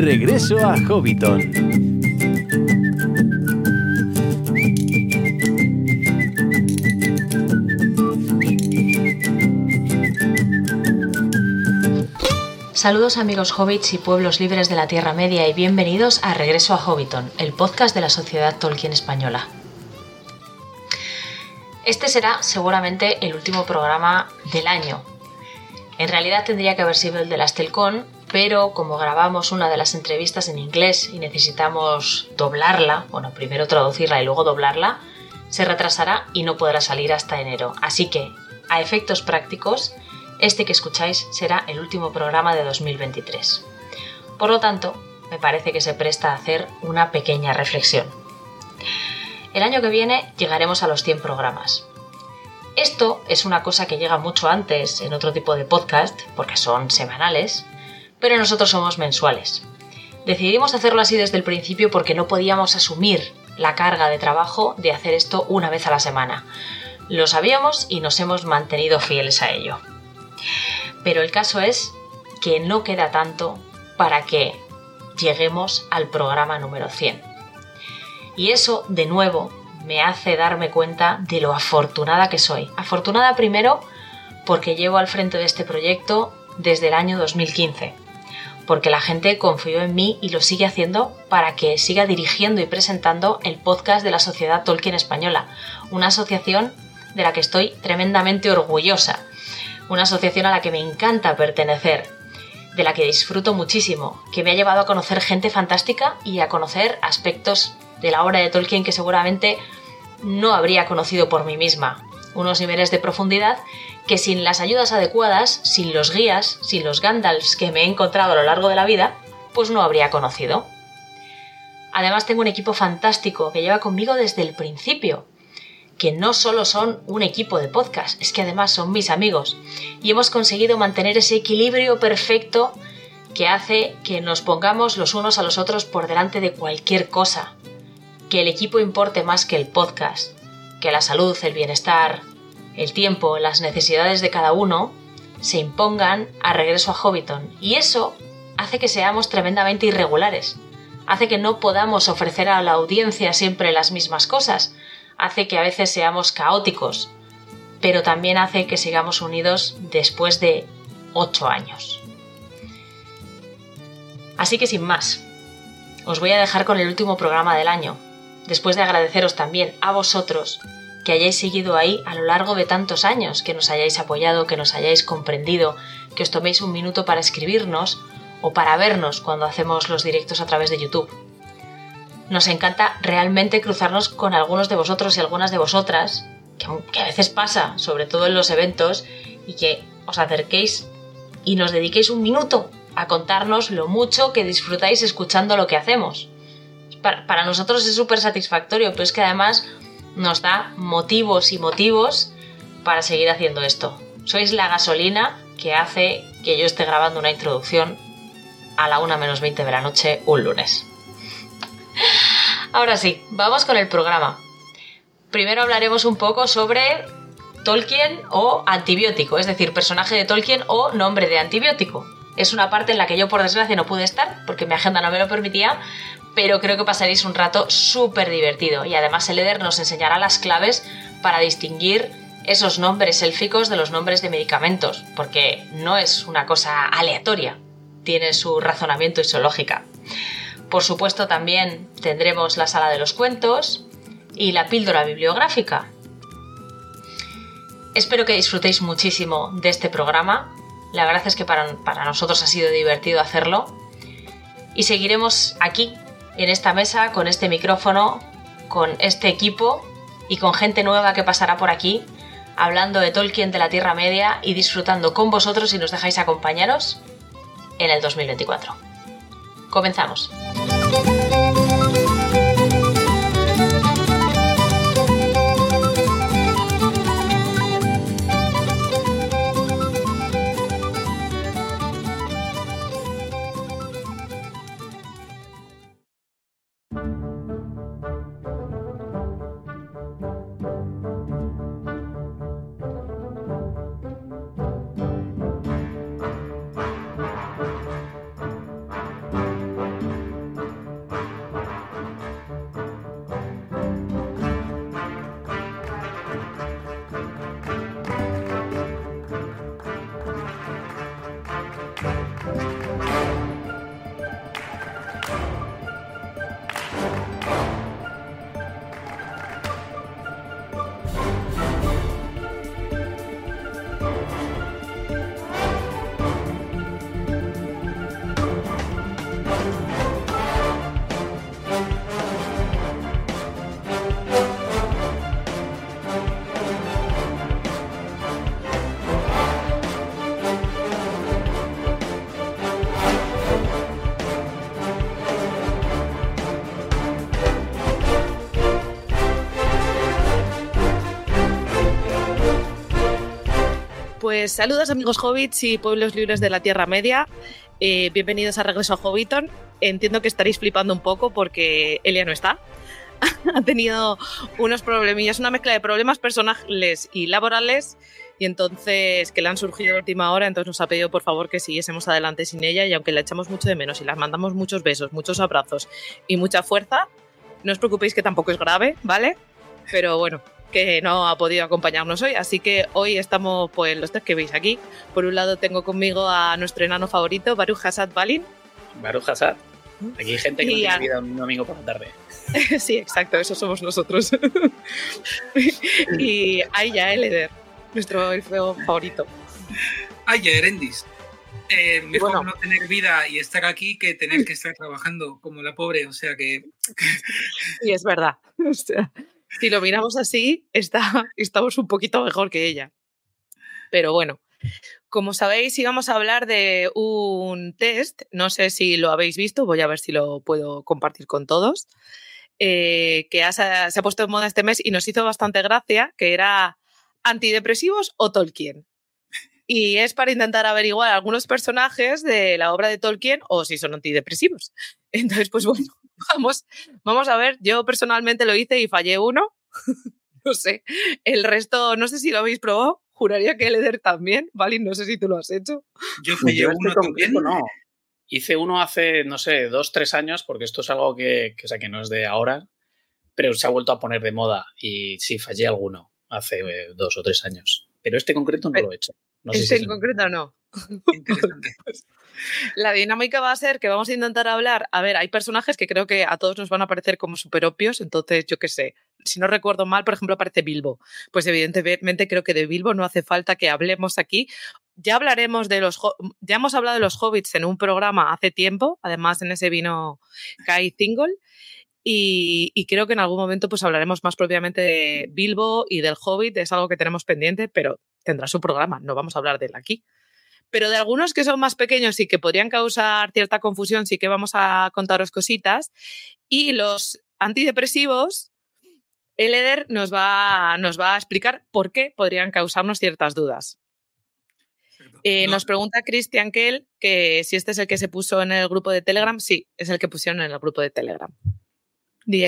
Regreso a Hobbiton. Saludos amigos hobbits y pueblos libres de la Tierra Media y bienvenidos a Regreso a Hobbiton, el podcast de la Sociedad Tolkien Española. Este será seguramente el último programa del año. En realidad tendría que haber sido el de la Stelcon, pero como grabamos una de las entrevistas en inglés y necesitamos doblarla, bueno, primero traducirla y luego doblarla, se retrasará y no podrá salir hasta enero. Así que, a efectos prácticos, este que escucháis será el último programa de 2023. Por lo tanto, me parece que se presta a hacer una pequeña reflexión. El año que viene llegaremos a los 100 programas. Esto es una cosa que llega mucho antes en otro tipo de podcast, porque son semanales, pero nosotros somos mensuales. Decidimos hacerlo así desde el principio porque no podíamos asumir la carga de trabajo de hacer esto una vez a la semana. Lo sabíamos y nos hemos mantenido fieles a ello. Pero el caso es que no queda tanto para que lleguemos al programa número 100. Y eso, de nuevo, me hace darme cuenta de lo afortunada que soy. Afortunada primero porque llevo al frente de este proyecto desde el año 2015, porque la gente confió en mí y lo sigue haciendo para que siga dirigiendo y presentando el podcast de la Sociedad Tolkien Española, una asociación de la que estoy tremendamente orgullosa una asociación a la que me encanta pertenecer, de la que disfruto muchísimo, que me ha llevado a conocer gente fantástica y a conocer aspectos de la obra de Tolkien que seguramente no habría conocido por mí misma, unos niveles de profundidad que sin las ayudas adecuadas, sin los guías, sin los Gandalfs que me he encontrado a lo largo de la vida, pues no habría conocido. Además tengo un equipo fantástico que lleva conmigo desde el principio, que no solo son un equipo de podcast, es que además son mis amigos. Y hemos conseguido mantener ese equilibrio perfecto que hace que nos pongamos los unos a los otros por delante de cualquier cosa. Que el equipo importe más que el podcast. Que la salud, el bienestar, el tiempo, las necesidades de cada uno se impongan a regreso a Hobbiton. Y eso hace que seamos tremendamente irregulares. Hace que no podamos ofrecer a la audiencia siempre las mismas cosas, hace que a veces seamos caóticos, pero también hace que sigamos unidos después de ocho años. Así que sin más, os voy a dejar con el último programa del año, después de agradeceros también a vosotros que hayáis seguido ahí a lo largo de tantos años, que nos hayáis apoyado, que nos hayáis comprendido, que os toméis un minuto para escribirnos o para vernos cuando hacemos los directos a través de YouTube nos encanta realmente cruzarnos con algunos de vosotros y algunas de vosotras, que, a veces pasa, sobre todo en los eventos, y que os acerquéis y nos dediquéis un minuto a contarnos lo mucho que disfrutáis escuchando lo que hacemos. Para, para nosotros es súper satisfactorio, pero es que además nos da motivos y motivos para seguir haciendo esto. Sois la gasolina que hace que yo esté grabando una introducción a la 1 menos 20 de la noche un lunes. Ahora sí, vamos con el programa. Primero hablaremos un poco sobre Tolkien o antibiótico, es decir, personaje de Tolkien o nombre de antibiótico. Es una parte en la que yo por desgracia no pude estar porque mi agenda no me lo permitía, pero creo que pasaréis un rato súper divertido y además el Eder nos enseñará las claves para distinguir esos nombres élficos de los nombres de medicamentos, porque no es una cosa aleatoria, tiene su razonamiento y su lógica. Por supuesto también tendremos la sala de los cuentos y la píldora bibliográfica. Espero que disfrutéis muchísimo de este programa. La verdad es que para, nosotros ha sido divertido hacerlo. Y seguiremos aquí, en esta mesa, con este micrófono, con este equipo y con gente nueva que pasará por aquí, hablando de Tolkien de la Tierra Media y disfrutando con vosotros si nos dejáis acompañaros en el 2024. Comenzamos. Pues saludos amigos hobbits y pueblos libres de la Tierra Media. Eh, bienvenidos a Regreso a Hobbiton. Entiendo que estaréis flipando un poco porque Elia no está. ha tenido unos problemillas, una mezcla de problemas personales y laborales y entonces que le han surgido a última hora, entonces nos ha pedido por favor que siguiésemos adelante sin ella y aunque la echamos mucho de menos y las mandamos muchos besos, muchos abrazos y mucha fuerza, no os preocupéis que tampoco es grave, ¿vale? Pero bueno, que no ha podido acompañarnos hoy, así que hoy estamos pues los tres que veis aquí. Por un lado tengo conmigo a nuestro enano favorito, Baruch Hassad Balin. Baruch Hassad. Aquí hay gente que no tiene vida un domingo por la tarde. sí, exacto, eso somos nosotros. y Aya Eleder, nuestro elfo favorito. Aya Erendis. Eh, mejor no tener vida y estar aquí que tener que estar trabajando como la pobre, o sea que... Sí, es verdad. O sea, si lo miramos así, está, estamos un poquito mejor que ella. Pero bueno, como sabéis, íbamos a hablar de un test, no sé si lo habéis visto, voy a ver si lo puedo compartir con todos, eh, que se ha puesto en moda este mes y nos hizo bastante gracia, que era antidepresivos o Tolkien. Y es para intentar averiguar algunos personajes de la obra de Tolkien o si son antidepresivos. Entonces, pues bueno, vamos, vamos a ver. Yo personalmente lo hice y fallé uno. no sé. El resto, no sé si lo habéis probado. Juraría que Leder también. Vale, no sé si tú lo has hecho. Yo fallé uno también. No. Hice uno hace, no sé, dos, tres años, porque esto es algo que, que, o sea, que no es de ahora, pero se ha vuelto a poner de moda. Y sí, fallé alguno hace eh, dos o tres años. Pero este concreto no lo he hecho. No este en concreto no. La dinámica va a ser que vamos a intentar hablar. A ver, hay personajes que creo que a todos nos van a parecer como súper obvios, entonces yo qué sé. Si no recuerdo mal, por ejemplo, aparece Bilbo. Pues evidentemente creo que de Bilbo no hace falta que hablemos aquí. Ya hablaremos de los. Ya hemos hablado de los hobbits en un programa hace tiempo. Además, en ese vino Kai Tingle. Y, y, creo que en algún momento pues hablaremos más propiamente de Bilbo y del Hobbit, es algo que tenemos pendiente, pero tendrá su programa, no vamos a hablar de él aquí. Pero de algunos que son más pequeños y que podrían causar cierta confusión, sí que vamos a contaros cositas. Y los antidepresivos, Eleder nos va, nos va a explicar por qué podrían causarnos ciertas dudas. Eh, nos pregunta Christian Kell que si este es el que se puso en el grupo de Telegram. Sí, es el que pusieron en el grupo de Telegram. Di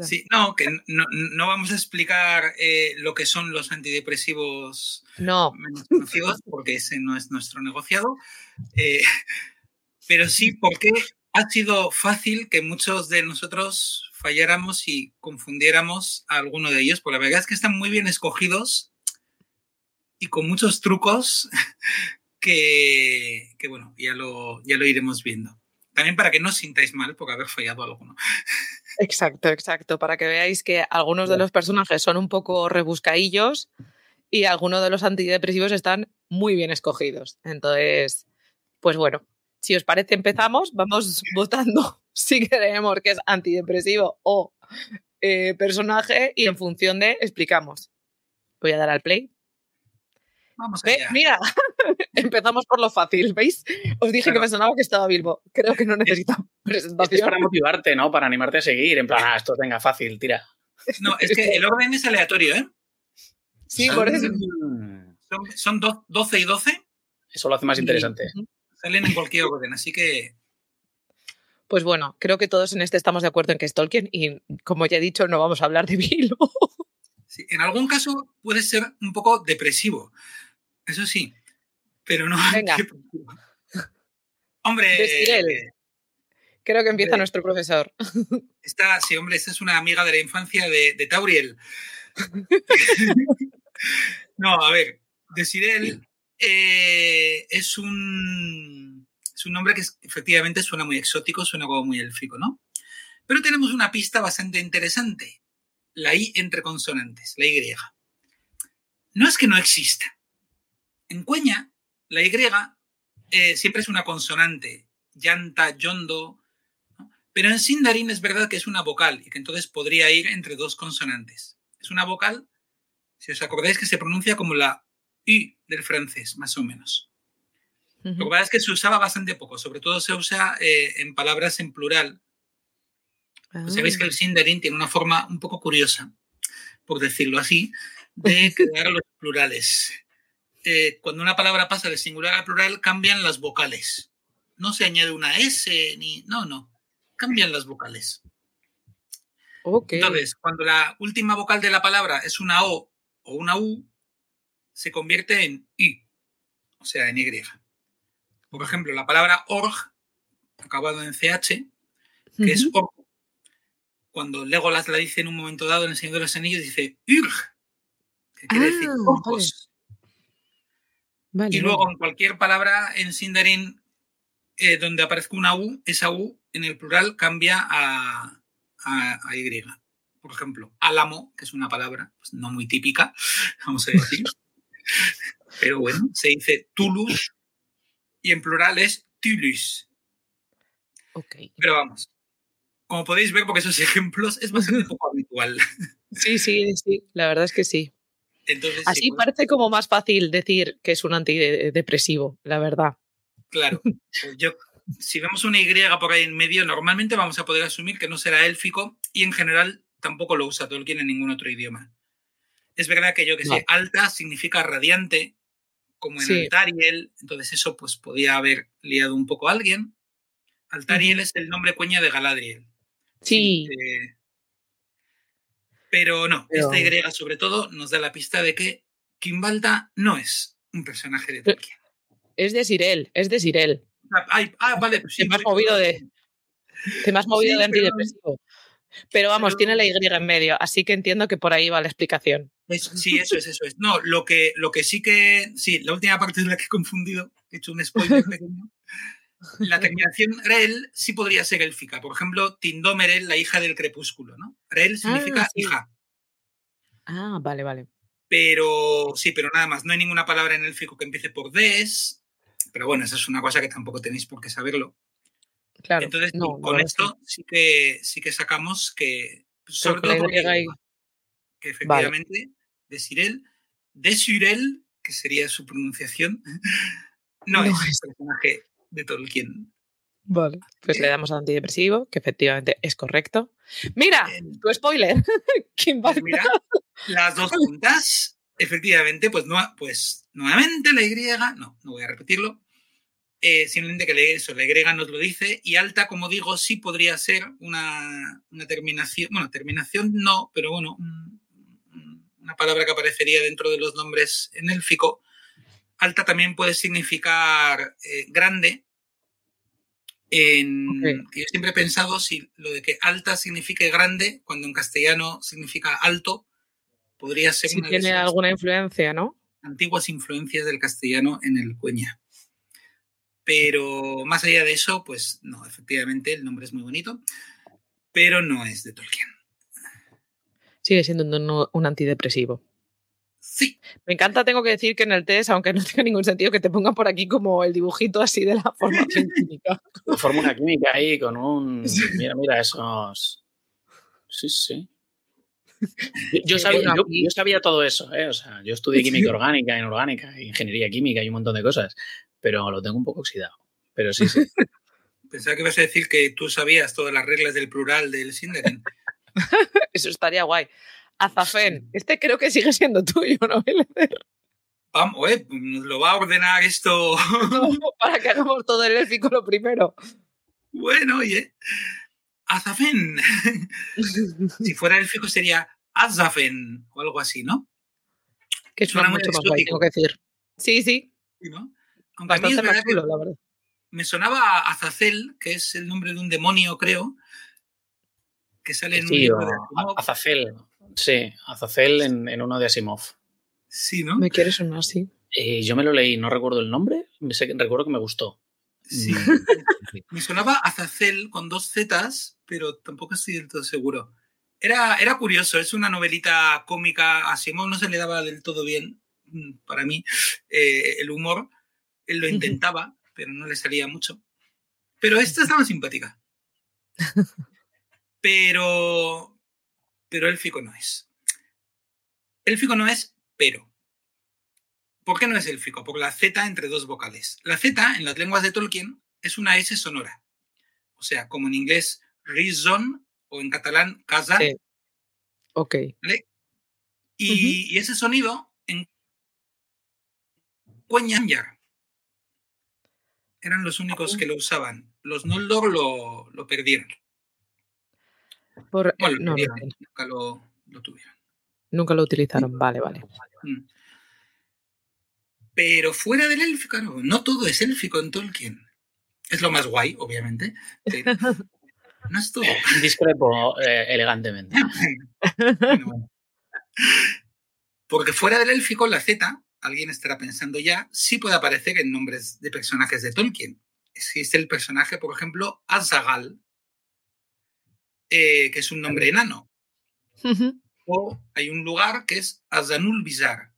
Sí, no, que no, no, vamos a explicar eh, lo que son los antidepresivos no. menos conocidos, porque ese no es nuestro negociado, eh, pero sí porque ha sido fácil que muchos de nosotros falláramos y confundiéramos a alguno de ellos, porque la verdad es que están muy bien escogidos y con muchos trucos que, que bueno, ya lo, ya lo iremos viendo. También para que no os sintáis mal por haber fallado alguno. Exacto, exacto. Para que veáis que algunos de los personajes son un poco rebuscaillos y algunos de los antidepresivos están muy bien escogidos. Entonces, pues bueno, si os parece, empezamos. Vamos votando si creemos que es antidepresivo o eh, personaje y en función de explicamos. Voy a dar al play. Vamos allá. Mira, empezamos por lo fácil, ¿veis? Os dije que me sonaba que estaba Bilbo. Creo que no necesito presentación. Es para motivarte, ¿no? Para animarte a seguir. En plan, ah, esto venga, fácil, tira. No, es que el orden es aleatorio, ¿eh? Sí, por eso. Son, 12 y 12. Eso lo hace más interesante. Salen en cualquier orden, así que. Pues bueno, creo que todos en este estamos de acuerdo en que es Tolkien y, como ya he dicho, no vamos a hablar de Bilbo. Sí, en algún caso puede ser un poco depresivo, eso sí, pero no. Venga. Hombre. Creo que empieza nuestro profesor. Esta, sí, hombre, esta es una amiga de la infancia de, de Tauriel. no, a ver, Desirel eh, es un es un nombre que efectivamente suena muy exótico, suena como muy élfico, ¿no? Pero tenemos una pista bastante interesante. La I entre consonantes, la Y. No es que no exista, en Cueña, la Y eh, siempre es una consonante, llanta, yondo, pero en Sindarin es verdad que es una vocal y que entonces podría ir entre dos consonantes. Es una vocal, si os acordáis, que se pronuncia como la U del francés, más o menos. Lo que pasa es que se usaba bastante poco, sobre todo se usa eh, en palabras en plural. Pues sabéis que el ah. Sindarin tiene una forma un poco curiosa, por decirlo así, de crear los plurales. Eh, cuando una palabra pasa de singular al plural, cambian las vocales. No se añade una S ni. No, no. Cambian las vocales. Ok. Entonces, cuando la última vocal de la palabra es una O o una U, se convierte en I, o sea, en Y. Por ejemplo, la palabra org, acabado en CH, que es orco. Cuando Legolas la dice en un momento dado en El Señor de los Anillos, dice Urg, que quiere decir Ah, orcos. Vale, Y luego en cualquier palabra en Sindarin eh, donde aparezca una U, esa U en el plural cambia a, a- a Y. Por ejemplo, álamo, que es una palabra pues, no muy típica, vamos a decir. Pero bueno, se dice tulus y en plural es tulus. Ok. Pero vamos, como podéis ver, porque esos ejemplos es bastante poco habitual. Sí, sí, sí. La verdad es que sí. Entonces, Así parece como más fácil decir que es un antidepresivo, la verdad. Claro. Pues yo, si vemos una Y por ahí en medio, normalmente vamos a poder asumir que no será élfico y en general tampoco lo usa Tolkien en ningún otro idioma. Es verdad que yo que sé, alta significa radiante, como en Sí. Altariel, entonces eso pues podía haber liado un poco a alguien. Altariel es el nombre cuña de Galadriel. Sí, Eh, pero no, Pero- esta Y sobre todo nos da la pista de que Kimbalda no es un personaje de Tolkien. es de Sirel, es de Sirel. Ah, ay, ah, vale, pues sí, Te me has movido de, te me has movido Sí, de pero- antidepresivo. Pero vamos, pero- tiene la Y en medio, así que entiendo que por ahí va la explicación. Es- sí, eso es, eso es. No, lo que, lo que sí que. Sí, la última parte es la que he confundido. He hecho un spoiler pequeño. La terminación Rel sí podría ser élfica. Por ejemplo, Tindomerel, la hija del crepúsculo, ¿no? Rel significa Ah, sí. hija. Ah, vale, vale. Pero sí, pero nada más. No hay ninguna palabra en élfico que empiece por des. Pero bueno, esa es una cosa que tampoco tenéis por qué saberlo. Claro. Entonces, no, con esto sí que, sí que sacamos que. Sobre todo porque- que efectivamente de Cyril, de Cyril, que sería su pronunciación, no, No es es. un personaje de Tolkien. Vale. Pues le damos antidepresivo, que efectivamente es correcto. Mira, tu spoiler. ¿Quién va? pues mira, las dos juntas, efectivamente, pues, no, pues nuevamente la Y, no, no voy a repetirlo, eh, simplemente que la, eso, la Y nos lo dice, y alta, como digo, sí podría ser una, una terminación, bueno, terminación no, pero bueno, un- un- una palabra que aparecería dentro de los nombres en élfico. Alta también puede significar eh, grande. En, Yo siempre he pensado si lo de que alta signifique grande, cuando en castellano significa alto, podría ser Si una de tiene esas alguna influencia, ¿no? antiguas influencias del castellano en el cueña. Pero más allá de eso, pues no, efectivamente el nombre es muy bonito, pero no es de Tolkien. Sigue siendo un, un antidepresivo. Sí, Me encanta, tengo que decir que en el test, aunque no tenga ningún sentido, que te pongan por aquí como el dibujito así de la formación química. Forma una química ahí con un. Sí. Mira, mira, esos. Sí, sí. Yo, sabía, yo- sabía todo eso, ¿eh? O sea, yo estudié química orgánica, inorgánica, ingeniería química y un montón de cosas, pero lo tengo un poco oxidado. Pero sí, sí. pensaba que ibas a decir que tú sabías todas las reglas del plural del Sindarin. Eso estaría guay. Azafén, este creo que sigue siendo tuyo, ¿no? Vamos, eh, nos lo va a ordenar esto. Para que hagamos todo el élfico lo primero. bueno, oye. Azafen. si fuera élfico sería Azafen o algo así, ¿no? Que suena mucho más guay, tengo que decir. Sí, sí, Sí, ¿no? Aunque a mí es más chulo, la verdad. me sonaba a Azazel, que es el nombre de un demonio, creo, que sale en un Sí, libro de. Azazel. Sí, Azazel en, en uno de Asimov. Sí, ¿no? Me quiere sonar así. Eh, yo me lo leí, no recuerdo el nombre, me sé que- recuerdo que me gustó. Sí. Mm. Me sonaba Azazel con dos Zetas, pero tampoco estoy del todo seguro. Era, era curioso, es una novelita cómica. A Asimov no se le daba del todo bien, mm, para mí, eh, el humor. Él lo intentaba, pero no le salía mucho. Pero esta estaba simpática. Pero, pero élfico no es. Élfico no es, pero. ¿Por qué no es élfico? Por la Z entre dos vocales. La Z en las lenguas de Tolkien es una S sonora. O sea, como en inglés reason o en catalán casa. Sí. Ok. ¿vale? Y, y ese sonido en Cueñanyar. Eran los únicos que lo usaban. Los Noldor lo, lo perdieron. Por, Bueno, no, no, nunca lo, lo tuvieron. nunca lo utilizaron. Vale, vale. Mm. Pero fuera del élfico, claro, no todo es élfico en Tolkien. Es lo más guay, obviamente. pero no es todo. Discrepo eh, elegantemente. Bueno, bueno. Porque fuera del élfico, la Z, alguien estará pensando ya, sí puede aparecer en nombres de personajes de Tolkien. Existe el personaje, por ejemplo, Azagal, eh, que es un nombre enano. O hay un lugar que es Azanul Bizar,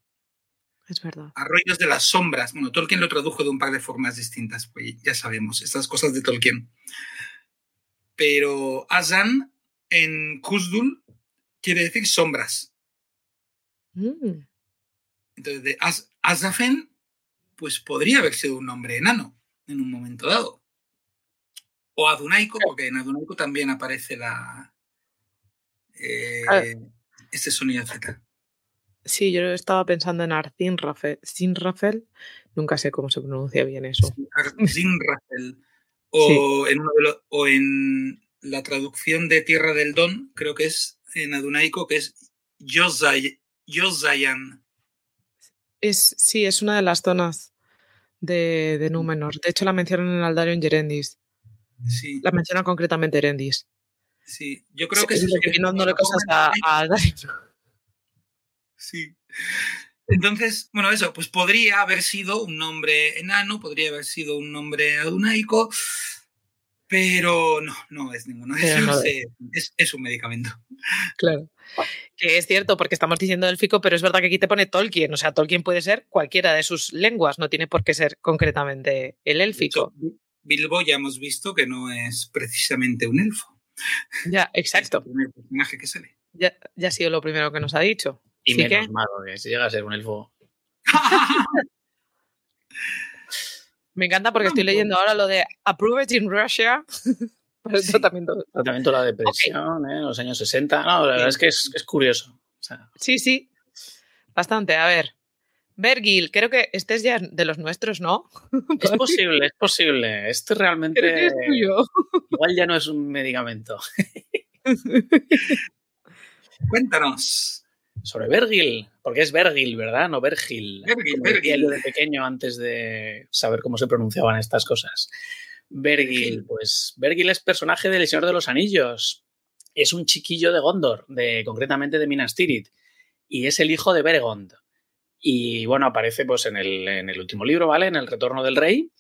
Es verdad. Arroyos de las Sombras. Bueno, Tolkien lo tradujo de un par de formas distintas, pues ya sabemos, estas cosas de Tolkien. Pero Azan en Kuzdul quiere decir sombras. Mm, Entonces, de Az- Azafen, pues podría haber sido un nombre enano en un momento dado. O Adunaico, porque en Adunaico también aparece la eh, este sonido Z. Sí, yo estaba pensando en Arzinrafel. Sinrafel. Nunca sé cómo se pronuncia bien eso. Zinrafel. O, en uno de los- o en la traducción de Tierra del Don, creo que es en Adunaico, que es Yozayan. Es, sí, es una de las zonas de, de Númenor. De hecho, la mencionan en Aldario en Yerendis. Sí, La menciona concretamente Erendis. sí. Yo creo que es que pidiéndole cuando cosas a, a. Sí. Entonces, bueno, eso, pues podría haber sido un nombre enano, podría haber sido un nombre adunaico, pero no, no es ninguno de Pero esos. no eh, Es, es un medicamento. Claro. Que es cierto, porque estamos diciendo élfico, pero es verdad que aquí te pone Tolkien. O sea, Tolkien puede ser cualquiera de sus lenguas, no tiene por qué ser concretamente el De élfico. hecho, Bilbo ya hemos visto que no es precisamente un elfo. Ya, Es el exacto. primer personaje que sale. Ya, ya ha sido lo primero que nos ha dicho. Y Así menos que- mal, porque si llega a ser un elfo. Me encanta porque estoy leyendo ahora lo de Approved in Russia para el Sí. tratamiento. Tratamiento de la depresión, ¿eh? en los años 60. No, la verdad es que es, es curioso. O sea, Sí, sí. Bastante. A ver. Vergil, creo que este es ya de los nuestros, ¿no? es posible, es posible. Esto realmente Creo que es tuyo. igual ya no es un medicamento. Cuéntanos. Sobre Vergil, porque es Vergil, ¿verdad? No Vergil. Vergil, Vergil. yo de pequeño antes de saber cómo se pronunciaban estas cosas. Vergil, pues Vergil es personaje del Señor de los Anillos. Es un chiquillo de Gondor, de, concretamente de Minas Tirith, y es el hijo de Beregond. Y bueno, aparece pues en el, en el último libro, ¿vale? En el Retorno del Rey.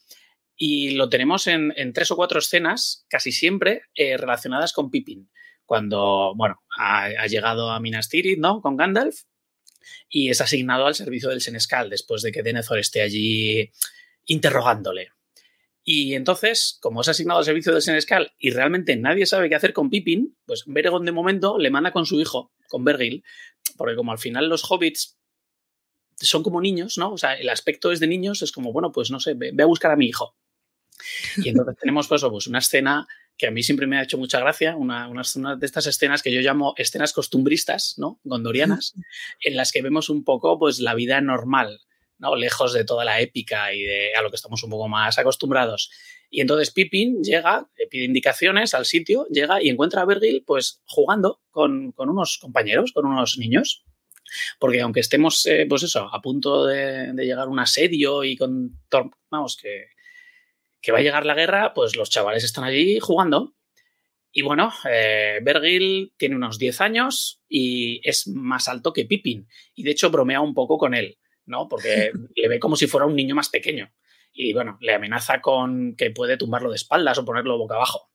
Y lo tenemos en, tres o cuatro escenas, casi siempre eh, relacionadas con Pippin. Cuando, bueno, ha, llegado a Minas Tirith, ¿no? Con Gandalf y es asignado al servicio del Senescal después de que Denethor esté allí interrogándole. Y entonces, como es asignado al servicio del Senescal y realmente nadie sabe qué hacer con Pippin, pues Beregond de momento le manda con su hijo, con Vergil, porque como al final los hobbits son como niños, ¿no? O sea, el aspecto es de niños, es como, bueno, pues no sé, ve, ve a buscar a mi hijo. Y entonces tenemos pues, pues una escena que a mí siempre me ha hecho mucha gracia, una, una, una, de estas escenas que yo llamo escenas costumbristas, ¿no? Gondorianas, en las que vemos un poco pues la vida normal, ¿no? Lejos de toda la épica y de a lo que estamos un poco más acostumbrados. Y entonces Pippin llega, le pide indicaciones al sitio, llega y encuentra a Vergil pues jugando con, con unos compañeros, con unos niños. Porque aunque estemos, eh, pues eso, a punto de, de, llegar un asedio y con, vamos, que, que va a llegar la guerra, pues los chavales están allí jugando. Y bueno, eh, Vergil tiene unos 10 años y es más alto que Pippin. Y de hecho bromea un poco con él, ¿no? Porque le ve como si fuera un niño más pequeño. Y bueno, le amenaza con que puede tumbarlo de espaldas o ponerlo boca abajo.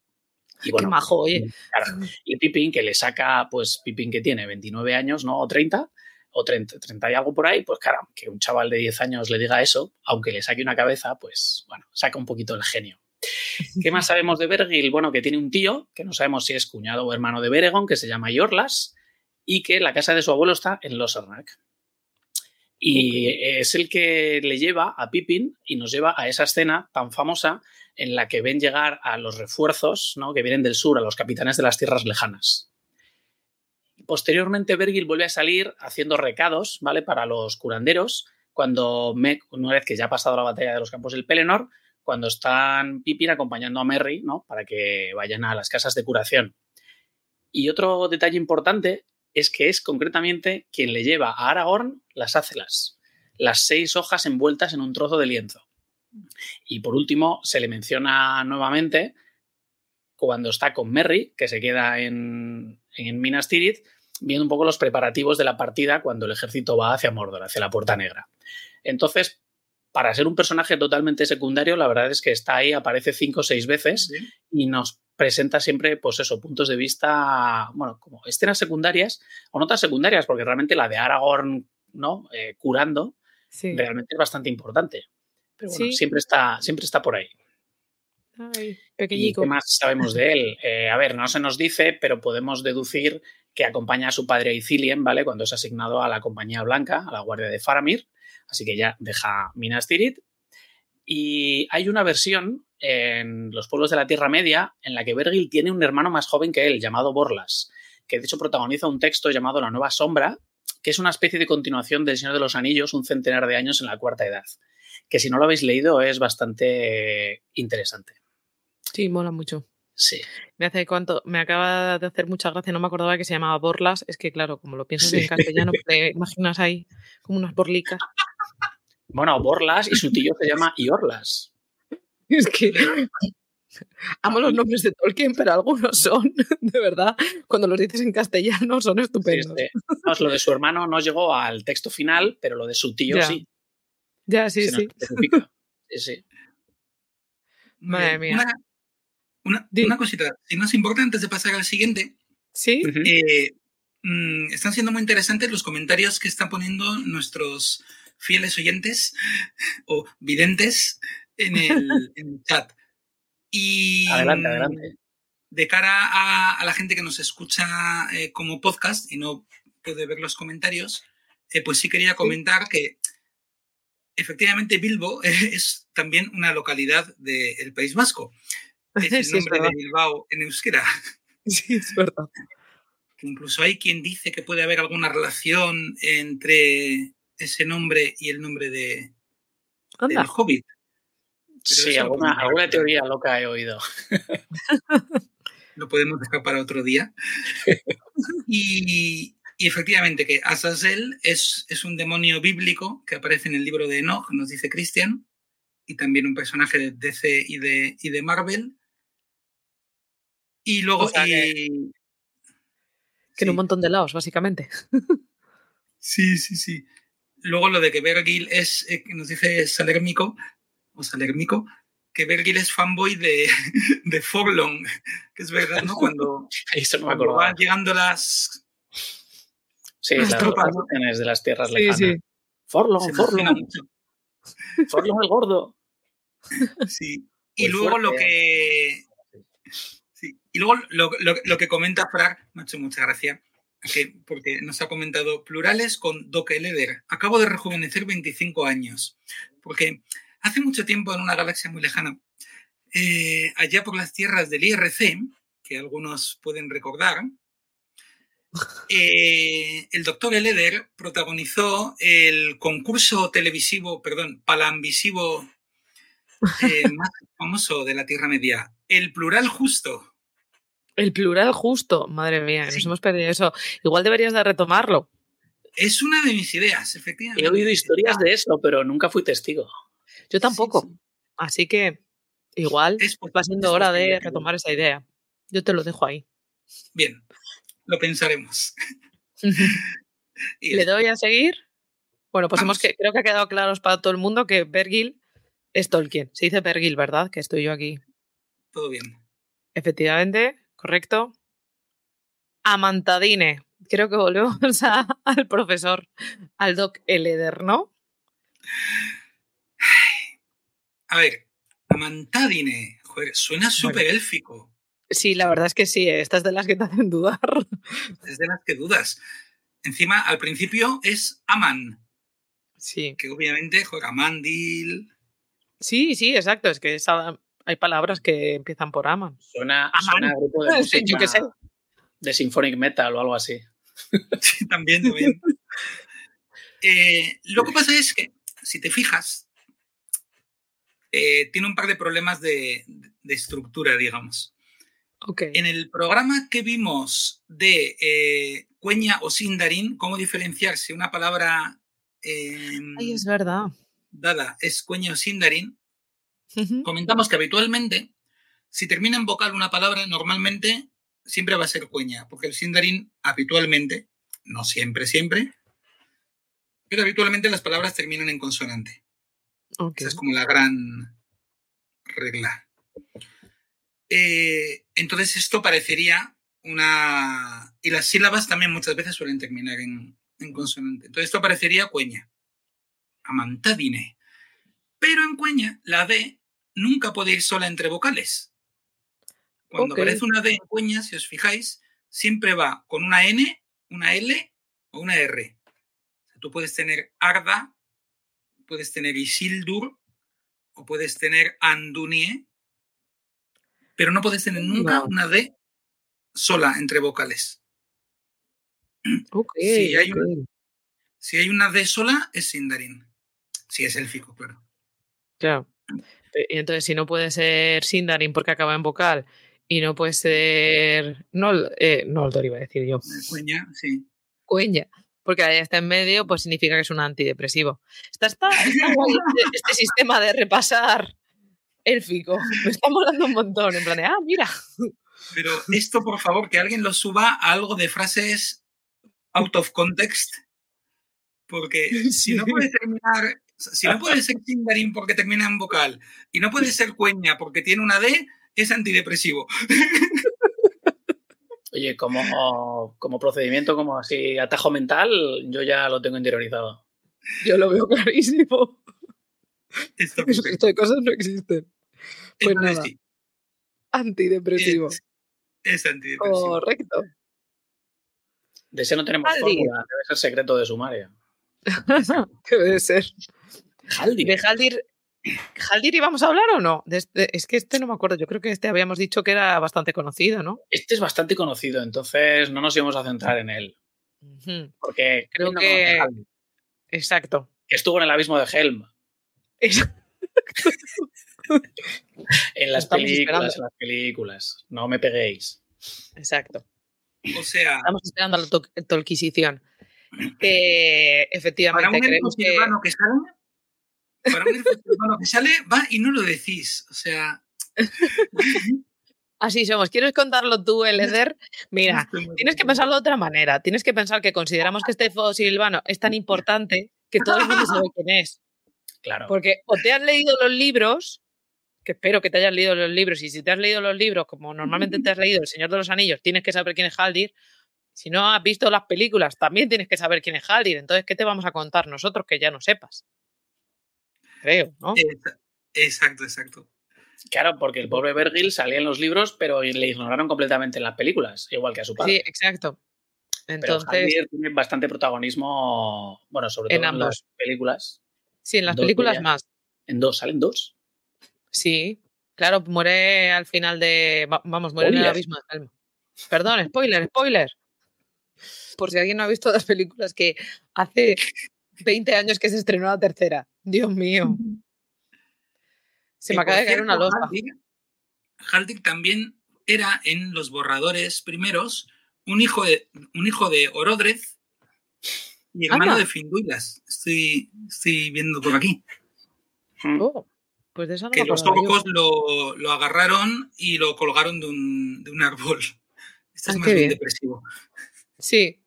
Y bueno, Qué majo, oye. Claro. Y Pippin, que le saca, pues Pippin que tiene 29 años, ¿no? O 30, o 30, 30 y algo por ahí, pues claro, que un chaval de 10 años le diga eso, aunque le saque una cabeza, pues bueno, saca un poquito el genio. ¿Qué más sabemos de Vergil? Bueno, que tiene un tío, que no sabemos si es cuñado o hermano de Beregon, que se llama Yorlas, y que la casa de su abuelo está en Losernac. Y okay. es el que le lleva a Pippin y nos lleva a esa escena tan famosa en la que ven llegar a los refuerzos ¿no? que vienen del sur, a los capitanes de las tierras lejanas. Posteriormente, Vergil vuelve a salir haciendo recados, ¿vale? Para los curanderos, cuando una vez que ya ha pasado la batalla de los campos del Pelennor, cuando están Pippin acompañando a Merry, ¿no? Para que vayan a las casas de curación. Y otro detalle importante es que es concretamente quien le lleva a Aragorn las ácelas, las seis hojas envueltas en un trozo de lienzo. Y por último, se le menciona nuevamente cuando está con Merry, que se queda en, en Minas Tirith, viendo un poco los preparativos de la partida cuando el ejército va hacia Mordor, hacia la Puerta Negra. Entonces, para ser un personaje totalmente secundario, la verdad es que está ahí, aparece cinco o seis veces y nos presenta siempre, pues eso, puntos de vista, bueno, como escenas secundarias o notas secundarias, porque realmente la de Aragorn, ¿no? Eh, curando, realmente es bastante importante. Pero bueno, siempre, está, siempre está por ahí. Ay, ¿Y qué más sabemos de él? Eh, a ver, no se nos dice, pero podemos deducir que acompaña a su padre Ithilien, ¿vale? Cuando es asignado a la Compañía Blanca, a la Guardia de Faramir, así que ya deja Minas Tirith. Y hay una versión en los pueblos de la Tierra Media en la que Vergil tiene un hermano más joven que él, llamado Borlas, que de hecho protagoniza un texto llamado La Nueva Sombra, que es una especie de continuación del Señor de los Anillos, un centenar de años en la Cuarta Edad, que si no lo habéis leído es bastante interesante. Sí, mola mucho. Sí. Me hace cuánto, me acaba de hacer mucha gracia, no me acordaba que se llamaba Borlas, es que claro, como lo piensas en castellano, te imaginas ahí como unas borlicas. Bueno, Borlas y su tío se llama Iorlas. Es que amo los nombres de Tolkien, pero algunos son, de verdad, cuando los dices en castellano son estupendos. lo de su hermano no llegó al texto final, pero lo de su tío sí. Ya, sí, sí. Sí, sí. Madre mía. Una, cosita, si no es importa, antes de pasar al siguiente. Sí. Eh, mm, están siendo muy interesantes los comentarios que están poniendo nuestros fieles oyentes o videntes en el, chat. Y adelante, adelante. De cara a, la gente que nos escucha eh, como podcast y no puede ver los comentarios, eh, pues sí quería comentar que efectivamente Bilbo es también una localidad del País Vasco. Es el nombre de Bilbao en euskera. Sí, es verdad. incluso hay quien dice que puede haber alguna relación entre ese nombre y el nombre de del Hobbit. sí, alguna, teoría loca he oído. Lo podemos dejar para otro día. Y, efectivamente que Azazel es, es un demonio bíblico que aparece en el libro de Enoch, nos dice Christian, y también un personaje de DC y de, y de Marvel. Y luego. que, en un montón de lados, básicamente. sí, sí, sí. Luego lo de que Vergil es, eh, nos dice Salérmico, o Salérmico, que Vergil es fanboy de, de Forlong, que es verdad, ¿no? Cuando, Eso no me cuando van llegando las. Sí, las, las de las tierras lejanas. Sí. Forlong, Forlong. Forlong el gordo. Sí. Y luego lo que y luego lo, que comenta Frag, me ha hecho porque nos ha comentado plurales con Doc Leder. Acabo de rejuvenecer 25 años, porque hace mucho tiempo en una galaxia muy lejana, eh, allá por las tierras del IRC, que algunos pueden recordar, eh, el doctor Leder protagonizó el concurso televisivo, perdón, palambisivo eh, más famoso de la Tierra Media, el plural justo. El plural justo, madre mía, nos hemos perdido eso. Igual deberías de retomarlo. Es una de mis ideas, efectivamente. He oído historias de eso, pero nunca fui testigo. Yo tampoco. Así que igual es, va siendo hora de retomar esa idea. Yo te lo dejo ahí. Bien, lo pensaremos. ¿Le doy a seguir? Bueno, pues hemos que, creo que ha quedado claro para todo el mundo que Bergil es Tolkien. Se dice Bergil, ¿verdad? Que estoy yo aquí. Todo bien. Efectivamente, ¿correcto? Amantadine. Creo que volvemos al profesor, al doc Eleder, ¿no? A ver, Amantadine. Joder, suena súper élfico. Sí, la verdad es que sí, ¿eh? estas de las que te hacen dudar. Es de las que dudas. Encima, al principio es Aman. Sí. Que obviamente juega Amandil. Sí, sí, exacto. Es que hay palabras que empiezan por Aman. Suena, a grupo de música de symphonic metal o algo así. Sí, también, también. Eh, lo que pasa es que si te fijas, eh, tiene un par de problemas de, de estructura, digamos. Ok. En el programa que vimos de eh, cueña o sindarin, cómo diferenciar si una palabra eh, Ay, es verdad. dada es cueña o comentamos que habitualmente, si termina en vocal una palabra, normalmente siempre va a ser cueña, porque el sindarin habitualmente, no siempre, siempre, pero habitualmente las palabras terminan en consonante. Ok. Esa es como la gran regla. Eh, entonces esto parecería una... Y las sílabas también muchas veces suelen terminar en, en consonante. Entonces esto parecería cueña. Amantadine. Pero en cueña la D nunca puede ir sola entre vocales. Cuando aparece una D en cueña, si os fijáis, siempre va con una N, una L o una R. O sea, tú puedes tener Arda, puedes tener Isildur o puedes tener Andunie, pero no puedes tener nunca Wow. una D sola entre vocales. Ok, Sí, hay ok. Si hay una D sola, es Sindarin. Si es élfico, claro. Claro. Eh, Y entonces, si no puede ser Sindarin porque acaba en vocal y no puede ser. No, eh, Noldor iba a decir yo. Cueña, sí. Cueña. Porque ahí está en medio, pues significa que es un antidepresivo. Está, está, está guay este, este sistema de repasar élfico. Me está molando un montón. En plan de, ah, mira. Pero esto, por favor, que alguien lo suba a algo de frases out of context. Porque si no Sí. puede terminar, si no puede ser Sindarin porque termina en vocal y no puede ser cueña porque tiene una D, es antidepresivo. Oye, como, como procedimiento, como así atajo mental, yo ya lo tengo interiorizado. Yo lo veo clarísimo. Esto de cosas no existen. Pues Entonces, nada, sí, antidepresivo. es, es antidepresivo. Correcto. De ese no tenemos fórmula, debe ser secreto de sumaria. ¿Qué debe ser? Haldir. ¿De Haldir, Haldir íbamos a hablar o no? De este- es que este no me acuerdo. Yo creo que este habíamos dicho que era bastante conocido, ¿no? Este es bastante conocido, entonces no nos íbamos a centrar en él. Porque Creo ¿quién no que-? Exacto. que estuvo en el abismo de Helm. Es- En las Estamos películas, esperando. en las películas. No me peguéis. Exacto. O sea, Estamos esperando la to- tolquisición. Que para efectivamente un elfo creemos que. que sale, para un elfo silvano que sale, va y no lo decís. O sea, Así somos. ¿Quieres contarlo tú, Eleder? Mira, tienes que pensarlo de otra manera. Tienes que pensar que consideramos que este elfo silvano es tan importante que todo el mundo sabe quién es. Claro. Porque o te has leído los libros, que espero que te hayas leído los libros, y si te has leído los libros, como normalmente te has leído El Señor de los Anillos, tienes que saber quién es Haldir. Si no has visto las películas, también tienes que saber quién es Haldir. Entonces, ¿qué te vamos a contar nosotros que ya no sepas? Creo, ¿no? Exa- Exacto, exacto. Claro, porque el pobre Vergil salía en los libros, pero le ignoraron completamente en las películas, igual que a su padre. Sí, exacto. pero Entonces, Haldir tiene bastante protagonismo, bueno, sobre En todo en, ambos. las películas. sí, en las dos películas más. En dos, salen dos. Sí, claro, muere al final de. va- Vamos, muere en el abismo de Helm. Perdón, spoiler, spoiler. Por si alguien no ha visto las películas que hace 20 años que se estrenó la tercera. Dios mío. Se me acaba de caer una losa. Haldir también era en los borradores primeros un hijo de, un hijo de Orodred y hermano Anda. de Finduilas. Estoy, estoy viendo por aquí. Oh, pues de eso no que me los orcos lo, lo agarraron y lo colgaron de un, de un árbol. Esto es Ah, más bien bien. depresivo. Sí,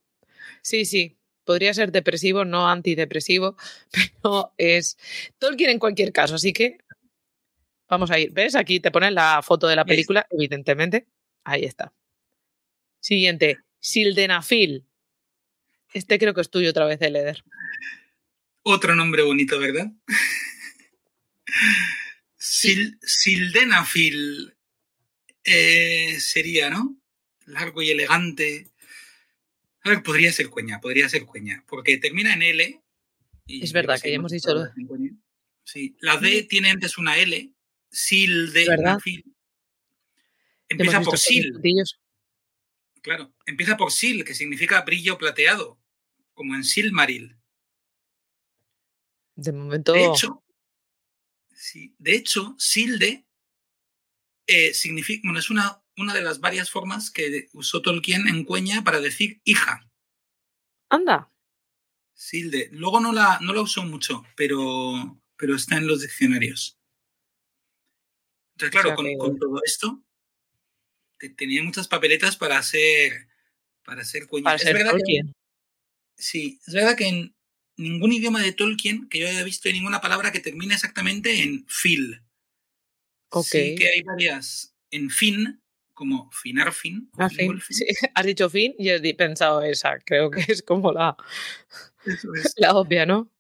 sí, sí. Podría ser depresivo, no antidepresivo, pero es Tolkien en cualquier caso, así que vamos a ir. ¿Ves? Aquí te ponen la foto de la película, evidentemente. Ahí está. Siguiente, Sildenafil. Este creo que es tuyo otra vez, Eleder. Otro nombre bonito, ¿verdad? Sil- Sildenafil eh, sería, ¿no? Largo y elegante. A ver, podría ser cueña, podría ser cueña, porque termina en L. y Es verdad que ya hemos dicho lo-. Sí, la D tiene antes una L. Sildenafil. ¿Verdad? Empieza por sil. Claro, empieza por sil, que significa brillo plateado, como en Silmaril. De momento. De hecho, sí, de hecho, Silde eh, significa, bueno, es una, una de las varias formas que usó Tolkien en Cueña para decir hija. Anda. Silde. Luego no la, no la usó mucho, pero, pero está en los diccionarios. Entonces, claro, sea con, que- con todo esto, te- tenía muchas papeletas para hacer, para hacer Cueña. Para es ser verdad que- Tolkien. Sí, es verdad que en ningún idioma de Tolkien que yo haya visto hay ninguna palabra que termine exactamente en fil. Ok. Sí que hay varias en fin, como finarfin. Ah, fin. Sí, Has dicho fin y he pensado esa. Creo que es como la, Eso es. la obvia, ¿no?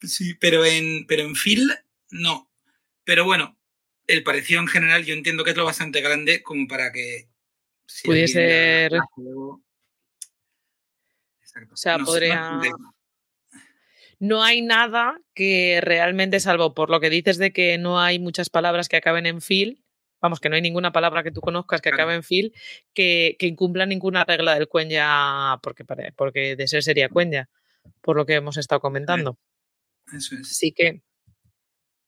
Sí, pero en, pero en fil no. Pero bueno, el parecido en general yo entiendo que es lo bastante grande como para que... si Pudiese Exacto. O sea, No podría- no. No hay nada que realmente, salvo por lo que dices de que no hay muchas palabras que acaben en fil, vamos, que no hay ninguna palabra que tú conozcas que acabe en fil, que, que incumpla ninguna regla del cuenya, porque, porque de ser sería cuenya, por lo que hemos estado comentando. Eso es. Así que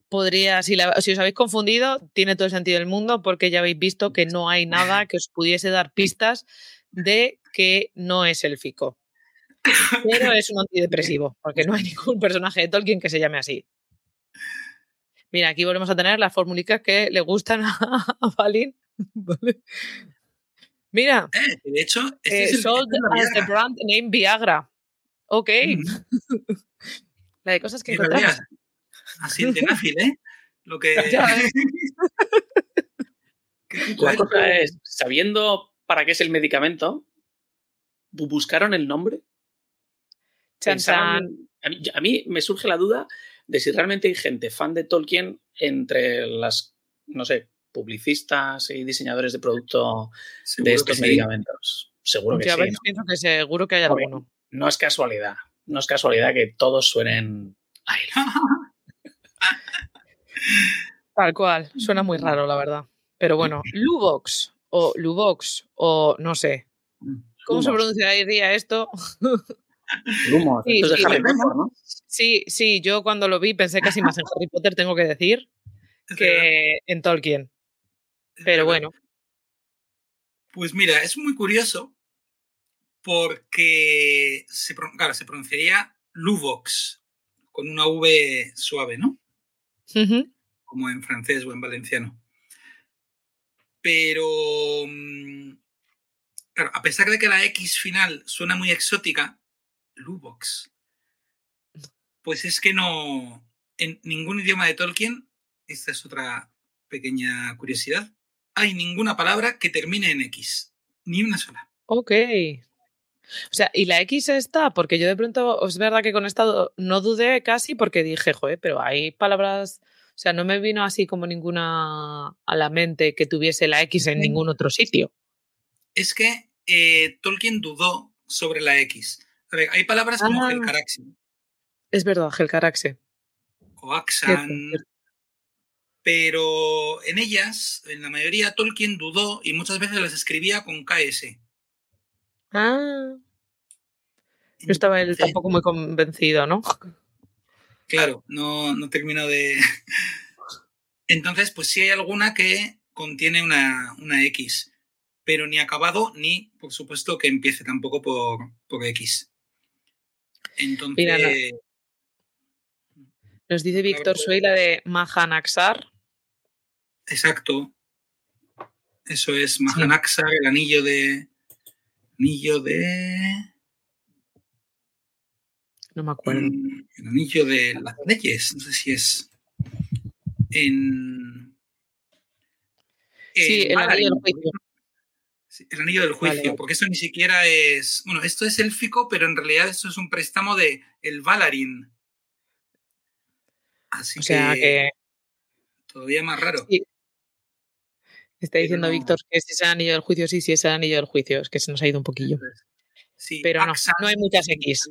podría, si, la- si os habéis confundido, tiene todo el sentido del mundo porque ya habéis visto que no hay nada que os pudiese dar pistas de que no es élfico. Pero es un antidepresivo, porque no hay ningún personaje de Tolkien que se llame así. Mira, aquí volvemos a tener las formulicas que le gustan a, a Balin. Vale. Mira, Eh, de hecho, este eh, es el, sold as the brand name Viagra. Ok, Mm. la de cosas que encontramos. Así el tenafil, ¿eh? Lo que. Ya La cosa es, sabiendo para qué es el medicamento, bu- ¿buscaron el nombre? Chan, Pensaron- chan. A mí, a mí me surge la duda de si realmente hay gente fan de Tolkien entre las, no sé, publicistas y diseñadores de producto Seguro de que estos sí. medicamentos. Seguro que sí. veces ¿no? pienso que seguro que hay alguno. No es casualidad. No es casualidad que todos suenen a él. Tal cual. Suena muy raro, la verdad. Pero bueno, Luvox o Luvox o no sé. ¿Cómo se Lumos. pronunciaría esto? Sí, Esto es sí, Harry sí. Potter, ¿no? Sí, sí, yo cuando lo vi pensé casi más en Harry Potter, tengo que decir, que en Tolkien. Pero bueno, Pues mira, es muy curioso porque se, claro, se pronunciaría Luvox con una V suave, ¿no? ujú, Como en francés o en valenciano. Pero, mm, claro, a pesar de que la X final suena muy exótica, Luvox, pues es que no, en ningún idioma de Tolkien, esta es otra pequeña curiosidad, hay ninguna palabra que termine en X, ni una sola. ok. O sea, ¿y la X está? Porque yo de pronto, es verdad que con esta no dudé casi porque dije, joder, pero hay palabras, o sea, no me vino así como ninguna a la mente que tuviese la X en ningún otro sitio. Es que eh, Tolkien dudó sobre la X. A ver, hay palabras como Ah. Es verdad, Helcaraxe. o Axan, pero en ellas, en la mayoría, Tolkien dudó y muchas veces las escribía con KS. Ah, no estaba él tampoco muy convencido, ¿no? Claro, no, no termino de... Entonces, pues sí hay alguna que contiene una, una X, pero ni acabado ni, por supuesto, que empiece tampoco por, por X. Entonces, Mira, no. Nos dice Víctor Suey la de Mahanaxar. exacto. Eso es Mahanaxar, el anillo de... Anillo de... No me acuerdo. El anillo de las leyes, no sé si es en... Sí, el anillo del juicio. Sí, el anillo del juicio, Vale, porque esto ni siquiera es... Bueno, esto es élfico, pero en realidad esto es un préstamo de el Valarin. Así O sea que todavía más raro. Sí. está diciendo no. Víctor que si es el anillo del juicio, sí, sí es el anillo del juicio. Es que se nos ha ido un poquillo. Sí, Pero no, no hay muchas X.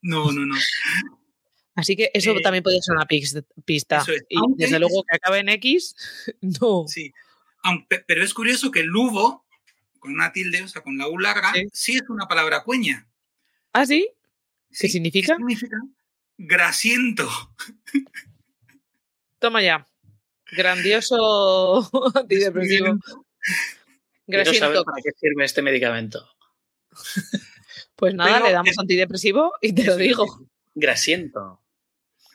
No, no, no. Así que eso Eh, también puede ser una pis- pista. eso es. Y desde es- luego que acabe en X, no. Sí. Aunque- pero es curioso que Lugo, con una tilde, o sea, con la U larga, Sí. sí, es una palabra cueña. ¿Ah, sí? ¿Qué Sí, significa? significa? grasiento. Toma ya. Grandioso antidepresivo. Quiero saber Grasiento. para qué sirve este medicamento. Pues nada, Pero le damos es- antidepresivo y te lo digo. Grasiento.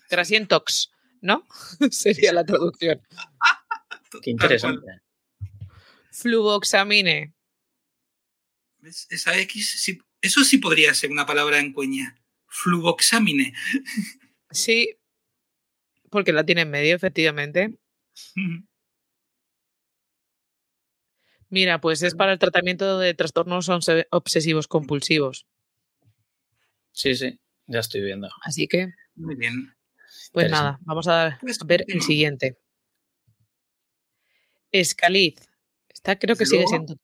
Grasientox, ¿no? Sería la traducción. Qué interesante. Fluvoxamine. ¿Ves? Esa X, sí- eso sí podría ser una palabra en cuña. Fluvoxamine. Sí, porque la tiene en medio, efectivamente. Mira, pues es para el tratamiento de trastornos obse- obsesivos compulsivos. Sí, sí, ya estoy viendo. Así que, Muy bien. pues nada, vamos a Pues ver el siguiente. Escaliz. Esta creo que sigue siendo.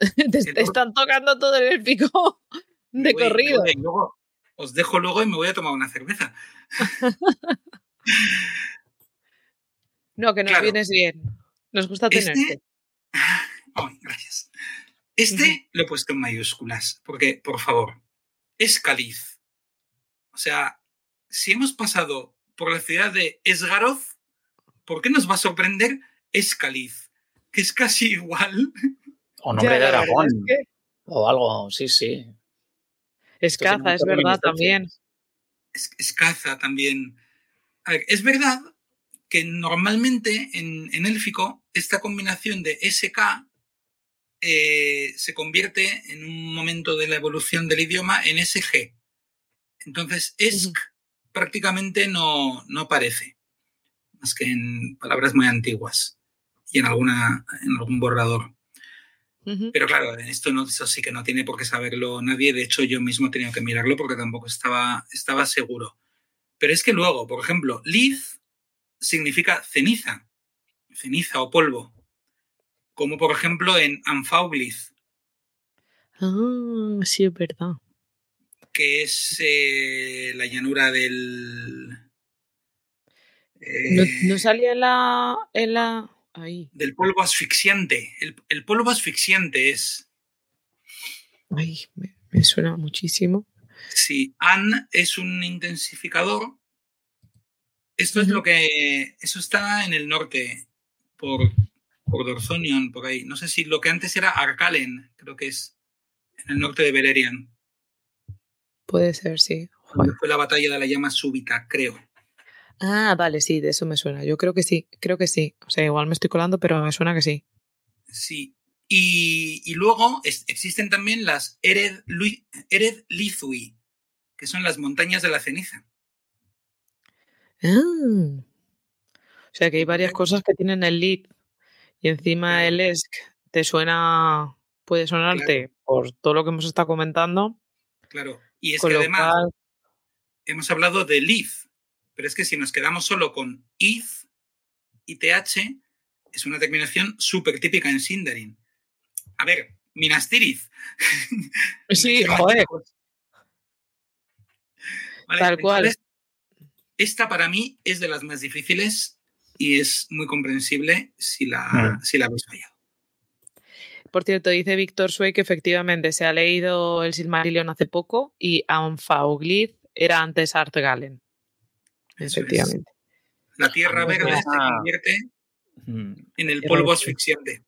te, están tocando todo el élfico de voy- corrido. voy, luego- os dejo luego y me voy a tomar una cerveza. No, que nos Claro. vienes bien. Nos gusta Este- tenerte. Ay, gracias. Este lo he puesto en mayúsculas, porque, por favor, es Caliz. O sea, si hemos pasado por la ciudad de Esgaroz, ¿por qué nos va a sorprender Escaliz? Que es casi igual. O nombre Ya, de Aragón. es que O algo, sí, sí. Escaza, tiene es muchas verdad también. Es, escaza también. A ver, es verdad que normalmente en, en élfico esta combinación de SK eh, se convierte en un momento de la evolución del idioma en SG. Entonces, ESC prácticamente no, no aparece, más que en palabras muy antiguas y en, alguna, en algún borrador. Pero claro, esto no, eso sí que no tiene por qué saberlo nadie. De hecho, yo mismo he tenido que mirarlo porque tampoco estaba, estaba seguro. Pero es que luego, por ejemplo, liz significa ceniza, ceniza o polvo. Como por ejemplo en Anfaugliz, Ah, sí, es verdad. que es eh, la llanura del. No, eh, no salía en la, en la. Del polvo asfixiante. El, el polvo asfixiante es. Ay, me, me suena muchísimo. Sí, An es un intensificador. Esto es lo que. Eso está en el norte, por, por por ahí. No sé si lo que antes era Arcalen, creo que es en el norte de Beleriand. Puede ser, sí. Fue la batalla de la llama súbita, creo. Ah, vale, sí, de eso me suena. Yo creo que sí, creo que sí. O sea, igual me estoy colando, pero me suena que sí. Sí. Y, y luego es- existen también las Ered, Lui- Ered Lizui, que son las montañas de la ceniza. Ah. O sea, que hay varias cosas que tienen el lead y encima el ESC te suena, puede sonarte por todo lo que hemos estado comentando. Claro. Y es con que lo además cual, hemos hablado de Liz, pero es que si nos quedamos solo con Iz y TH, es una terminación súper típica en Sindarin. A ver, Minas Tirith. sí, joder, Vale, tal cual. entonces, Esta para mí es de las más difíciles y es muy comprensible si la, si la habéis fallado. Por cierto, dice Víctor Sway que efectivamente se ha leído el Silmarillion hace poco y Anfauglith era antes Artgalen. Eso es. Efectivamente. La tierra Ah, verde se convierte en el polvo asfixiante.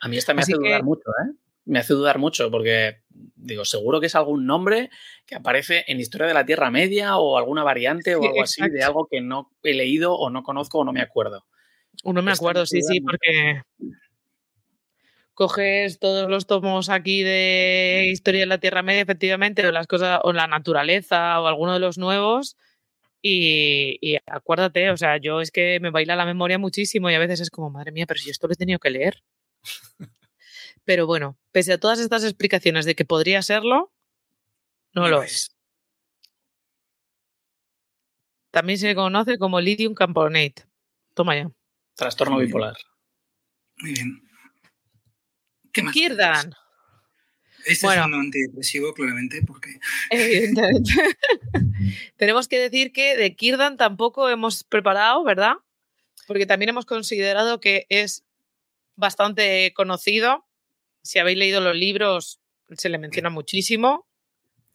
A mí esta me Así hace dudar que- mucho, ¿eh? Me hace dudar mucho porque, digo, seguro que es algún nombre que aparece en Historia de la Tierra Media o alguna variante o algo así de algo que no he leído o no conozco o no me acuerdo. Uno me Esta acuerdo, me sí, sí, porque coges todos los tomos aquí de Historia de la Tierra Media, efectivamente, o las cosas, o la naturaleza, o alguno de los nuevos, y, y acuérdate, o sea, yo es que me baila la memoria muchísimo y a veces es como, madre mía, pero si esto lo he tenido que leer. Pero bueno, pese a todas estas explicaciones de que podría serlo, no lo es. También se conoce como Lithium Camponate. Toma ya. Trastorno Muy bien. bipolar. Muy bien. ¿Qué más? Kirdan. Este Bueno. es un antidepresivo, claramente, porque Evidentemente. Tenemos que decir que de Kirdan tampoco hemos preparado, ¿verdad? Porque también hemos considerado que es bastante conocido. Si habéis leído los libros, se le menciona muchísimo.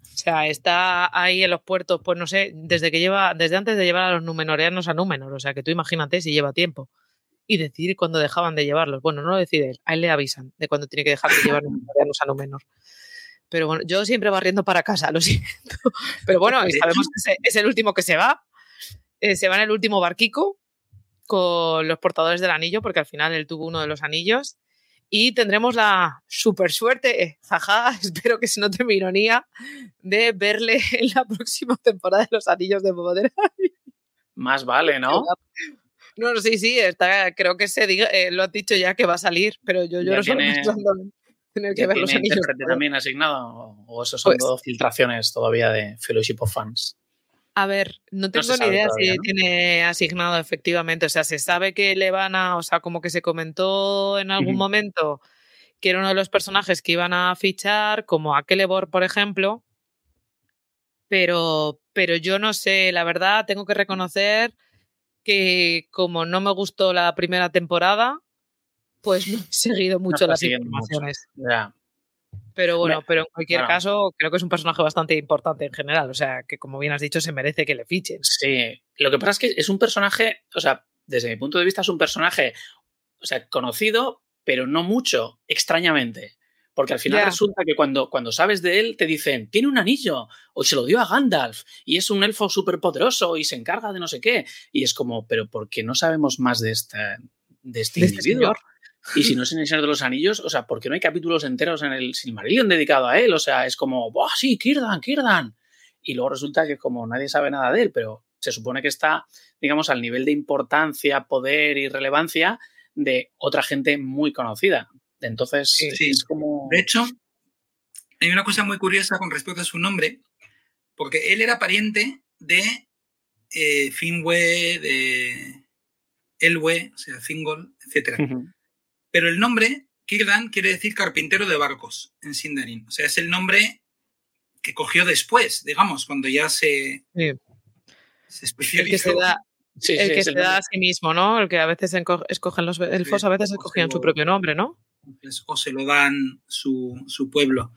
O sea, está ahí en los puertos, pues no sé, desde que lleva, desde antes de llevar a los numenoreanos a Númenor. O sea, que tú imagínate si lleva tiempo. Y decidir cuándo dejaban de llevarlos. Bueno, no lo decide él, a él le avisan de cuándo tiene que dejar de llevar a Númenor. Pero bueno, yo siempre barriendo para casa, lo siento. Pero bueno, sabemos que es el último que se va. Eh, se va en el último barquico con los portadores del anillo, porque al final él tuvo uno de los anillos. Y tendremos la super suerte, eh, jaja, espero que se note mi ironía, de verle en la próxima temporada de Los Anillos de Poder. Más vale, ¿no? No, no, sí, sí, está, creo que se diga, eh, lo has dicho ya que va a salir, pero yo lloro solo tener que ¿Ya ver los anillos. también asignado? ¿O- ¿O eso son Pues- todo filtraciones todavía de Fellowship of Fans? A ver, no tengo se ni idea todavía, si ¿no? tiene asignado efectivamente. O sea, se sabe que le van a, o sea, como que se comentó en algún Ujú. momento que era uno de los personajes que iban a fichar, como a Celeborn, por ejemplo. Pero, pero yo no sé, la verdad, tengo que reconocer que como no me gustó la primera temporada, pues no he seguido mucho las mucho. informaciones. Pero bueno, pero en cualquier bueno. caso, creo que es un personaje bastante importante en general. O sea, que como bien has dicho, se merece que le fichen. Sí, lo que pasa es que es un personaje, o sea, desde mi punto de vista es un personaje, o sea, conocido, pero no mucho, extrañamente. Porque al final resulta que cuando, cuando sabes de él te dicen, tiene un anillo, o se lo dio a Gandalf, y es un elfo súper poderoso y se encarga de no sé qué. Y es como, pero ¿por qué no sabemos más de, esta, de este De este individuo? Y si no es en el Señor de los Anillos, o sea, ¿por qué no hay capítulos enteros en el Silmarillion dedicado a él? O sea, es como, ¡buah, sí, Kirdan, Kirdan! Y luego resulta que como nadie sabe nada de él, pero se supone que está, digamos, al nivel de importancia, poder y relevancia de otra gente muy conocida. Entonces, Sí. Sí. es como... De hecho, hay una cosa muy curiosa con respecto a su nombre, porque él era pariente de eh, Finwë, de Elwë, o sea, Thingol, etc. Pero el nombre, Círdan, quiere decir carpintero de barcos en Sindarin. O sea, es el nombre que cogió después, digamos, cuando ya se, Sí. se El especializó. que se da, Sí, el sí, que se el da nombre. a sí mismo, ¿no? El que a veces escogen los elfos, Sí, a veces escogían su propio nombre, ¿no? Pues, o se lo dan su, su pueblo.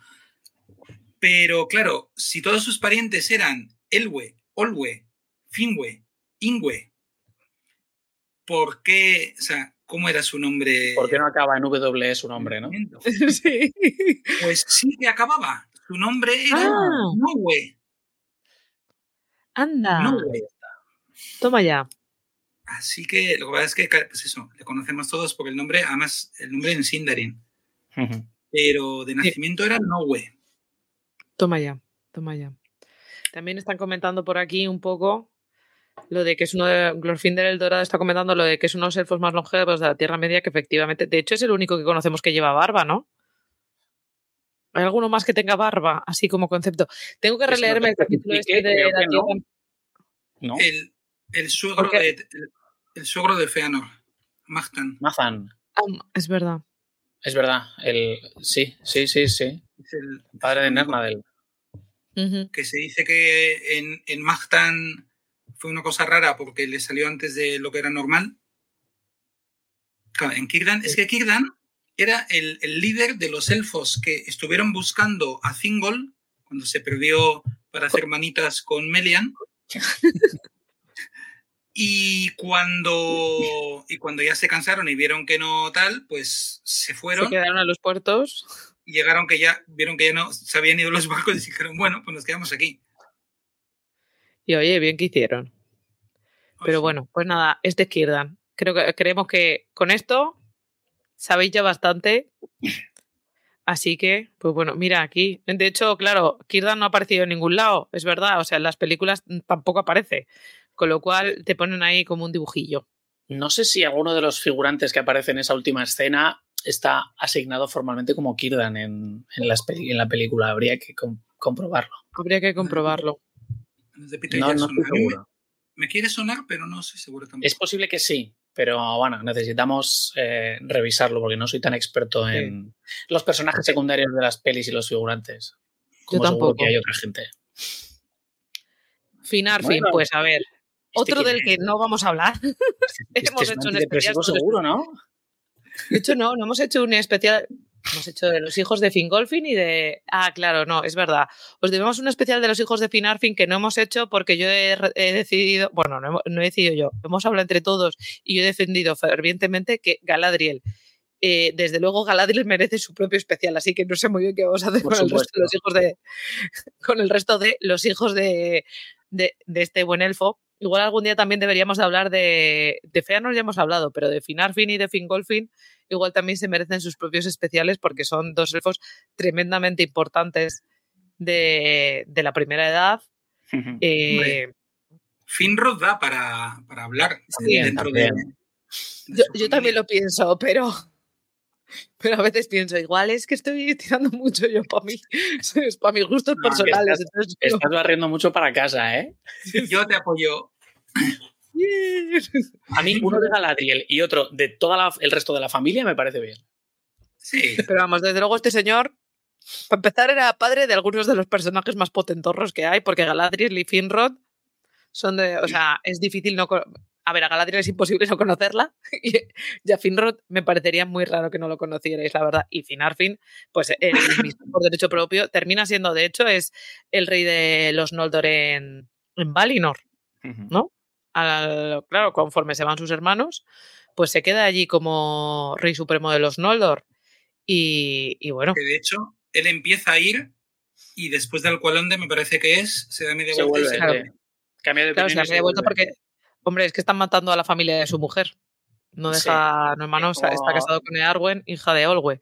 Pero claro, si todos sus parientes eran Elwe, Olwe, Finwe, Ingwe, ¿por qué? O sea, ¿cómo era su nombre? ¿Por qué no acaba en W su nombre, no? sí. Pues sí que acababa. Su nombre era Ah. Nowe. Anda, Nowe. toma ya. Así que lo que pasa es que, pues eso, le conocemos todos por el nombre, además el nombre en Sindarin. Pero de nacimiento era Nowe. Toma ya, toma ya. También están comentando por aquí un poco lo de que es uno de Glorfinder el Dorado está comentando lo de que es uno de los elfos más longevos de la Tierra Media, que efectivamente, de hecho, es el único que conocemos que lleva barba, ¿no? ¿Hay alguno más que tenga barba, así como concepto? Tengo que releerme el lo capítulo este de la. Tierra. ¿No? El, el suegro Porque- de el, el suegro de Feanor, Magtan. Mazan. Ah, es verdad. Es verdad. El... Sí, sí, sí, sí. Es el Padre de Nernadel. Que se dice que en, en Magtan fue una cosa rara porque le salió antes de lo que era normal. Claro, en Kirdan, es que Kirdan era el, el líder de los elfos que estuvieron buscando a Thingol cuando se perdió para hacer manitas con Melian. Y cuando, y cuando ya se cansaron y vieron que no tal, pues se Se fueron quedaron a los puertos. y llegaron que ya, vieron que ya no se habían ido los barcos y dijeron, bueno, pues nos quedamos aquí. Y oye, bien que hicieron. Pero bueno, pues nada, es de Kirdan. Creo que creemos que con esto sabéis ya bastante. Así que, pues bueno, mira aquí. De hecho, claro, Kirdan no ha aparecido en ningún lado, es verdad. O sea, en las películas tampoco aparece. Con lo cual te ponen ahí como un dibujillo. No sé si alguno de los figurantes que aparece en esa última escena está asignado formalmente como Kirdan en, en, las peli- en la película. Habría que com- comprobarlo. Habría que comprobarlo. Los de Peter No, no estoy me- seguro. Me quiere sonar, pero no estoy seguro tampoco. Es posible que sí, pero bueno, necesitamos eh, revisarlo porque no soy tan experto en los personajes secundarios de las pelis y los figurantes. Como tampoco. que hay otra gente. Finar, fin, Bueno. pues a ver. ¿Este Otro del que no vamos a hablar. Este Hemos hecho un especial seguro, ¿no? De hecho, no, no hemos hecho un especial. Hemos hecho de los hijos de Fingolfin y de. Ah, claro, no, es verdad. Os debemos un especial de los hijos de Finarfin que no hemos hecho porque yo he, he decidido. Bueno, no, no, he decidido yo. Hemos hablado entre todos y yo he defendido fervientemente que Galadriel. Eh, desde luego Galadriel merece su propio especial, así que no sé muy bien qué vamos a hacer con el resto de los hijos de. con el resto de los hijos de, de, de este buen elfo. Igual algún día también deberíamos hablar de. De Feanor ya hemos hablado, pero de Finarfin y de Fingolfin igual también se merecen sus propios especiales porque son dos elfos tremendamente importantes de, de la primera edad. eh, Finrod da para, para hablar dentro también. de. de yo, también lo pienso, pero. Pero a veces pienso, igual es que estoy tirando mucho yo para mí, es para mis gustos No, personales. estás- entonces yo- Estás barriendo mucho para casa, ¿eh? Yo te apoyo. A mí uno de Galadriel y otro de todo el resto de la familia me parece bien. Sí. Pero vamos, desde luego este señor, para empezar, era padre de algunos de los personajes más potentorros que hay, porque Galadriel y Finrod son de, o sea, es difícil no... A ver, a Galadriel es imposible no conocerla y, y a Finrod me parecería muy raro que no lo conocierais, la verdad. Y Finarfin, pues el mismo por derecho propio, termina siendo, de hecho, es el rey de los Noldor en, en Valinor. ¿no? Al- claro, conforme se van sus hermanos, pues se queda allí como rey supremo de los Noldor. Y, y bueno, Que de hecho, él empieza a ir y después del Alcualonde, me parece que es, se da media Se vuelta y vuelve. se Claro. sí. Cambia de claro, se se media vuelta porque, hombre, es que están matando a la familia de su mujer. No Sí. deja, no hermano, está, casado con Earwen, hija de Olwe.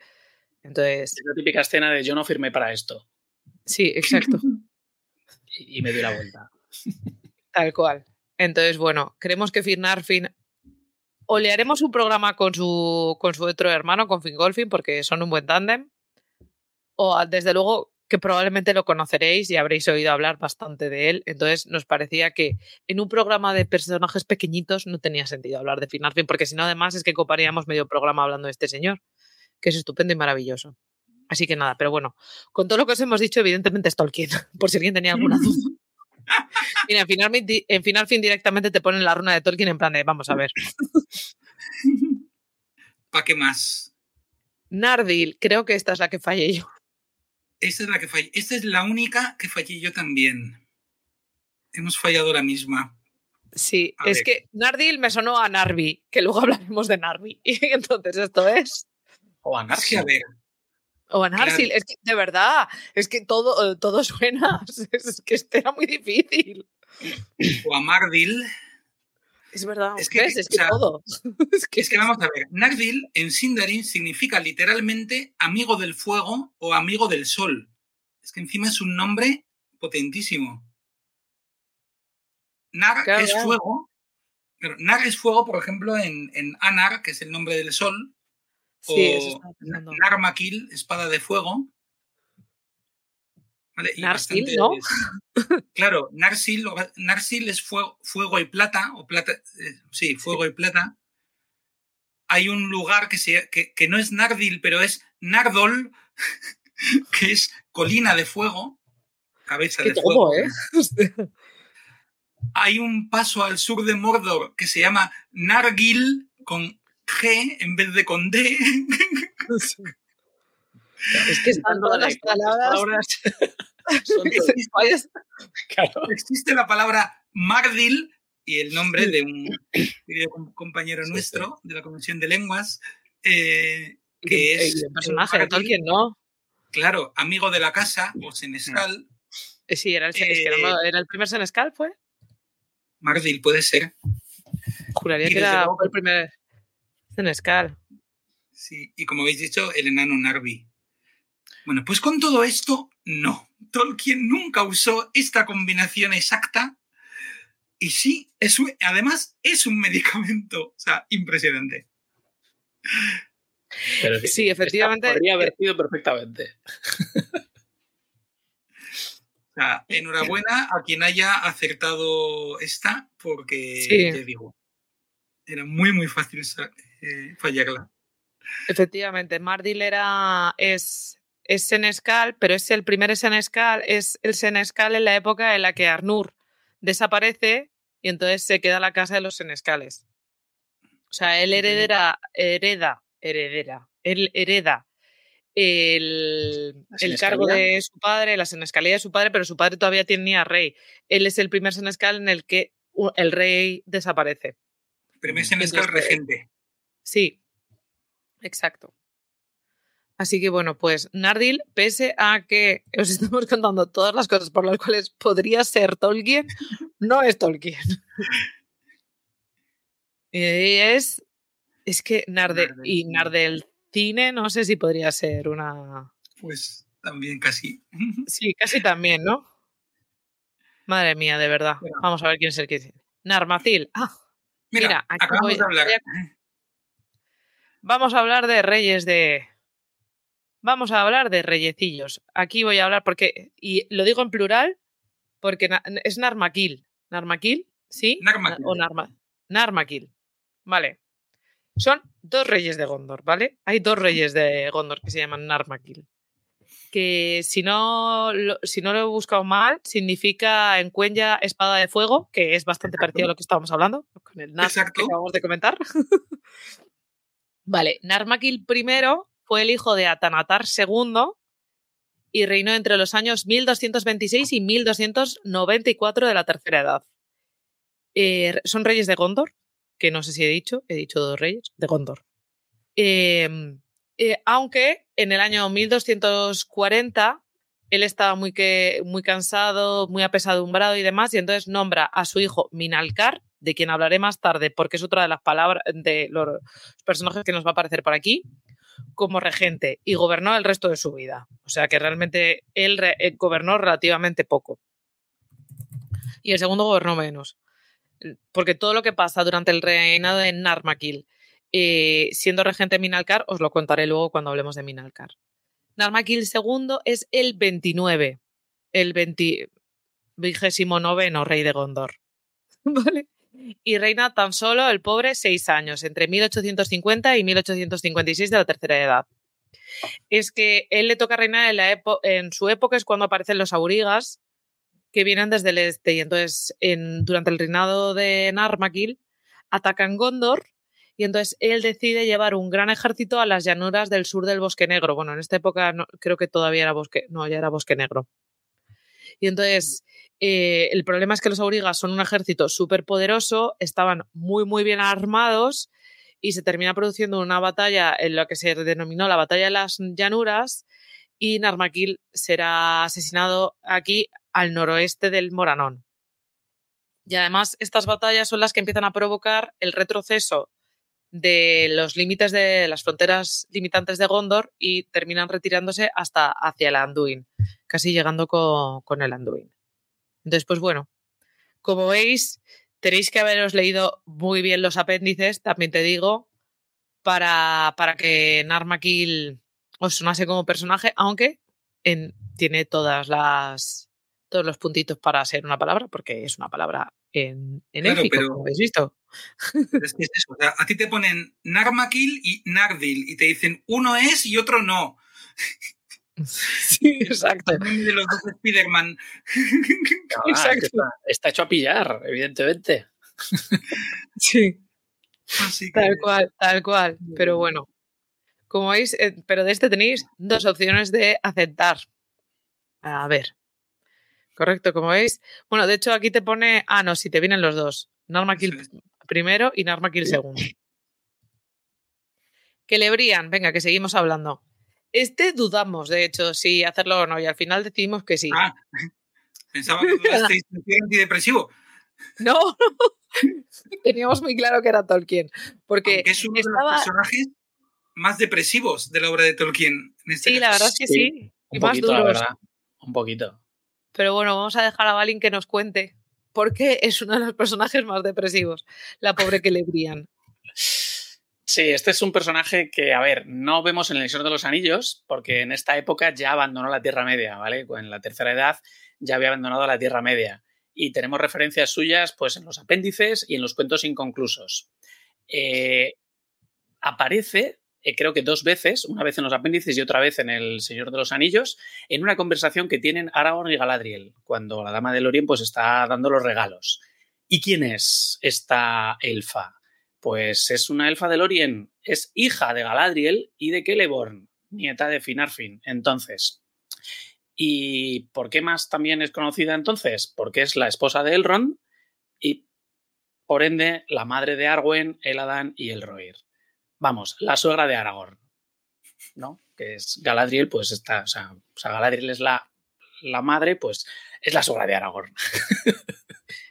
Entonces, Es la típica escena de yo no firmé para esto. sí, exacto, Y, y me di la vuelta. tal cual. Entonces, bueno, creemos que Finarfin o le haremos un programa con su, con su otro hermano, con Fingolfin, porque son un buen tándem, o desde luego que probablemente lo conoceréis y habréis oído hablar bastante de él. Entonces nos parecía que en un programa de personajes pequeñitos no tenía sentido hablar de Finarfin, porque si no, además es que coparíamos medio programa hablando de este señor, que es estupendo y maravilloso. Así que nada, pero bueno, con todo lo que os hemos dicho, evidentemente es Tolkien, por si alguien tenía alguna duda. Mira, en final, en final fin directamente te ponen la runa de Tolkien en plan de, vamos a ver. ¿Para qué más? Nardil, creo que esta es la que fallé yo. Esta es la que fallé. Esta es la única que fallé yo también. Hemos fallado la misma. Sí, A es ver. que Nardil me sonó a Narvi, que luego hablaremos de Narvi. Y entonces esto es. O a Es que, a ver, O a Narsil, es que de verdad, es que todo, eh, todo suena. Es que este era muy difícil. o a Mardil. Es verdad, Es que, es o que sea, todo. Es que, Es que vamos a ver, Nardil en Sindarin significa literalmente amigo del fuego o amigo del sol. Es que encima es un nombre potentísimo. Claro, es claro. fuego. pero Nar es fuego, por ejemplo, en, en Anar, que es el nombre del sol. sí, eso o pensando. Narmakil, espada de fuego. ¿Vale? Y Narsil, bastantes- Claro, Narsil, Narsil es fuego, fuego y plata, o plata, eh, sí, fuego y plata. Hay un lugar que, se, que, que no es Nardil, pero es Nardol, que es colina de fuego, cabeza Que de fuego. todo, ¿eh? Hay un paso al sur de Mordor que se llama Nargil, con G en vez de con D. Es que están todas las palabras. son Dices, "Vaya, Claro. existe la palabra Mardil y el nombre de un compañero Sí, nuestro de la Comisión de Lenguas, eh, que de- es de personaje de Tolkien, ¿no? claro, amigo de la casa o senescal. Eh, Sí, era el, es que Eh, era el primer Senescal, ¿fue? Mardil puede ser, Juraría y que era luego- el primer Senescal. sí. Y como habéis dicho, el enano Narvi. Bueno, pues con todo esto, no. Tolkien nunca usó esta combinación exacta. Y sí, es un- además es un medicamento. O sea, impresionante. Pero Sí, efectivamente, Podría haber sido perfectamente. O sea, enhorabuena a quien haya acertado esta, porque Sí. te digo, era muy, muy fácil eh, fallarla. Efectivamente, Mardil era, es, es Senescal, pero es el primer Senescal, es el Senescal en la época en la que Arnur desaparece y entonces se queda la casa de los Senescales. O sea, él heredera, hereda, heredera, él hereda el, ¿La el cargo de su padre, la senescalía de su padre, pero su padre todavía tenía rey. Él es el primer senescal en el que el rey desaparece. Primer senescal Entonces, regente. Sí, exacto. Así que bueno, pues Nardil, pese a que os estamos contando todas las cosas por las cuales podría ser Tolkien, no es Tolkien. Y es, es que Narde, Nardel y. Nardel cine, no sé si podría ser una... Pues también casi. Sí, casi también, ¿no? Madre mía, de verdad. Bueno. Vamos a ver quién es el que dice. Narmacil. Ah, Mira, Mira, acabamos voy- de hablar. voy a- Vamos a hablar de reyes de. Vamos a hablar de reyecillos. Aquí voy a hablar porque. Y lo digo en plural porque na- es Narmaquil. ¿Narmaquil? ¿Sí? Narmaquil. O Narma... Narmaquil. Vale. Son dos reyes de Gondor, ¿vale? Hay dos reyes de Gondor que se llaman Narmaquil. Que si no, lo, si no lo he buscado mal, significa en Cuenya espada de fuego, que es bastante Exacto. parecido a lo que estábamos hablando, con el Nar que acabamos de comentar. vale, Narmakil I fue el hijo de Atanatar II y reinó entre los años 1226 y 1294 de la tercera edad. Eh, son reyes de Gondor, que no sé si he dicho, he dicho dos reyes, de Gondor. Eh, eh, aunque en el año 1240 él estaba muy, que, muy cansado, muy apesadumbrado y demás, y entonces nombra a su hijo Minalcar, de quien hablaré más tarde, porque es otra de las palabras de los personajes que nos va a aparecer por aquí, como regente y gobernó el resto de su vida. O sea que realmente él eh, gobernó relativamente poco. Y el segundo gobernó menos. Porque todo lo que pasa durante el reinado de Narmakil, eh, siendo regente Minalcar, os lo contaré luego cuando hablemos de Minalcar. Narmakil II es el 29, el 20, 29 rey de Gondor. ¿Vale? Y reina tan solo el pobre seis años, entre 1850 y 1856 de la tercera edad. Es que él le toca reinar en, la en su época, es cuando aparecen los aurigas, que vienen desde el este. Y entonces, en, durante el reinado de Narmakil, atacan Gondor y entonces él decide llevar un gran ejército a las llanuras del sur del Bosque Negro. Bueno, en esta época creo que todavía era bosque, no, ya era Bosque Negro. Y entonces eh, el problema es que los aurigas son un ejército súper poderoso, estaban muy, muy bien armados y se termina produciendo una batalla en lo que se denominó la batalla de las llanuras y Narmakil será asesinado aquí al noroeste del Moranón. Y además estas batallas son las que empiezan a provocar el retroceso de los límites de las fronteras limitantes de Gondor y terminan retirándose hasta hacia el Anduin, casi llegando con, con el Anduin. Entonces, pues bueno, como veis, tenéis que haberos leído muy bien los apéndices, también te digo, para, para que Narmakil os sonase como personaje, aunque en- tiene todas las todos los puntitos para ser una palabra, porque es una palabra en, en Claro, élfico, pero- como habéis visto. Es que es eso. o sea, a ti te ponen Narmakil y Nardil y te dicen uno es y otro no. Sí, exacto. De los dos Spiderman. Ah, Exacto. está hecho a pillar, evidentemente. Sí. Así que- Tal cual, tal cual. Pero bueno, como veis, eh, pero de este tenéis dos opciones de aceptar. A ver. Correcto, como veis. Bueno, de hecho aquí te pone. Ah, no, si te vienen los dos. Narmakil Eso es. primero y Narmakil segundo. Que Lebrian, venga, que seguimos hablando. Este dudamos, de hecho, si hacerlo o no, y al final decidimos que sí. Ah, pensaba que dudasteis antidepresivo. No, teníamos muy claro que era Tolkien. Porque Aunque es uno de los personajes más depresivos de la obra de Tolkien. En este sí, la verdad es que Sí, sí. Y Un más poquito, la verdad. Un poquito. Pero bueno, vamos a dejar a Balin que nos cuente por qué es uno de los personajes más depresivos, la pobre que le brían. Sí, este es un personaje que, a ver, no vemos en el Señor de los Anillos, porque en esta época ya abandonó la Tierra Media, ¿vale? En la tercera edad ya había abandonado la Tierra Media. Y tenemos referencias suyas, pues, en los apéndices y en los cuentos inconclusos. Eh, aparece, eh, creo que dos veces, una vez en los apéndices y otra vez en el Señor de los Anillos, en una conversación que tienen Aragorn y Galadriel, cuando la Dama del Orient, pues, está dando los regalos. ¿Y quién es esta elfa? Pues es una elfa del Orient, es hija de Galadriel y de Celeborn. nieta de Finarfin. Entonces, ¿y por qué más también es conocida entonces? Porque es la esposa de Elrond y, por ende, la madre de Arwen, Eladan y Elrohir. Vamos, la suegra de Aragorn, ¿no? Que es Galadriel, pues está, o sea, Galadriel es la, la madre, pues es la suegra de Aragorn.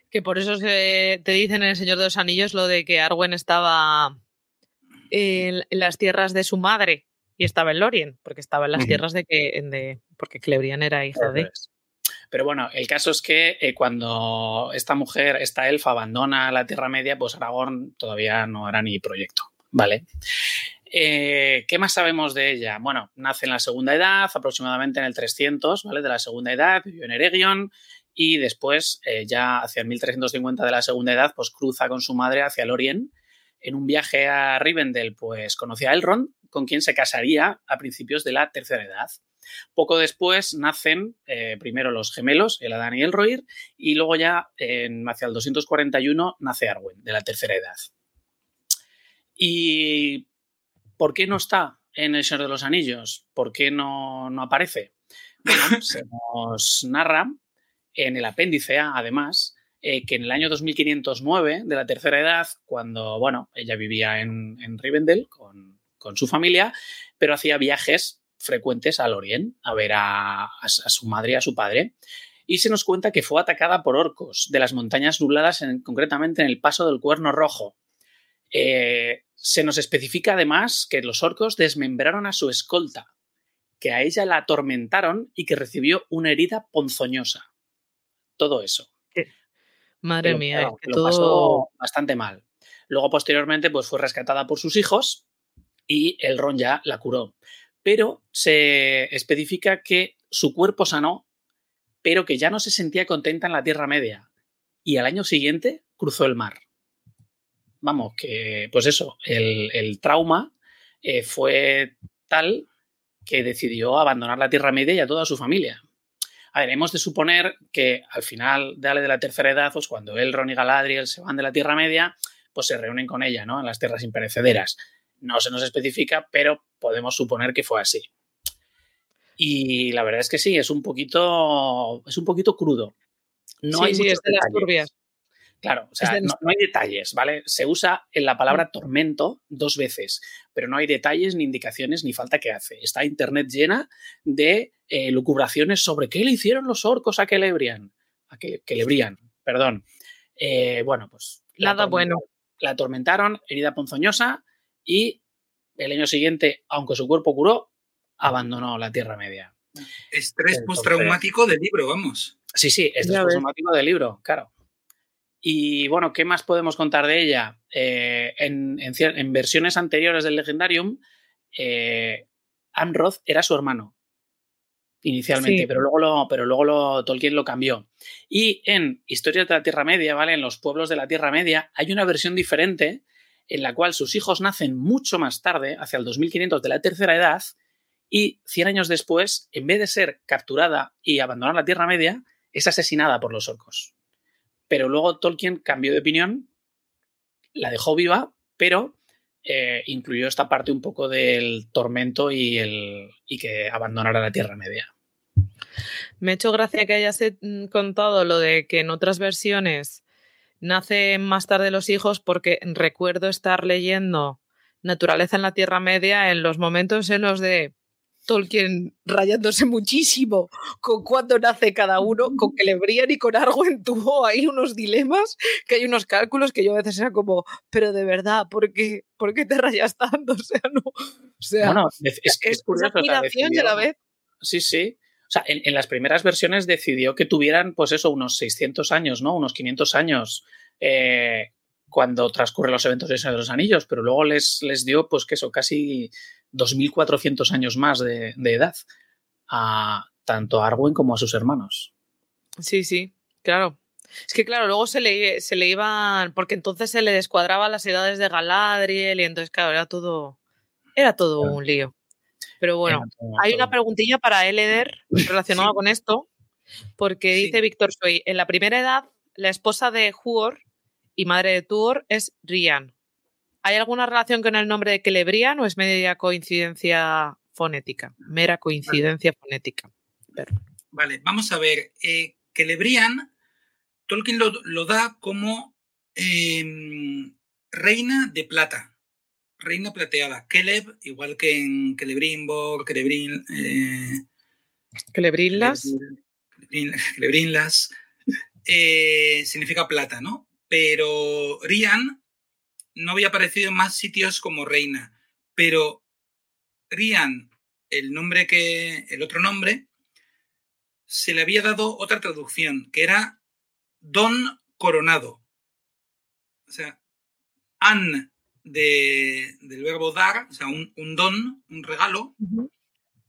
que por eso se, te dicen en El Señor de los Anillos lo de que Arwen estaba en, las tierras de su madre y estaba en Lorien, porque estaba en las tierras de que de, porque Clebrian era hija de. Pero bueno, el caso es que eh, cuando esta mujer, esta elfa, abandona la Tierra Media, pues Aragorn todavía no era ni proyecto, ¿vale? Eh, ¿Qué más sabemos de ella? Bueno, nace en la Segunda Edad, aproximadamente en el 300, ¿vale? De la Segunda Edad, vivió en Eregion y después, eh, ya hacia el 1350 de la Segunda Edad, pues cruza con su madre hacia Lorien en un viaje a Rivendell, pues conoció a Elrond, con quien se casaría a principios de la tercera edad. Poco después nacen eh, primero los gemelos, el Adán y el Roir, y luego ya hacia el 241 nace Arwen, de la tercera edad. ¿Y por qué no está en El Señor de los Anillos? ¿Por qué no, no aparece? Bueno, se nos narra en el apéndice A, además, eh, que en el año 2509, de la tercera edad, cuando, bueno, ella vivía en, Rivendell con, su familia, pero hacía viajes frecuentes al Oriente a ver a, su madre y a su padre. Y se nos cuenta que fue atacada por orcos de las montañas nubladas, concretamente en el paso del Cuerno Rojo. Eh, se nos especifica además que los orcos desmembraron a su escolta, que a ella la atormentaron y que recibió una herida ponzoñosa. Todo eso. Madre mía, que lo pasó bastante mal. Luego, posteriormente, pues fue rescatada por sus hijos y el Ron ya la curó. Pero se especifica que su cuerpo sanó, pero que ya no se sentía contenta en la Tierra Media. Y al año siguiente cruzó el mar. Vamos, que pues eso, el, trauma eh, fue tal que decidió abandonar la Tierra Media y a toda su familia. A ver, hemos de suponer que al final de de la tercera edad, pues cuando Elrond y Galadriel se van de la Tierra Media, pues se reúnen con ella, ¿no? En las tierras imperecederas. No se nos especifica, pero podemos suponer que fue así. Y la verdad es que sí, es un poquito, es un poquito crudo. No hay sí, es de las turbias. Claro, o sea, no, hay detalles, ¿vale? Se usa en la palabra tormento dos veces, pero no hay detalles, ni indicaciones, ni falta que hace. Está Internet llena de eh, lucubraciones sobre qué le hicieron los orcos a Celebrian. A Celebrian, perdón. Eh, bueno, pues. Nada bueno. La atormentaron, herida ponzoñosa, y el año siguiente, aunque su cuerpo curó, abandonó la Tierra Media. Estrés postraumático del libro, vamos. Sí, sí, estrés postraumático del libro, claro. Y bueno, ¿qué más podemos contar de ella? Eh, en, versiones anteriores del Legendarium, eh, Amroth era su hermano inicialmente, pero luego, lo, pero luego lo, Tolkien lo cambió. Y en Historias de la Tierra Media, ¿vale? En los pueblos de la Tierra Media, hay una versión diferente en la cual sus hijos nacen mucho más tarde, hacia el 2500 de la tercera edad, y 100 años después, en vez de ser capturada y abandonar la Tierra Media, es asesinada por los orcos pero luego Tolkien cambió de opinión, la dejó viva, pero eh, incluyó esta parte un poco del tormento y, el, y que abandonara la Tierra Media. Me ha hecho gracia que hayas eh, contado lo de que en otras versiones nacen más tarde los hijos porque recuerdo estar leyendo Naturaleza en la Tierra Media en los momentos en los de Tolkien rayándose muchísimo con cuándo nace cada uno, con que Lebrian y con Arwen tuvo ahí unos dilemas, que hay unos cálculos que yo a veces era como, pero de verdad, ¿por qué, ¿por qué te rayas tanto? O sea, no. O sea, bueno, es, que es, curioso. a la vez. Sí, sí. O sea, en, las primeras versiones decidió que tuvieran, pues eso, unos 600 años, ¿no? Unos 500 años. Eh, cuando transcurren los eventos de los Anillos, pero luego les, les dio, pues que eso, casi 2.400 años más de, edad a tanto a Arwen como a sus hermanos. Sí, sí, claro. Es que claro, luego se le, se le iban, porque entonces se le descuadraban las edades de Galadriel y entonces claro, era todo, era todo un lío. Pero bueno, hay una preguntilla para Eleder relacionada con esto, porque dice Víctor Soy, en la primera edad, la esposa de Huor y madre de Tuor es Rian. ¿Hay alguna relación con el nombre de Celebrian o es media coincidencia fonética, mera coincidencia fonética. Vale, vamos a ver. Eh, Celebrian, Tolkien lo, da como em, reina de plata, reina plateada. Keleb, igual que en Celebrimbor, Celebrin. Eh, Celebrinlas. Celebrinlas. Eh, significa plata, ¿no? Pero Rian no había aparecido en más sitios como reina. Pero Rian, el nombre que. el otro nombre, se le había dado otra traducción, que era don coronado. O sea, an de, del verbo dar, o sea, un, don, un regalo,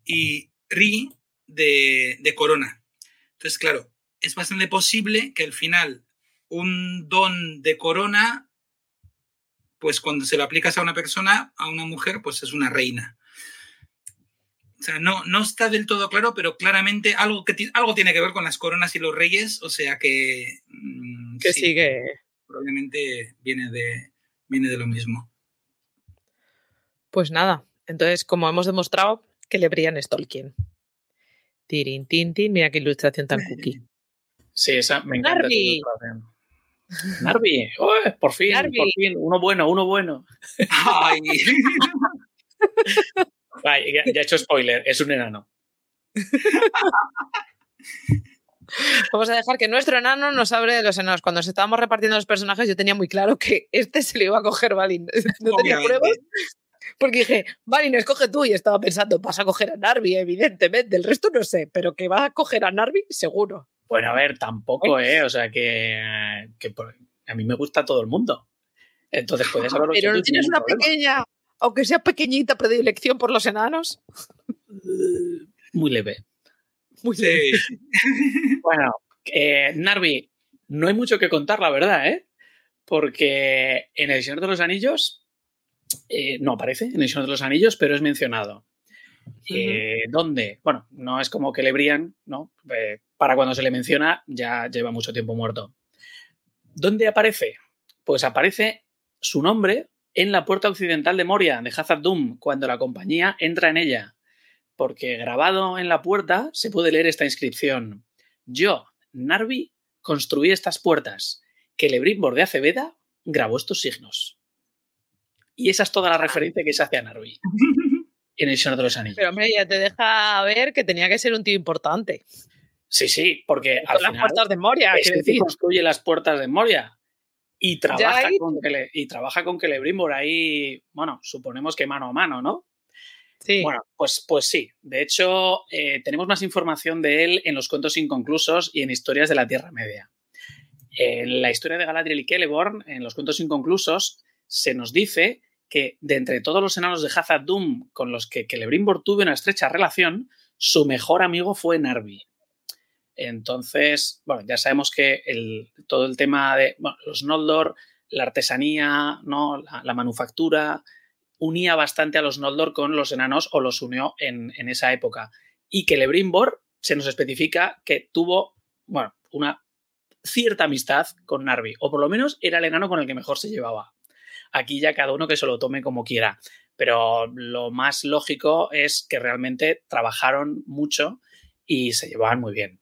y ri de, de, corona. Entonces, claro, es bastante posible que al final un don de corona, pues cuando se lo aplicas a una persona, a una mujer, pues es una reina. O sea, no, no está del todo claro, pero claramente algo, que algo tiene que ver con las coronas y los reyes, o sea que... Mm, que sigue. Probablemente viene de, viene de lo mismo. Pues nada, entonces como hemos demostrado que le brillan es Tolkien. Tirin, tin, tin, mira qué ilustración tan cookie. Sí, esa me encanta. Narvi. Por fin, por fin, uno bueno, uno bueno. Ay. ya, he hecho spoiler, es un enano. Vamos a dejar que nuestro enano nos abre de los enanos. Cuando estábamos repartiendo los personajes, yo tenía muy claro que este se le iba a coger Balin. No tenía pruebas. Porque dije, Balin, escoge tú. Y estaba pensando, vas a coger a Narvi, evidentemente. El resto no sé, pero que va a coger a Narvi, seguro. Bueno, a ver, tampoco, ¿eh? O sea, que, a mí me gusta todo el mundo. Entonces puedes saberlo. Pero no tienes una pequeña aunque sea pequeñita predilección por los enanos? Muy leve. Muy leve. bueno, eh, Narvi, no hay mucho que contar, la verdad, ¿eh? Porque en El Señor de los Anillos eh, no aparece en El Señor de los Anillos, pero es mencionado. Eh, ¿Dónde? Bueno, no es como que le brillan, ¿no? Para cuando se le menciona ya lleva mucho tiempo muerto. ¿Dónde aparece? Pues aparece su nombre en la puerta occidental de Moria, de Hazard Doom, cuando la compañía entra en ella. Porque grabado en la puerta se puede leer esta inscripción. Yo, Narvi, construí estas puertas. Que Lebrimbor de Aceveda grabó estos signos. Y esa es toda la referencia que se hace a Narvi en el Señor de los Anillos. Pero hombre, ya te deja ver que tenía que ser un tío importante. Sí, sí, porque al las puertas de Moria, es decir. construye las puertas de Moria. Y trabaja, con y trabaja con Celebrimbor ahí, bueno, suponemos que mano a mano, ¿no? Sí. Bueno, pues, pues sí. De hecho, eh, tenemos más información de él en los cuentos inconclusos y en historias de la Tierra Media. En la historia de Galadriel y Celeborn, en los cuentos inconclusos, se nos dice que de entre todos los enanos de Hazard Doom con los que Celebrimbor tuvo una estrecha relación, su mejor amigo fue Narvi. Entonces, bueno, ya sabemos que todo el tema de los Noldor, la artesanía, ¿no? la, manufactura, unía bastante a los Noldor con los enanos o los unió en, esa época. Y que Lebrimbor se nos especifica que tuvo, bueno, una cierta amistad con Narvi, o por lo menos era el enano con el que mejor se llevaba. Aquí ya cada uno que se lo tome como quiera, pero lo más lógico es que realmente trabajaron mucho y se llevaban muy bien.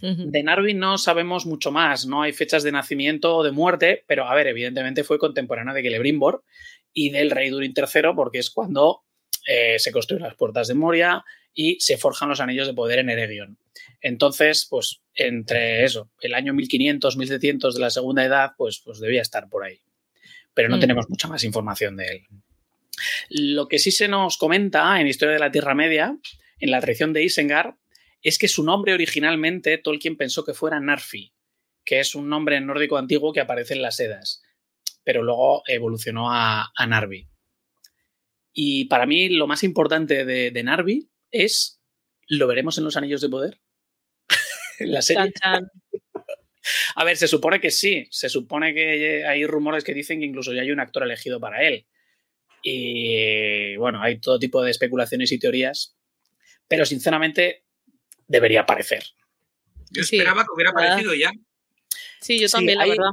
De Narvi no sabemos mucho más, no hay fechas de nacimiento o de muerte, pero a ver, evidentemente fue contemporáneo de Celebrimbor y del rey Durin III, porque es cuando eh, se construyen las puertas de Moria y se forjan los anillos de poder en Eregion. Entonces, pues entre eso, el año 1500, 1700 de la segunda edad, pues, pues debía estar por ahí. Pero no mm. tenemos mucha más información de él. Lo que sí se nos comenta en Historia de la Tierra Media, en la traición de Isengard, es que su nombre originalmente Tolkien pensó que fuera Narfi, que es un nombre nórdico antiguo que aparece en las Edas, pero luego evolucionó a, Narvi. Y para mí lo más importante de, Narvi es, ¿lo veremos en los Anillos de Poder? la serie. A ver, se supone que sí, se supone que hay rumores que dicen que incluso ya hay un actor elegido para él. Y bueno, hay todo tipo de especulaciones y teorías, pero sinceramente debería aparecer. Yo esperaba que hubiera aparecido ya. Sí, yo también, la verdad.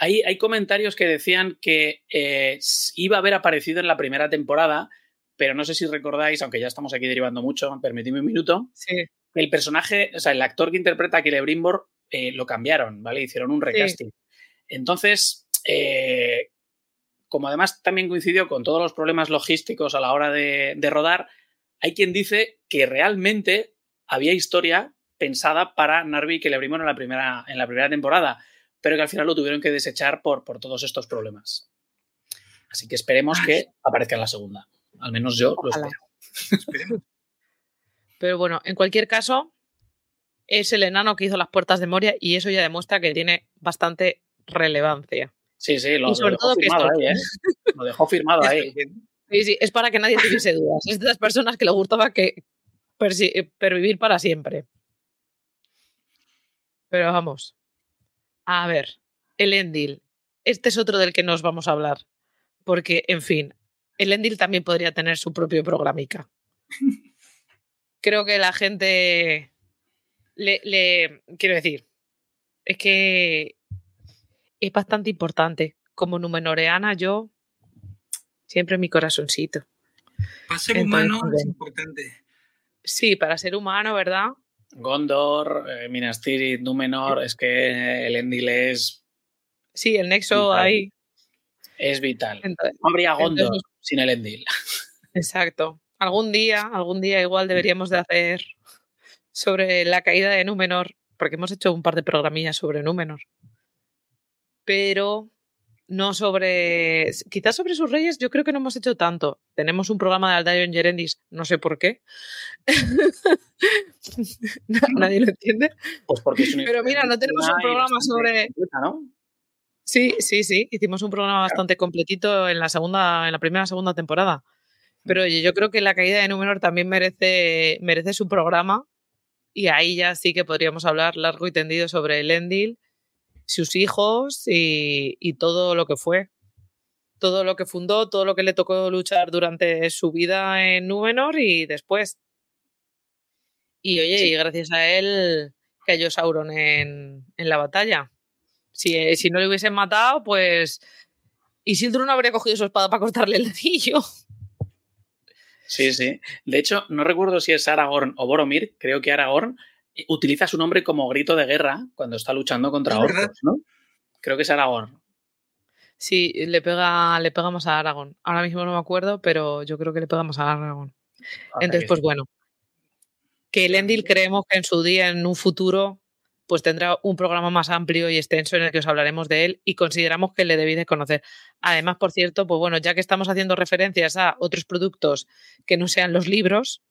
Hay, hay, comentarios que decían que eh, iba a haber aparecido en la primera temporada, pero no sé si recordáis, aunque ya estamos aquí derivando mucho, permitidme un minuto, Sí. el personaje, o sea, el actor que interpreta a Celebrimbor eh, lo cambiaron, ¿vale? Hicieron un recasting. Entonces, eh, como además también coincidió con todos los problemas logísticos a la hora de, de rodar, hay quien dice que realmente había historia pensada para Narvi y Celebrimbor en la primera, en la primera temporada, pero que al final lo tuvieron que desechar por, por todos estos problemas. Así que esperemos que aparezca en la segunda. Al menos yo lo espero. Esperemos. Pero bueno, en cualquier caso, es el enano que hizo las puertas de Moria y eso ya demuestra que tiene bastante relevancia. Sí, sí, lo, Y sobre lo dejó todo que firmado ahí, ¿eh? Lo dejó firmado ahí. Sí, sí, es para que nadie tuviese dudas. Es de las personas que le gustaba que pervivir para siempre. Pero vamos. A ver, el Endil. Este es otro del que nos vamos a hablar. Porque, en fin, el Endil también podría tener su propio programica. Creo que la gente le, le- quiero decir, es que es bastante importante. Como numenoreana, yo siempre en mi corazoncito. Para ser Entonces, humano es importante. Sí, para ser humano, ¿verdad? Gondor, eh, Minas Tirith, Númenor, es que el Endil es, Sí, el nexo Vital. ahí. es vital. Entonces, No habría Gondor entonces- sin el Endil. exacto. Algún día, algún día igual deberíamos de hacer sobre la caída de Númenor, porque hemos hecho un par de programillas sobre Númenor. Pero no sobre. Quizás sobre sus reyes, yo creo que no hemos hecho tanto. Tenemos un programa de Aldaion Yerendis, no sé por qué. Nadie lo entiende. Pues porque es una Pero mira, no tenemos un programa sobre-. Sí, sí, sí. Hicimos un programa bastante completito en la segunda, en la primera segunda temporada. Pero oye, yo creo que la caída de Númenor también merece, merece su programa. Y ahí ya sí que podríamos hablar largo y tendido sobre el Endil, sus hijos y, y todo lo que fue. Todo lo que fundó, todo lo que le tocó luchar durante su vida en Númenor y después. Y oye, y gracias a él cayó Sauron en, en la batalla. Si, eh, si no le hubiesen matado, pues Isildur no habría cogido su espada para cortarle el dedillo. Sí, sí. De hecho, no recuerdo si es Aragorn o Boromir, creo que Aragorn utiliza su nombre como grito de guerra cuando está luchando contra orcos, ¿no? Creo que es Aragorn. Sí, le pega, le pegamos a Aragón. Ahora mismo no me acuerdo, pero yo creo que le pegamos a Aragón. O sea Entonces, pues bueno. Que el Endil creemos que en su día, en un futuro, pues tendrá un programa más amplio y extenso en el que os hablaremos de él y consideramos que le debéis de conocer. Además, por cierto, pues bueno, ya que estamos haciendo referencias a otros productos que no sean los libros,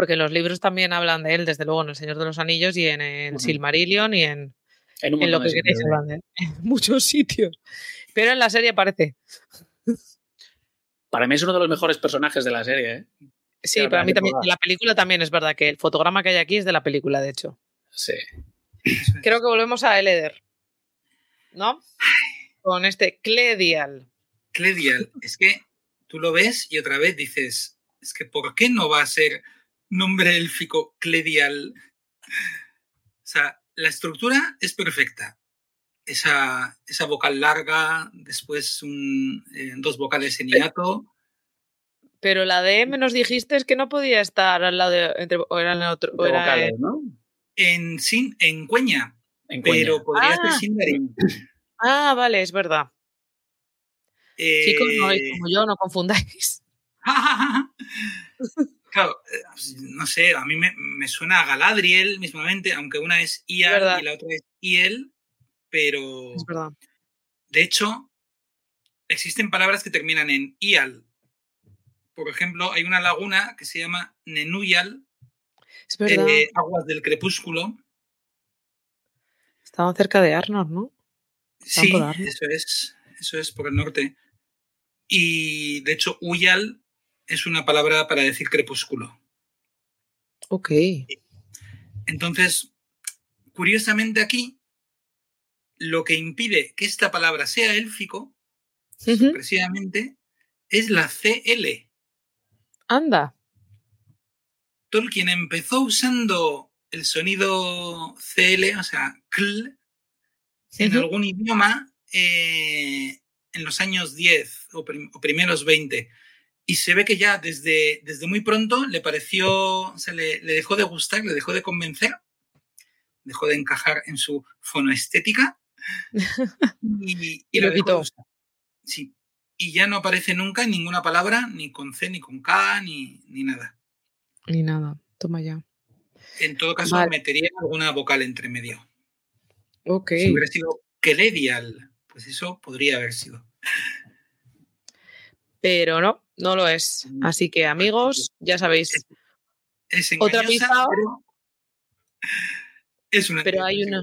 porque los libros también hablan de él, desde luego, en El Señor de los Anillos y en el. Silmarillion y en, En, un en lo que queréis ¿eh? hablar de él. En muchos sitios. Pero en la serie aparece. Para mí es uno de los mejores personajes de la serie, ¿eh? Sí, para mí también. La película también es verdad que el fotograma que hay aquí es de la película, de hecho. Sí. Creo que volvemos a Eleder. ¿No? Con este Cledial. Cledial. Es que tú lo ves y otra vez dices, es que ¿por qué no va a ser nombre élfico Cledial? O sea, la estructura es perfecta. Esa, esa vocal larga, después un, eh, dos vocales en hiato. Pero la de M nos dijiste es que no podía estar al lado de. Entre, o era en otro. o De era vocales, en- ¿no? En, sin, en cueña, En pero podría Ah. ser Sindarin. Ah, vale, es verdad. Chicos, no Eh, es como yo, no confundáis. Claro, eh, no sé, a mí me, me suena a Galadriel mismamente, aunque una es Ial verdad. y la otra es Iel, pero Es verdad. de hecho existen palabras que terminan en Ial. Por ejemplo, hay una laguna que se llama Nenuyal, Es verdad. eh, aguas del crepúsculo. Estaban cerca de Arnor, ¿no? Sí, Arnor. eso es, eso es por el norte. Y de hecho, Uyal es una palabra para decir crepúsculo. Ok. Entonces, curiosamente aquí, lo que impide que esta palabra sea élfico, precisamente, es la CL. Anda. Tolkien empezó usando el sonido CL, o sea, CL, en algún idioma eh, en los años 10 o, prim- o primeros 20. Y se ve que ya desde, desde muy pronto le pareció, se le, le dejó de gustar, le dejó de convencer, dejó de encajar en su fonoestética y, Y lo de quitó. Sí. Y ya no aparece nunca en ninguna palabra, ni con C, ni con K, ni, ni nada. Ni nada, toma ya. En todo caso, Vale. metería alguna vocal entre medio. Ok. Si hubiera sido Keledial, pues eso podría haber sido. Pero no, no lo es. Mm. Así que amigos, ya sabéis. Es Otra pista. pero es una Pero hay una,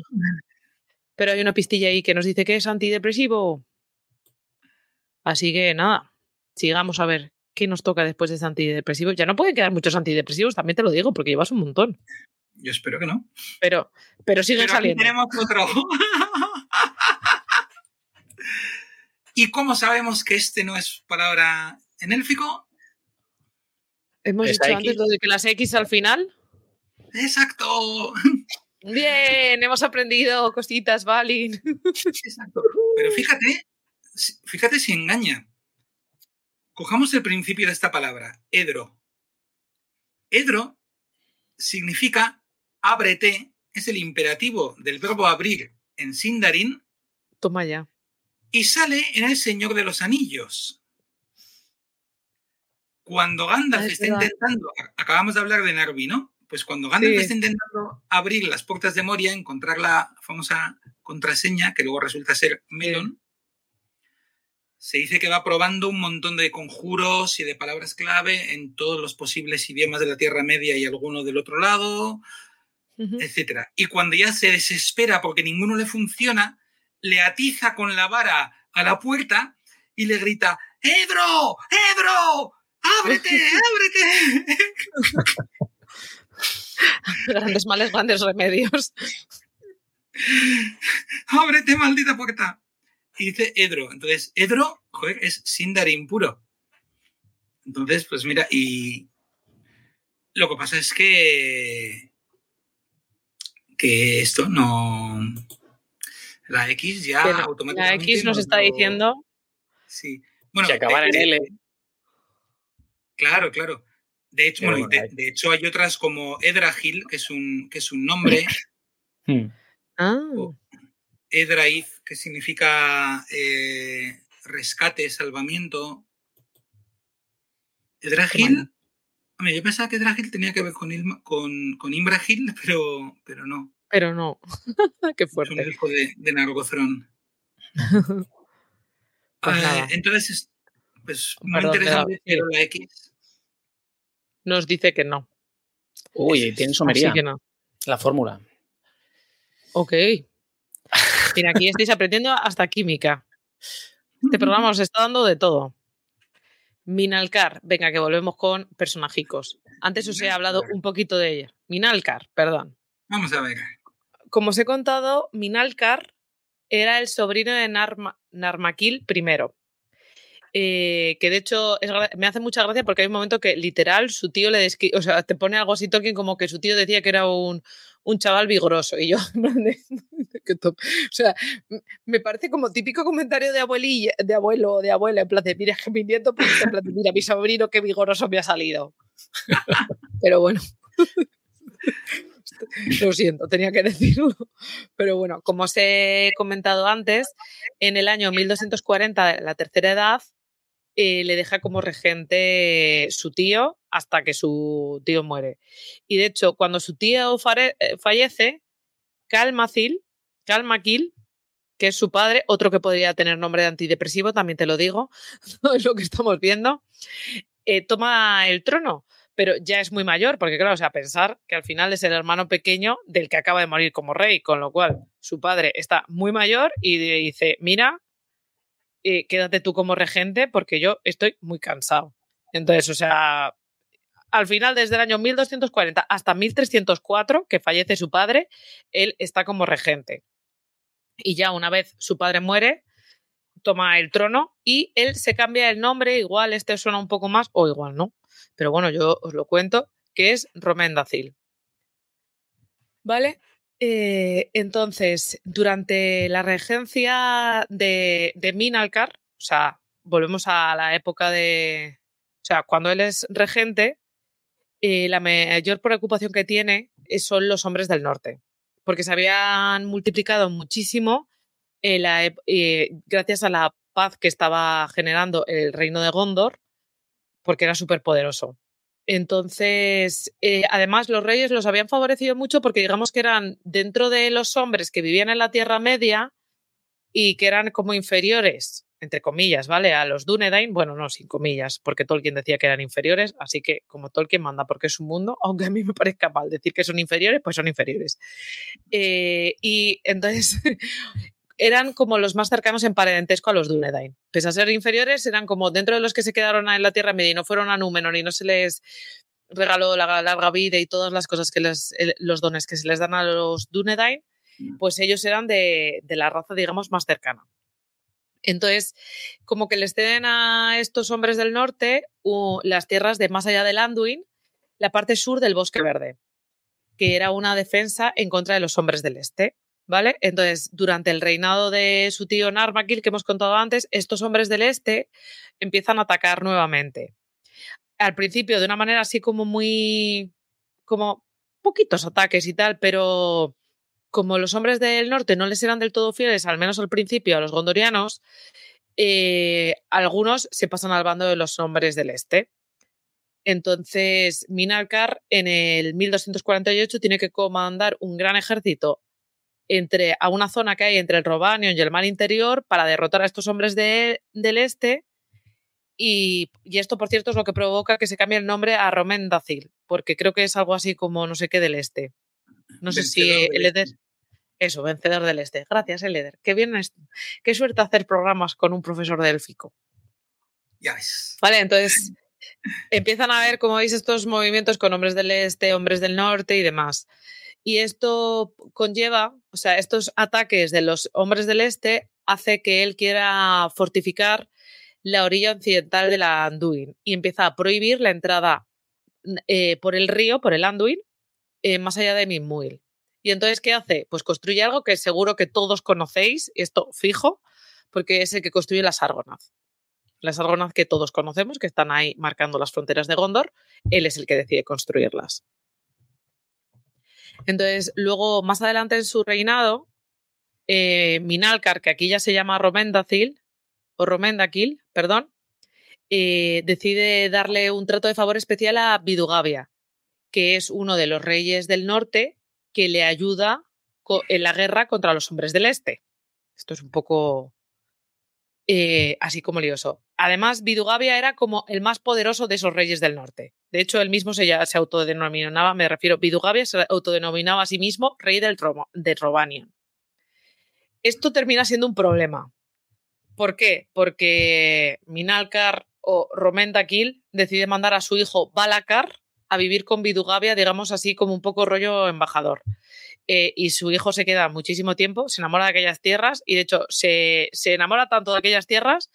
pero hay una pistilla ahí que nos dice que es antidepresivo. Así que nada, sigamos a ver qué nos toca después de este antidepresivo. Ya no pueden quedar muchos antidepresivos, también te lo digo, porque llevas un montón. Yo espero que no. Pero, pero siguen Pero aquí saliendo. tenemos otro. ¿Y cómo sabemos que este no es palabra en élfico? Hemos dicho antes lo de que las X al final. Exacto. Bien, hemos aprendido cositas, Valin. Exacto. Pero fíjate, si- fíjate si engaña. Cojamos el principio de esta palabra, edro. Edro significa ábrete, es el imperativo del verbo abrir en Sindarin Toma ya. Y sale en El Señor de los Anillos. Cuando Gandalf es está verdad. intentando, acabamos de hablar de Narvi, ¿no? Pues cuando Gandalf Sí. está intentando abrir las puertas de Moria, encontrar la famosa contraseña, que luego resulta ser Melon, se dice que va probando un montón de conjuros y de palabras clave en todos los posibles idiomas de la Tierra Media y alguno del otro lado, Ujú. etcétera. Y cuando ya se desespera porque ninguno le funciona, le atiza con la vara a la puerta y le grita, ¡Edro! ¡Edro! ¡Ábrete! ¡Ábrete! Grandes males, grandes remedios. ¡Ábrete, maldita puerta! Y dice Edro. Entonces, Edro, joder, es Sindarin puro. Entonces, pues mira, y lo que pasa es que que esto no la X ya no, automáticamente La X nos está lo- diciendo. Sí. Bueno, si acabara de- en L. Claro, claro. De hecho, Pero bueno, bueno, de, hecho hay otras como Edragil, que es un, que es un nombre, Hmm. Ah. Edraiz, que significa eh, rescate, salvamiento. Edragil, hombre, yo pensaba que Edragil tenía que ver con, Ilma- con, con Imbragil, pero, pero no. Pero no. Qué Es un fuerte. elfo de, de Nargothrond. Pues Ah, entonces, es- pues interesante, sí. pero la X. Nos dice que no. Uy, tiene Así somería. que no. La fórmula. Ok. Mira, aquí estáis aprendiendo hasta química. Este programa os está dando de todo. Minalcar, venga, que volvemos con personajicos. Antes os he hablado un poquito de ella. Minalcar, perdón. Vamos a ver. Como os he contado, Minalcar era el sobrino de Narma- Narmakil I. Eh, que de hecho me hace mucha gracia porque hay un momento que literal su tío le describe, o sea, te pone algo así Tolkien como que su tío decía que era un, un chaval vigoroso y yo, o sea, me parece como típico comentario de abuelilla, de abuelo o de abuela, en plan de, mira, mi nieto, pues, en plan de, mira, mi sobrino qué vigoroso me ha salido. Pero bueno. Lo siento, tenía que decirlo. Pero bueno, como os he comentado antes, en el año 1240, la tercera edad, eh, le deja como regente su tío hasta que su tío muere. Y de hecho, cuando su tío eh, fallece, Calmacil, Calmaquil, que es su padre, otro que podría tener nombre de antidepresivo, también te lo digo, es lo que estamos viendo, eh, toma el trono pero ya es muy mayor, porque claro, o sea, pensar que al final es el hermano pequeño del que acaba de morir como rey, con lo cual su padre está muy mayor y dice, mira, eh, quédate tú como regente porque yo estoy muy cansado. Entonces, o sea, al final, desde el año 1240 hasta 1304, que fallece su padre, él está como regente. Y ya una vez su padre muere, toma el trono y él se cambia el nombre, igual este suena un poco más o igual no pero bueno, yo os lo cuento, que es Romendacil. ¿Vale? Eh, entonces, durante la regencia de, de Minalcar, o sea, volvemos a la época de. O sea, cuando él es regente, eh, la mayor preocupación que tiene son los hombres del norte, porque se habían multiplicado muchísimo gracias a la paz que estaba generando el reino de Gondor, porque era súper poderoso. Entonces, eh, además, los reyes los habían favorecido mucho porque digamos que eran dentro de los hombres que vivían en la Tierra Media y que eran como inferiores, entre comillas, ¿vale? A los Dunedain, bueno, no, sin comillas, porque Tolkien decía que eran inferiores, así que como Tolkien manda porque es un mundo, aunque a mí me parezca mal decir que son inferiores, pues son inferiores. Eh, y entonces, eran como los más cercanos en parentesco a los Dunedain. Pese a ser inferiores, eran como dentro de los que se quedaron en la Tierra Media y no fueron a Númenor y no se les regaló la larga vida y todas las cosas que les, los dones que se les dan a los Dunedain, mm. pues ellos eran de, la raza, digamos, más cercana. Entonces, como que les ceden a estos hombres del norte las tierras de más allá del Anduin, la parte sur del Bosque Verde, que era una defensa en contra de los hombres del este. ¿Vale? Entonces, durante el reinado de su tío Narmakil, que hemos contado antes, estos hombres del este empiezan a atacar nuevamente. Al principio, de una manera así como muy. como poquitos ataques y tal, pero como los hombres del norte no les eran del todo fieles, al menos al principio, a los gondorianos, eh, algunos se pasan al bando de los hombres del este. Entonces, Minalcar en el 1248 tiene que comandar un gran ejército entre, a una zona que hay entre el Robanion y el mar interior para derrotar a estos hombres del este. Y, esto, por cierto, es lo que provoca que se cambie el nombre a Romendacil, porque creo que es algo así como no sé qué del este. No sé si el Eder. Eso, vencedor del este. Gracias, Eleder. Qué bien, qué suerte hacer programas con un profesor de élfico. Ya ves. Vale, entonces empiezan a ver, como veis, estos movimientos con hombres del este, hombres del norte y demás. Y esto conlleva, o sea, estos ataques de los hombres del este hace que él quiera fortificar la orilla occidental de la Anduin y empieza a prohibir la entrada eh, por el río, por el Anduin, eh, más allá de Minmuil. Y entonces, ¿qué hace? Pues construye algo que seguro que todos conocéis, esto fijo, porque es el que construye las Argonath. Las Argonath que todos conocemos, que están ahí marcando las fronteras de Gondor, él es el que decide construirlas. Entonces, luego, más adelante en su reinado, eh, Minalcar, que aquí ya se llama Romendacil, o Romendakil, perdón, eh, decide darle un trato de favor especial a Vidugavia, que es uno de los reyes del norte que le ayuda en la guerra contra los hombres del este. Esto es un poco eh, así como lioso. Además, Vidugavia era como el más poderoso de esos reyes del norte. De hecho, él mismo se, se autodenominaba, me refiero, Vidugavia se autodenominaba a sí mismo rey del de Robanian. Esto termina siendo un problema. ¿Por qué? Porque Minalcar o Romendakil decide mandar a su hijo Balakar a vivir con Vidugavia, digamos así como un poco rollo embajador. Eh, y su hijo se queda muchísimo tiempo, se enamora de aquellas tierras y de hecho se, se enamora tanto de aquellas tierras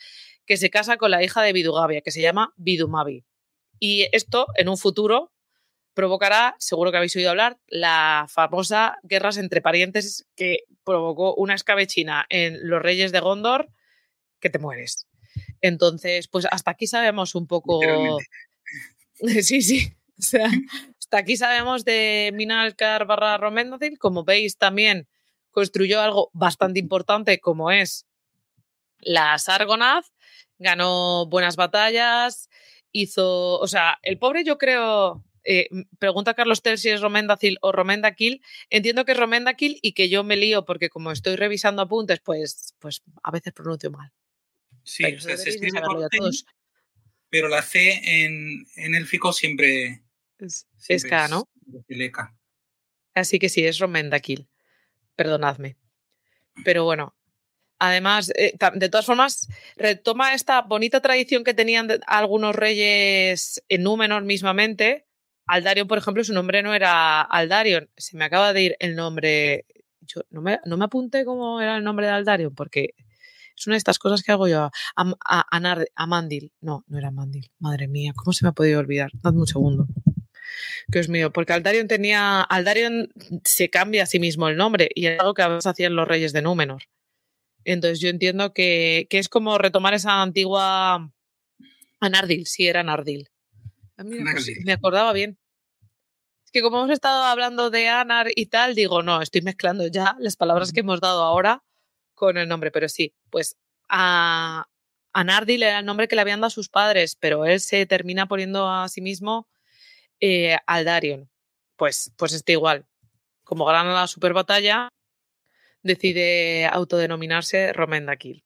que se casa con la hija de Vidugavia, que se llama Vidumavi. Y esto, en un futuro, provocará, seguro que habéis oído hablar, la famosa guerras entre parientes que provocó una escabechina en los reyes de Gondor que te mueres. Entonces, pues hasta aquí sabemos un poco. Sí, sí. O sea, hasta aquí sabemos de Minalcar barra Romendacil. Como veis, también construyó algo bastante importante como es la Sargonath. Ganó buenas batallas, hizo, o sea, el pobre yo creo, eh, pregunta Carlos Tel si es Romendacil o Romendakil, entiendo que es Romendakil y que yo me lío porque como estoy revisando apuntes, pues, pues a veces pronuncio mal. Sí, pero, se escribe por pero la C en, en élfico siempre es, es K, ¿no? Así que sí, es Romendakil. Perdonadme. Pero bueno, Además, eh, de todas formas, retoma esta bonita tradición que tenían algunos reyes en Númenor mismamente. Aldarion, por ejemplo, su nombre no era Aldarion. Se me acaba de ir el nombre. Yo no me, no me apunté cómo era el nombre de Aldarion, porque es una de estas cosas que hago yo. A, Amandil. No, no era Amandil. Madre mía, ¿cómo se me ha podido olvidar? Dadme un segundo. Es mío, porque Aldarion tenía. Aldarion se cambia a sí mismo el nombre y es algo que a veces hacían los reyes de Númenor. Entonces yo entiendo que, es como retomar esa antigua Anardil, sí, era Anardil. me acordaba bien. Es que como hemos estado hablando de Anar y tal, digo, no, estoy mezclando ya las palabras que hemos dado ahora con el nombre, pero sí, pues a Anardil era el nombre que le habían dado a sus padres, pero él se termina poniendo a sí mismo eh, Aldarion. Pues, pues está igual. Como gana la super batalla, decide autodenominarse Romendakil.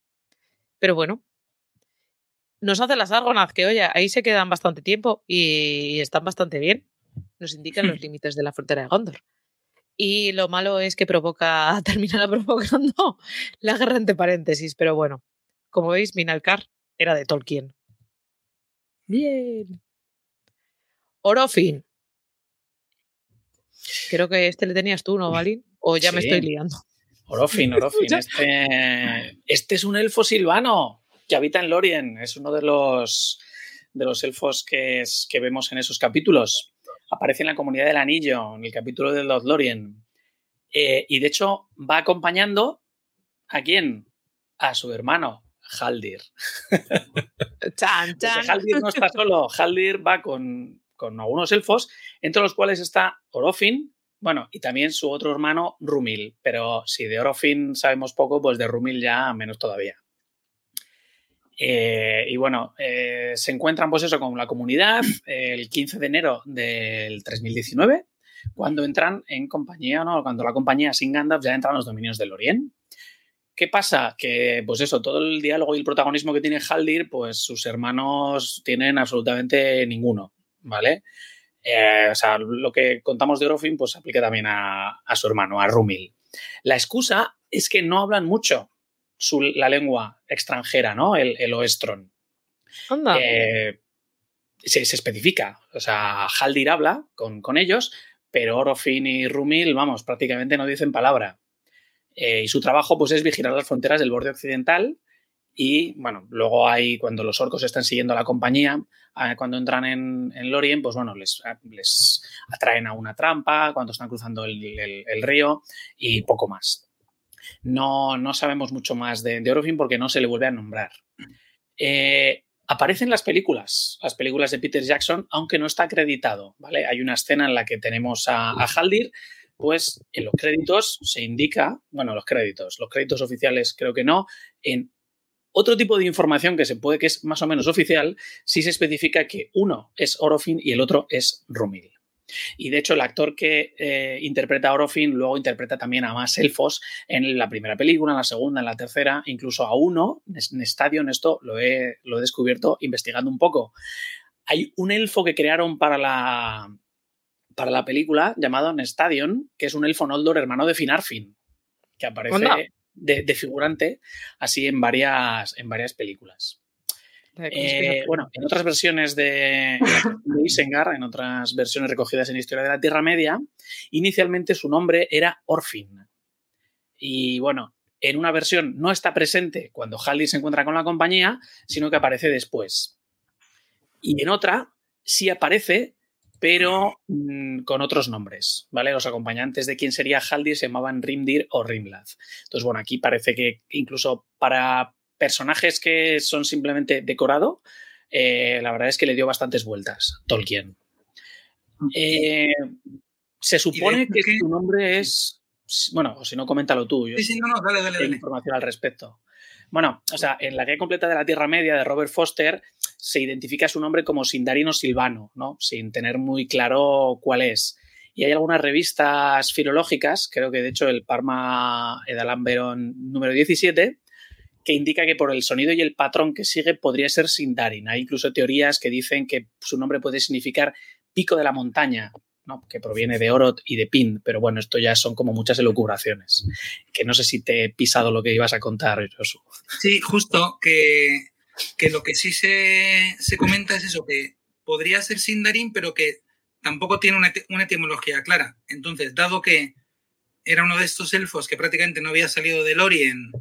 Pero bueno, nos hace las Argonaz, que oye, ahí se quedan bastante tiempo y están bastante bien. Nos indican los límites de la frontera de Gondor. Y lo malo es que provoca, termina provocando la guerra entre paréntesis, pero bueno, como veis, Minalcar era de Tolkien. Bien. Orofin. Creo que este le tenías tú, ¿no, Valin? O ya me estoy liando. Orofin, Orofin. Este, este es un elfo silvano que habita en Lorien. Es uno de los, de los elfos que, que vemos en esos capítulos. Aparece en la comunidad del anillo, en el capítulo de los Lorien. Eh, y de hecho va acompañando a quién? A su hermano, Haldir. Chan, chan. Haldir no está solo, Haldir va con, con algunos elfos, entre los cuales está Orofin, bueno, y también su otro hermano, Rumil. Pero si de Orofin sabemos poco, pues de Rumil ya menos todavía. Eh, y bueno, eh, se encuentran pues eso con la comunidad el 15 de enero del 3019, cuando entran en compañía, ¿no? Cuando la compañía sin Gandalf ya entra en los dominios del Orient. ¿Qué pasa? Que, pues eso, todo el diálogo y el protagonismo que tiene Haldir, pues sus hermanos tienen absolutamente ninguno, ¿vale? Eh, o sea, lo que contamos de Orofin, pues se aplica también a, su hermano, a Rumil. La excusa es que no hablan mucho la lengua extranjera, ¿no? El, el oestron. Eh, se, especifica. O sea, Haldir habla con, con, ellos, pero Orofin y Rumil, vamos, prácticamente no dicen palabra. Eh, y su trabajo, pues, es vigilar las fronteras del borde occidental. Y bueno, luego hay, cuando los orcos están siguiendo a la compañía, cuando entran en, en, Lorien, pues bueno, les, les, atraen a una trampa cuando están cruzando el, río y poco más. No, no sabemos mucho más de, Orofin porque no se le vuelve a nombrar. Eh, aparece en las películas, las películas de Peter Jackson, aunque no está acreditado, ¿vale? Hay una escena en la que tenemos a, a Haldir, pues en los créditos se indica, bueno, los créditos, los créditos oficiales creo que no, en otro tipo de información que se puede que es más o menos oficial, sí se especifica que uno es Orofin y el otro es Rumil. Y de hecho, el actor que eh, interpreta a Orofin luego interpreta también a más elfos en la primera película, en la segunda, en la tercera, incluso a uno. En Stadion, esto lo he, lo he descubierto investigando un poco. Hay un elfo que crearon para la, para la película llamado Nestadion, que es un elfo Noldor hermano de Finarfin, que aparece de, de, figurante así en varias, en varias películas. Eh, bueno, en otras versiones de, de Isengar, en otras versiones recogidas en Historia de la Tierra Media, inicialmente su nombre era Orfin. Y bueno, en una versión no está presente cuando Haldir se encuentra con la compañía, sino que aparece después. Y en otra sí aparece, pero mmm, con otros nombres, ¿vale? Los acompañantes de quien sería Haldir se llamaban Rimdir o Rimlad. Entonces, bueno, aquí parece que incluso para personajes que son simplemente decorado, eh, la verdad es que le dio bastantes vueltas Tolkien. Eh, se supone que su nombre es. Bueno, o si no, coméntalo tú. Yo sí, sí, no, no, dale, dale, dale. información al respecto. Bueno, o sea, en la guía completa de la Tierra Media de Robert Foster se identifica su nombre como Sindarino Silvano, ¿no? Sin tener muy claro cuál es. Y hay algunas revistas filológicas, creo que de hecho el Parma Edalamberon número 17, que indica que por el sonido y el patrón que sigue podría ser Sindarin. Hay incluso teorías que dicen que su nombre puede significar pico de la montaña, ¿no? que proviene de Oroth y de Pin, pero bueno, esto ya son como muchas elucubraciones. Que no sé si te he pisado lo que ibas a contar. Sí, justo, que, que lo que sí se, se, comenta es eso, que podría ser Sindarin, pero que tampoco tiene una, una etimología clara. Entonces, dado que era uno de estos elfos que prácticamente no había salido del Orient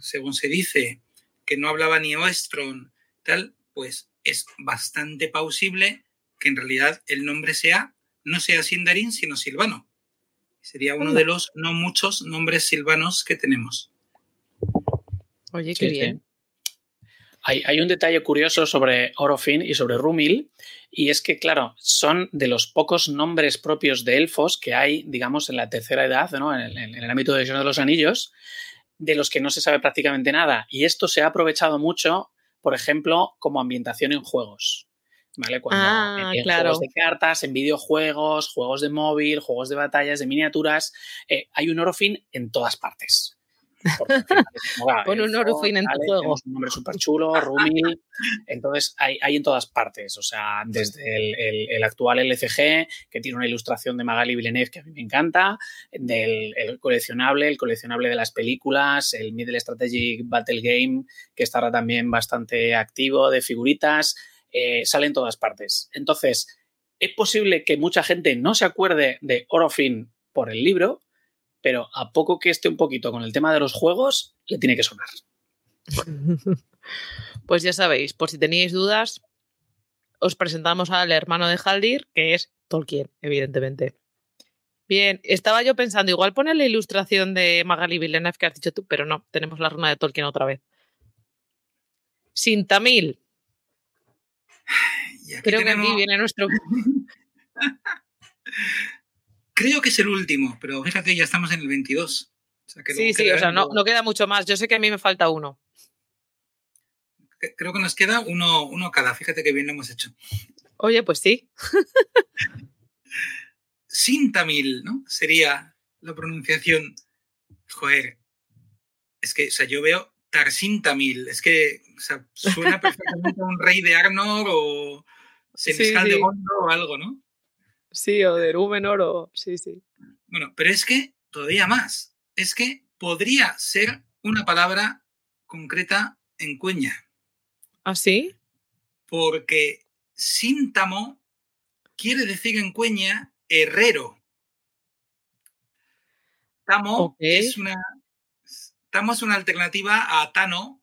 según se dice, que no hablaba ni Oestron, tal, pues es bastante plausible que en realidad el nombre sea, no sea Sindarin, sino Silvano. Sería uno de los no muchos nombres silvanos que tenemos. Oye, qué sí, bien. Hay, hay, un detalle curioso sobre Orofin y sobre Rumil, y es que, claro, son de los pocos nombres propios de elfos que hay, digamos, en la tercera edad, ¿no? en, el, en el ámbito de Señor de los Anillos, de los que no se sabe prácticamente nada. Y esto se ha aprovechado mucho, por ejemplo, como ambientación en juegos. ¿Vale? Cuando Ah, en, en claro. juegos de cartas, en videojuegos, juegos de móvil, juegos de batallas, de miniaturas, eh, hay un Orofin en todas partes. Porque Pon un elfo, Orofin en tu juego. Un nombre súper chulo, Rumil. Entonces hay, hay en todas partes. O sea, desde el, el- el actual LCG, que tiene una ilustración de Magali Villeneuve que a mí me encanta, del el coleccionable, el coleccionable de las películas, el Middle Strategic Battle Game, que está ahora también bastante activo, de figuritas, eh, sale en todas partes. Entonces, es posible que mucha gente no se acuerde de Orofin por el libro, pero a poco que esté un poquito con el tema de los juegos, le tiene que sonar. Pues ya sabéis, por si teníais dudas, os presentamos al hermano de Haldir, que es Tolkien, evidentemente. Bien, estaba yo pensando, igual poner la ilustración de Magali Villeneuve que has dicho tú, pero no, tenemos la runa de Tolkien otra vez. Sintamil, Y aquí creo que aquí viene nuestro... Creo que es el último, pero fíjate, ya estamos en el 22. O sea, que Sí, sí, o sea, no, no queda mucho más. Yo sé que a mí me falta uno. Creo que nos queda uno, uno cada. Fíjate que bien lo hemos hecho. Oye, pues sí. Sintamil, ¿no? Sería la pronunciación. Joder. Es que, o sea, yo veo Tarsintamil. Es que, o sea, suena perfectamente a un rey de Arnor o Senescal Sí, de sí. Gondo o algo, ¿no? Sí, o de Númenor o... Sí, sí. Bueno, pero es que todavía más. Es que podría ser una palabra concreta en cuña. ¿Ah, sí? porque síntamo quiere decir en cueña herrero. Tamo es una tamo es una alternativa a Tano,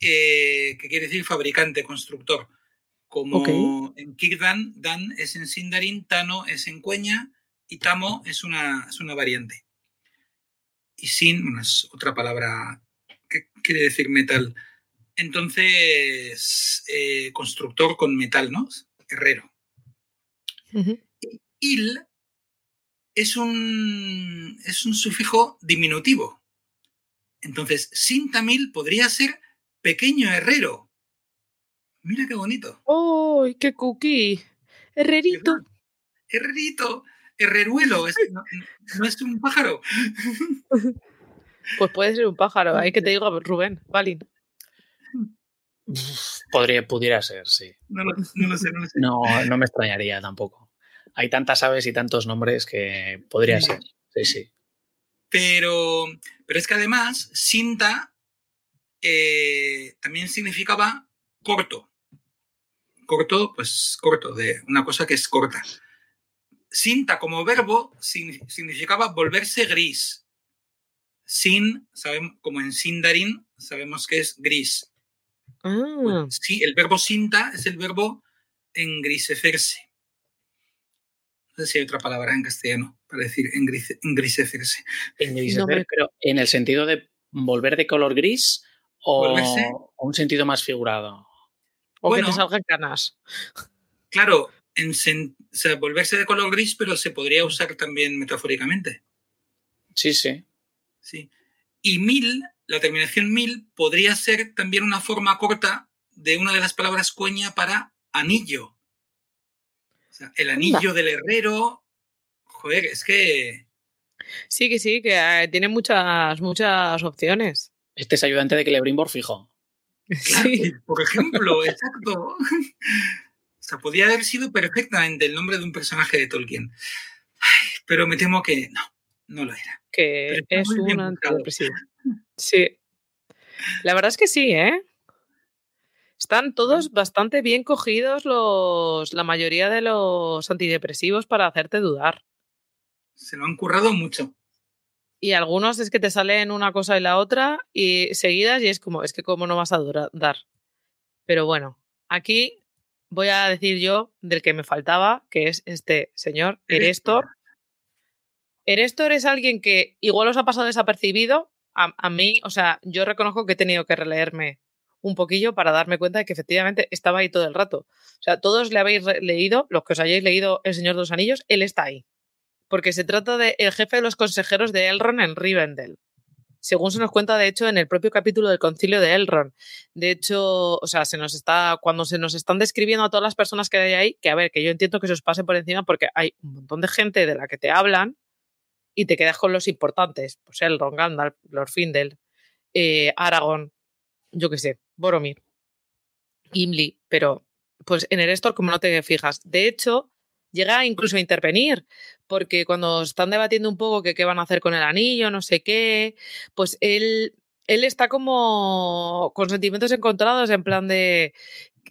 eh, que quiere decir fabricante, constructor. Como en Kirdan, Dan es en Sindarin, Tano es en cueña y Tamo es una, es una variante. Y Sin, bueno, es otra palabra que quiere decir metal. Entonces, eh, constructor con metal, ¿no? Herrero. Il es un, es un sufijo diminutivo. Entonces, Sintamil podría ser pequeño herrero. Mira qué bonito. ¡Uy, qué cookie! Herrerito. Herrerito, herreruelo, es- no, no es un pájaro. Pues puede ser un pájaro. Ahí que te digo, Rubén, Valin. Podría, pudiera ser, sí. No, lo- no lo sé, no lo sé. No, no me extrañaría tampoco. Hay tantas aves y tantos nombres que podría Sí. ser. Sí, sí. Pero, pero es que además, Sinta eh, también significaba corto. Corto, pues corto, de una cosa que es corta. Sinta como verbo signi- significaba volverse gris. Sin, sabemos, como en Sindarin, sabemos que es gris. Ah, sí, el verbo sinta es el verbo engrisecerse. No sé si hay otra palabra en castellano para decir engrise- engrisecerse. Engrisecer, No pero en el sentido de volver de color gris o un sentido más figurado. O bueno. que te salgan canas. Claro, en sen- o sea, volverse de color gris, pero se podría usar también metafóricamente. Sí, sí. ¿sí? Y mil, la terminación mil, podría ser también una forma corta de una de las palabras cueña para anillo. O sea, el anillo del herrero. Joder, es que. Sí, que sí, que eh, tiene muchas, muchas opciones. Este es ayudante de Celebrimbor fijo. Sí. por ejemplo, exacto. O sea, podía haber sido perfectamente el nombre de un personaje de Tolkien. Ay, pero me temo que no, no lo era. que es un antidepresivo. Sí. La verdad es que sí, ¿eh? Están todos bastante bien cogidos los, la mayoría de los antidepresivos para hacerte dudar. Se lo han currado mucho. Y algunos es que te salen una cosa y la otra y seguidas y es como, es que cómo no vas a dura- dar. Pero bueno, aquí voy a decir yo del que me faltaba, que es este señor, Erestor. Erestor es alguien que igual os ha pasado desapercibido. A, a mí, o sea, yo reconozco que he tenido que releerme un poquillo para darme cuenta de que efectivamente estaba ahí todo el rato. O sea, todos le habéis leído, los que os hayáis leído El Señor de los Anillos, él está ahí. Porque se trata del el jefe de los consejeros de Elrond en Rivendell según se nos cuenta, de hecho, en el propio capítulo del concilio de Elrond. De hecho, o sea, se nos está, cuando se nos están describiendo a todas las personas que hay ahí, que a ver, que yo entiendo que se os pase por encima porque hay un montón de gente de la que te hablan y te quedas con los importantes. Pues Elrond, Gandalf, Lord Findel, eh, Aragorn, yo qué sé, Boromir, Gimli, pero pues en el Estor como no te fijas. De hecho, llega incluso a intervenir, porque cuando están debatiendo un poco que qué van a hacer con el anillo, no sé qué, pues él, él está como con sentimientos encontrados en plan de,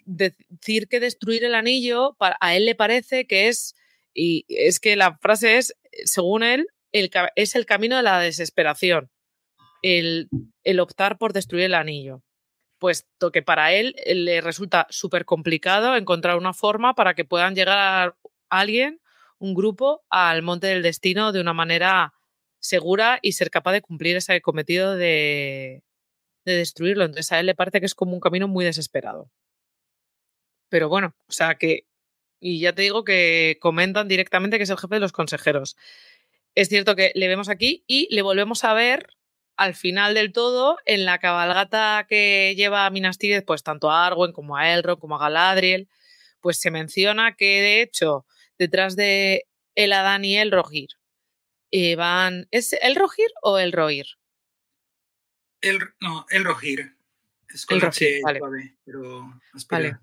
decir que destruir el anillo a él le parece que es, y es que la frase es, según él, el, es el camino de la desesperación, el, el optar por destruir el anillo puesto que para él le resulta súper complicado encontrar una forma para que puedan llegar alguien, un grupo, al monte del destino de una manera segura y ser capaz de cumplir ese cometido de, de destruirlo. Entonces a él le parece que es como un camino muy desesperado. Pero bueno, o sea que, y ya te digo que comentan directamente que es el jefe de los consejeros. Es cierto que le vemos aquí y le volvemos a ver al final del todo en la cabalgata que lleva a Minas Tirith, pues tanto a Arwen como a Elrond como a Galadriel, pues se menciona que de hecho detrás de el Adán y el Rogir. Eh, van, ¿Es el Rogir o el Roir? El, no, el Rogir. Es con el Rogir, vale. pero vale.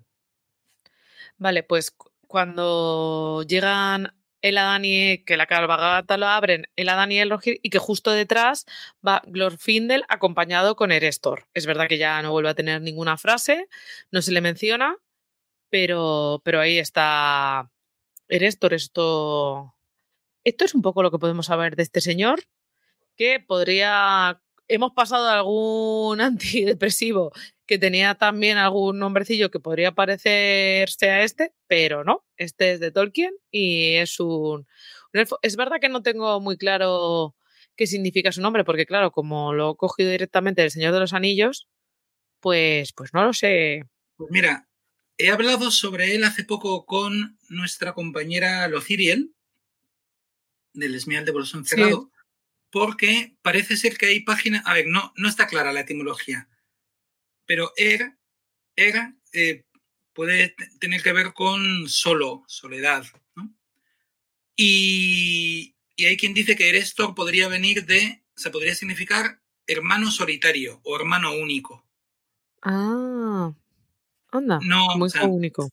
vale, pues cuando llegan el Adán y que la cabalgata lo abren, el Adán y el Rogir, y que justo detrás va Glorfindel acompañado con Erestor. Es verdad que ya no vuelve a tener ninguna frase, no se le menciona, pero, pero ahí está Erestor, esto, esto es un poco lo que podemos saber de este señor, que podría, hemos pasado algún antidepresivo que tenía también algún nombrecillo que podría parecerse a este, pero no, este es de Tolkien y es un, elfo. Es verdad que no tengo muy claro qué significa su nombre, porque claro, como lo he cogido directamente del Señor de los Anillos, pues, pues no lo sé. Pues mira, He hablado sobre él hace poco con nuestra compañera Lociriel, del Esmial de Bolsón Cerrado, porque parece ser que hay páginas. A ver, no, no está clara la etimología, pero er, er eh, puede tener que ver con solo, soledad. Y, y, hay quien dice que Erestor podría venir de. O sea, podría significar hermano solitario o hermano único. Ah, Anda, no, muy único.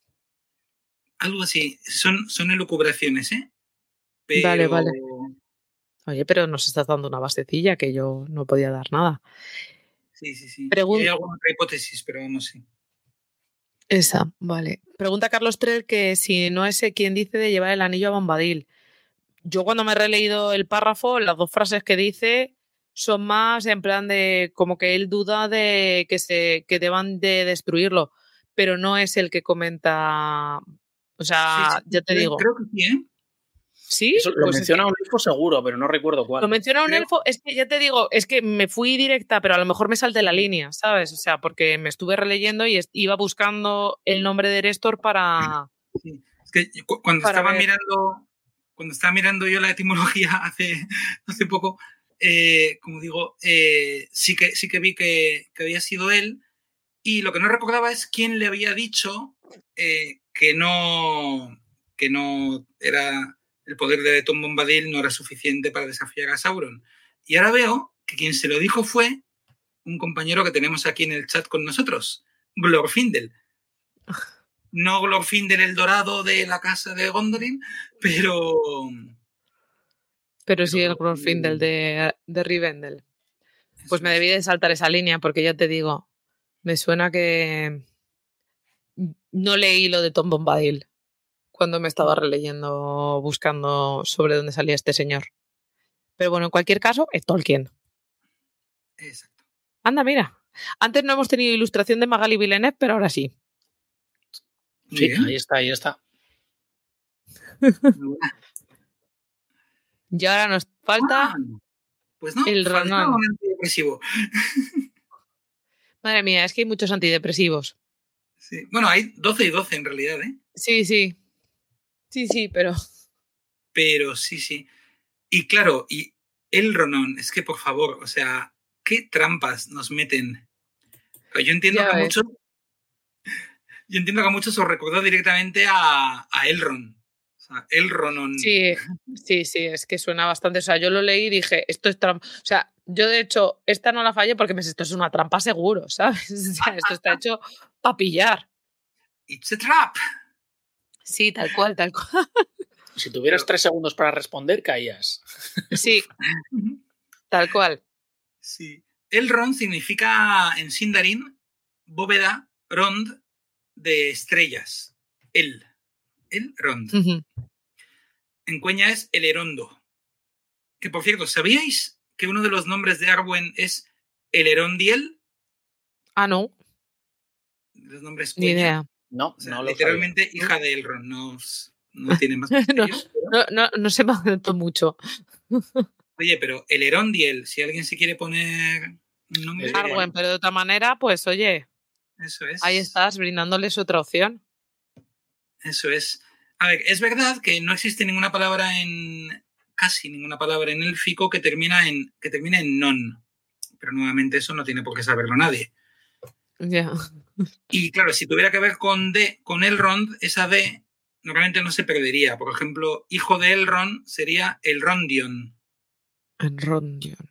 Algo así. Son, son elucubraciones, ¿eh? Vale, vale. Oye, pero nos estás dando una basecilla que yo no podía dar nada. Sí, sí, sí. Hay alguna otra hipótesis, pero no sé. Esa, vale. Pregunta Carlos Trell que si no es quien dice de llevar el anillo a Bombadil. Yo cuando me he releído el párrafo, las dos frases que dice son más en plan de como que él duda de que se que deban de destruirlo pero no es el que comenta. O sea, ya te digo. Creo que sí, ¿eh? Sí, lo pues menciona un elfo seguro, pero no recuerdo cuál. Lo menciona un elfo, es que ya te digo, es que me fui directa, pero a lo mejor me salté la línea, ¿sabes? O sea, porque me estuve releyendo y iba buscando el nombre de Erestor para. Sí. Es que cuando estaba mirando, cuando estaba mirando yo la etimología hace, hace poco, eh, como digo, eh, sí, que, sí que vi que, que había sido él, y lo que no recordaba es quién le había dicho eh, que, no, que no era el poder de Tom Bombadil no era suficiente para desafiar a Sauron. Y ahora veo que quien se lo dijo fue un compañero que tenemos aquí en el chat con nosotros, Glorfindel. No Glorfindel el dorado de la casa de Gondolin, pero... Pero sí el Glorfindel de, de Rivendell. Pues me debí de saltar esa línea porque ya te digo, me suena que no leí lo de Tom Bombadil cuando me estaba releyendo, buscando sobre dónde salía este señor. Pero bueno, en cualquier caso, es Tolkien. Exacto. Anda, mira. Antes no hemos tenido ilustración de Magali Villeneuve, pero ahora sí. Sí, ahí está, ahí está. y ahora nos falta ah, pues no, el Ronan. Madre mía, es que hay muchos antidepresivos. Sí. Bueno, hay 12 y 12 en realidad, ¿eh? Sí, sí. Sí, sí, pero. Pero sí, sí. Y claro, y el Ronon, es que por favor, o sea, ¿qué trampas nos meten? Yo entiendo Ya que muchos. Yo entiendo que a muchos os recordó directamente a, a Elrond. O sea, el Ronon. Sí, sí, sí, es que suena bastante. O sea, yo lo leí y dije, esto es trampa. O sea, yo de hecho, esta no la fallé porque me esto es una trampa seguro, ¿sabes? O sea, esto está hecho para pillar. It's a trap. Sí, tal cual, tal cual. Si tuvieras tres segundos para responder, caías. Sí, tal cual. Sí. Elrond significa en Sindarin bóveda, rond, de estrellas. El. El rond. En Cueña es el Herondo. Que por cierto, ¿sabíais que uno de los nombres de Arwen es el Erondiel? Ah, no, Los nombres ni idea. No, O sea, no lo literalmente hija de Elrond. No, no tiene más pero- No, no, no se me adelantó mucho. Oye, pero el Erondiel, si alguien se quiere poner un nombre, Arwen, pero de otra manera, pues oye, eso es. ahí estás brindándoles otra opción. Eso es. A ver, es verdad que no existe ninguna palabra en. Casi ninguna palabra en élfico que termina en, que termine en non. Pero nuevamente eso no tiene por qué saberlo nadie. Ya. Y claro, si tuviera que ver con D, con Elrond, esa D normalmente no se perdería. Por ejemplo, hijo de Elrond sería Elrondion. En Rondion.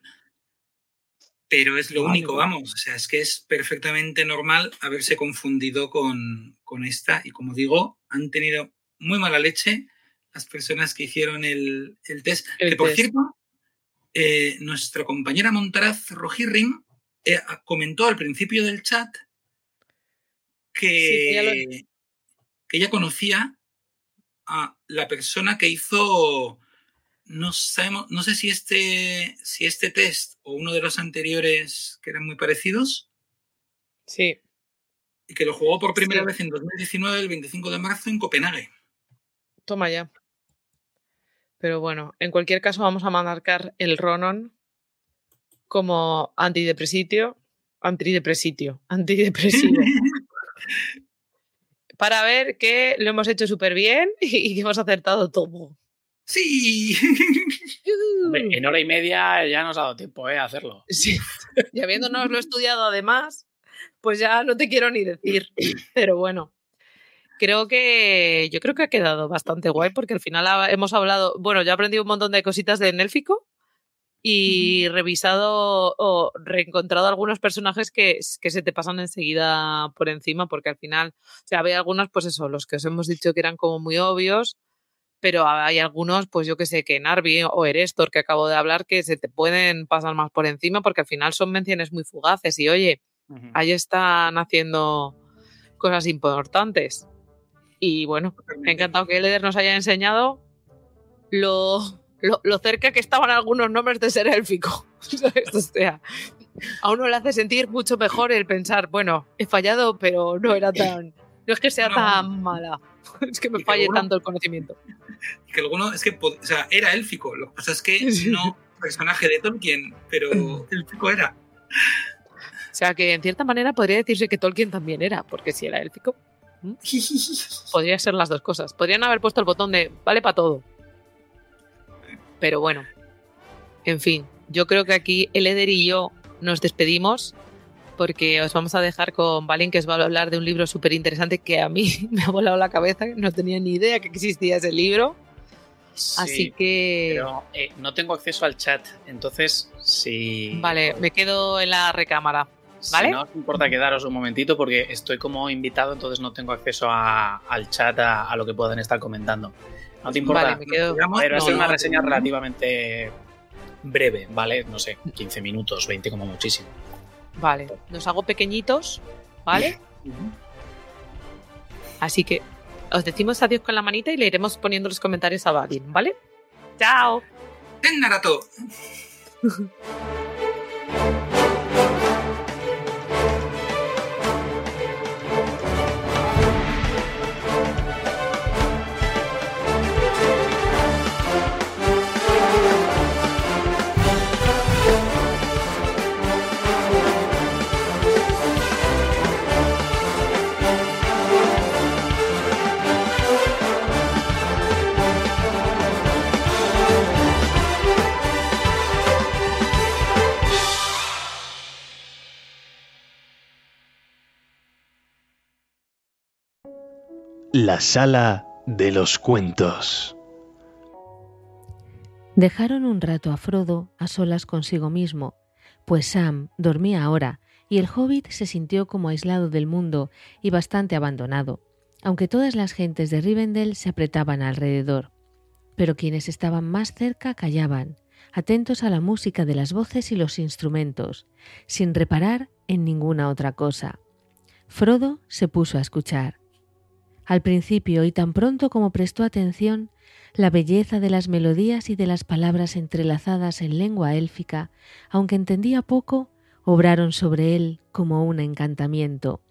Pero es lo Vale, único, vale. vamos. O sea, es que es perfectamente normal haberse confundido con, con esta. Y como digo, han tenido muy mala leche las personas que hicieron el, el test. El que por test. cierto, eh, nuestra compañera Montaraz Rojirrim eh, comentó al principio del chat que, Sí, que ella conocía a la persona que hizo. No sabemos, no sé si este, si este test o uno de los anteriores que eran muy parecidos, Sí. y que lo jugó por primera Sí. vez en 2019, el 25 de marzo, en Copenhague. Toma ya. Pero bueno, en cualquier caso vamos a marcar el Ronon como antidepresitio, antidepresitio, antidepresivo, para ver que lo hemos hecho súper bien y que hemos acertado todo. Sí. En hora y media ya nos ha dado tiempo ¿eh? a hacerlo. Sí. Y habiéndonos lo estudiado además, pues ya no te quiero ni decir. Pero bueno, creo que yo creo que ha quedado bastante guay porque al final ha- hemos hablado, bueno, yo he aprendido un montón de cositas de Nélfico y revisado o reencontrado algunos personajes que, que se te pasan enseguida por encima porque al final, o sea, había algunos, pues eso, los que os hemos dicho que eran como muy obvios, pero hay algunos, pues yo que sé, que Narvi o Erestor, que acabo de hablar, que se te pueden pasar más por encima porque al final son menciones muy fugaces y oye, ahí están haciendo cosas importantes. Y bueno, me ha encantado que Leder nos haya enseñado lo, lo, lo cerca que estaban algunos nombres de ser élfico. O sea, a uno le hace sentir mucho mejor el pensar, bueno, he fallado, pero no era tan... No es que sea No. tan mala, es que me que falle tanto el conocimiento. que alguno es que o sea, era élfico. Lo que pasa es que Sí. no personaje de Tolkien, pero élfico era. O sea que en cierta manera podría decirse que Tolkien también era, porque si era élfico, podría ser las dos cosas. Podrían haber puesto el botón de vale para todo. Pero bueno, en fin, yo creo que aquí el Eder y yo nos despedimos porque os vamos a dejar con Valen que os va a hablar de un libro súper interesante que a mí me ha volado la cabeza, no tenía ni idea que existía ese libro. Así Sí, que... Pero eh, no tengo acceso al chat, entonces si, Vale, me quedo en la recámara. Si no os importa quedaros un momentito porque estoy como invitado, entonces no tengo acceso a- al chat a, a lo que puedan estar comentando. No te importa. Vale, me quedo... Digamos, Pero no, una reseña no. relativamente breve, ¿vale? No sé, 15 minutos, 20 como muchísimo. Vale, nos hago pequeñitos, ¿vale? Así que os decimos adiós con la manita y le iremos poniendo los comentarios a Valin, ¿vale? ¡Chao! Ten Narato. La sala de los cuentos. Dejaron un rato a Frodo a solas consigo mismo, pues Sam dormía ahora y el hobbit se sintió como aislado del mundo y bastante abandonado, aunque todas las gentes de Rivendell se apretaban alrededor. Pero quienes estaban más cerca callaban, atentos a la música de las voces y los instrumentos, sin reparar en ninguna otra cosa. Frodo se puso a escuchar. Al principio y tan pronto como prestó atención, la belleza de las melodías y de las palabras entrelazadas en lengua élfica, aunque entendía poco, obraron sobre él como un encantamiento.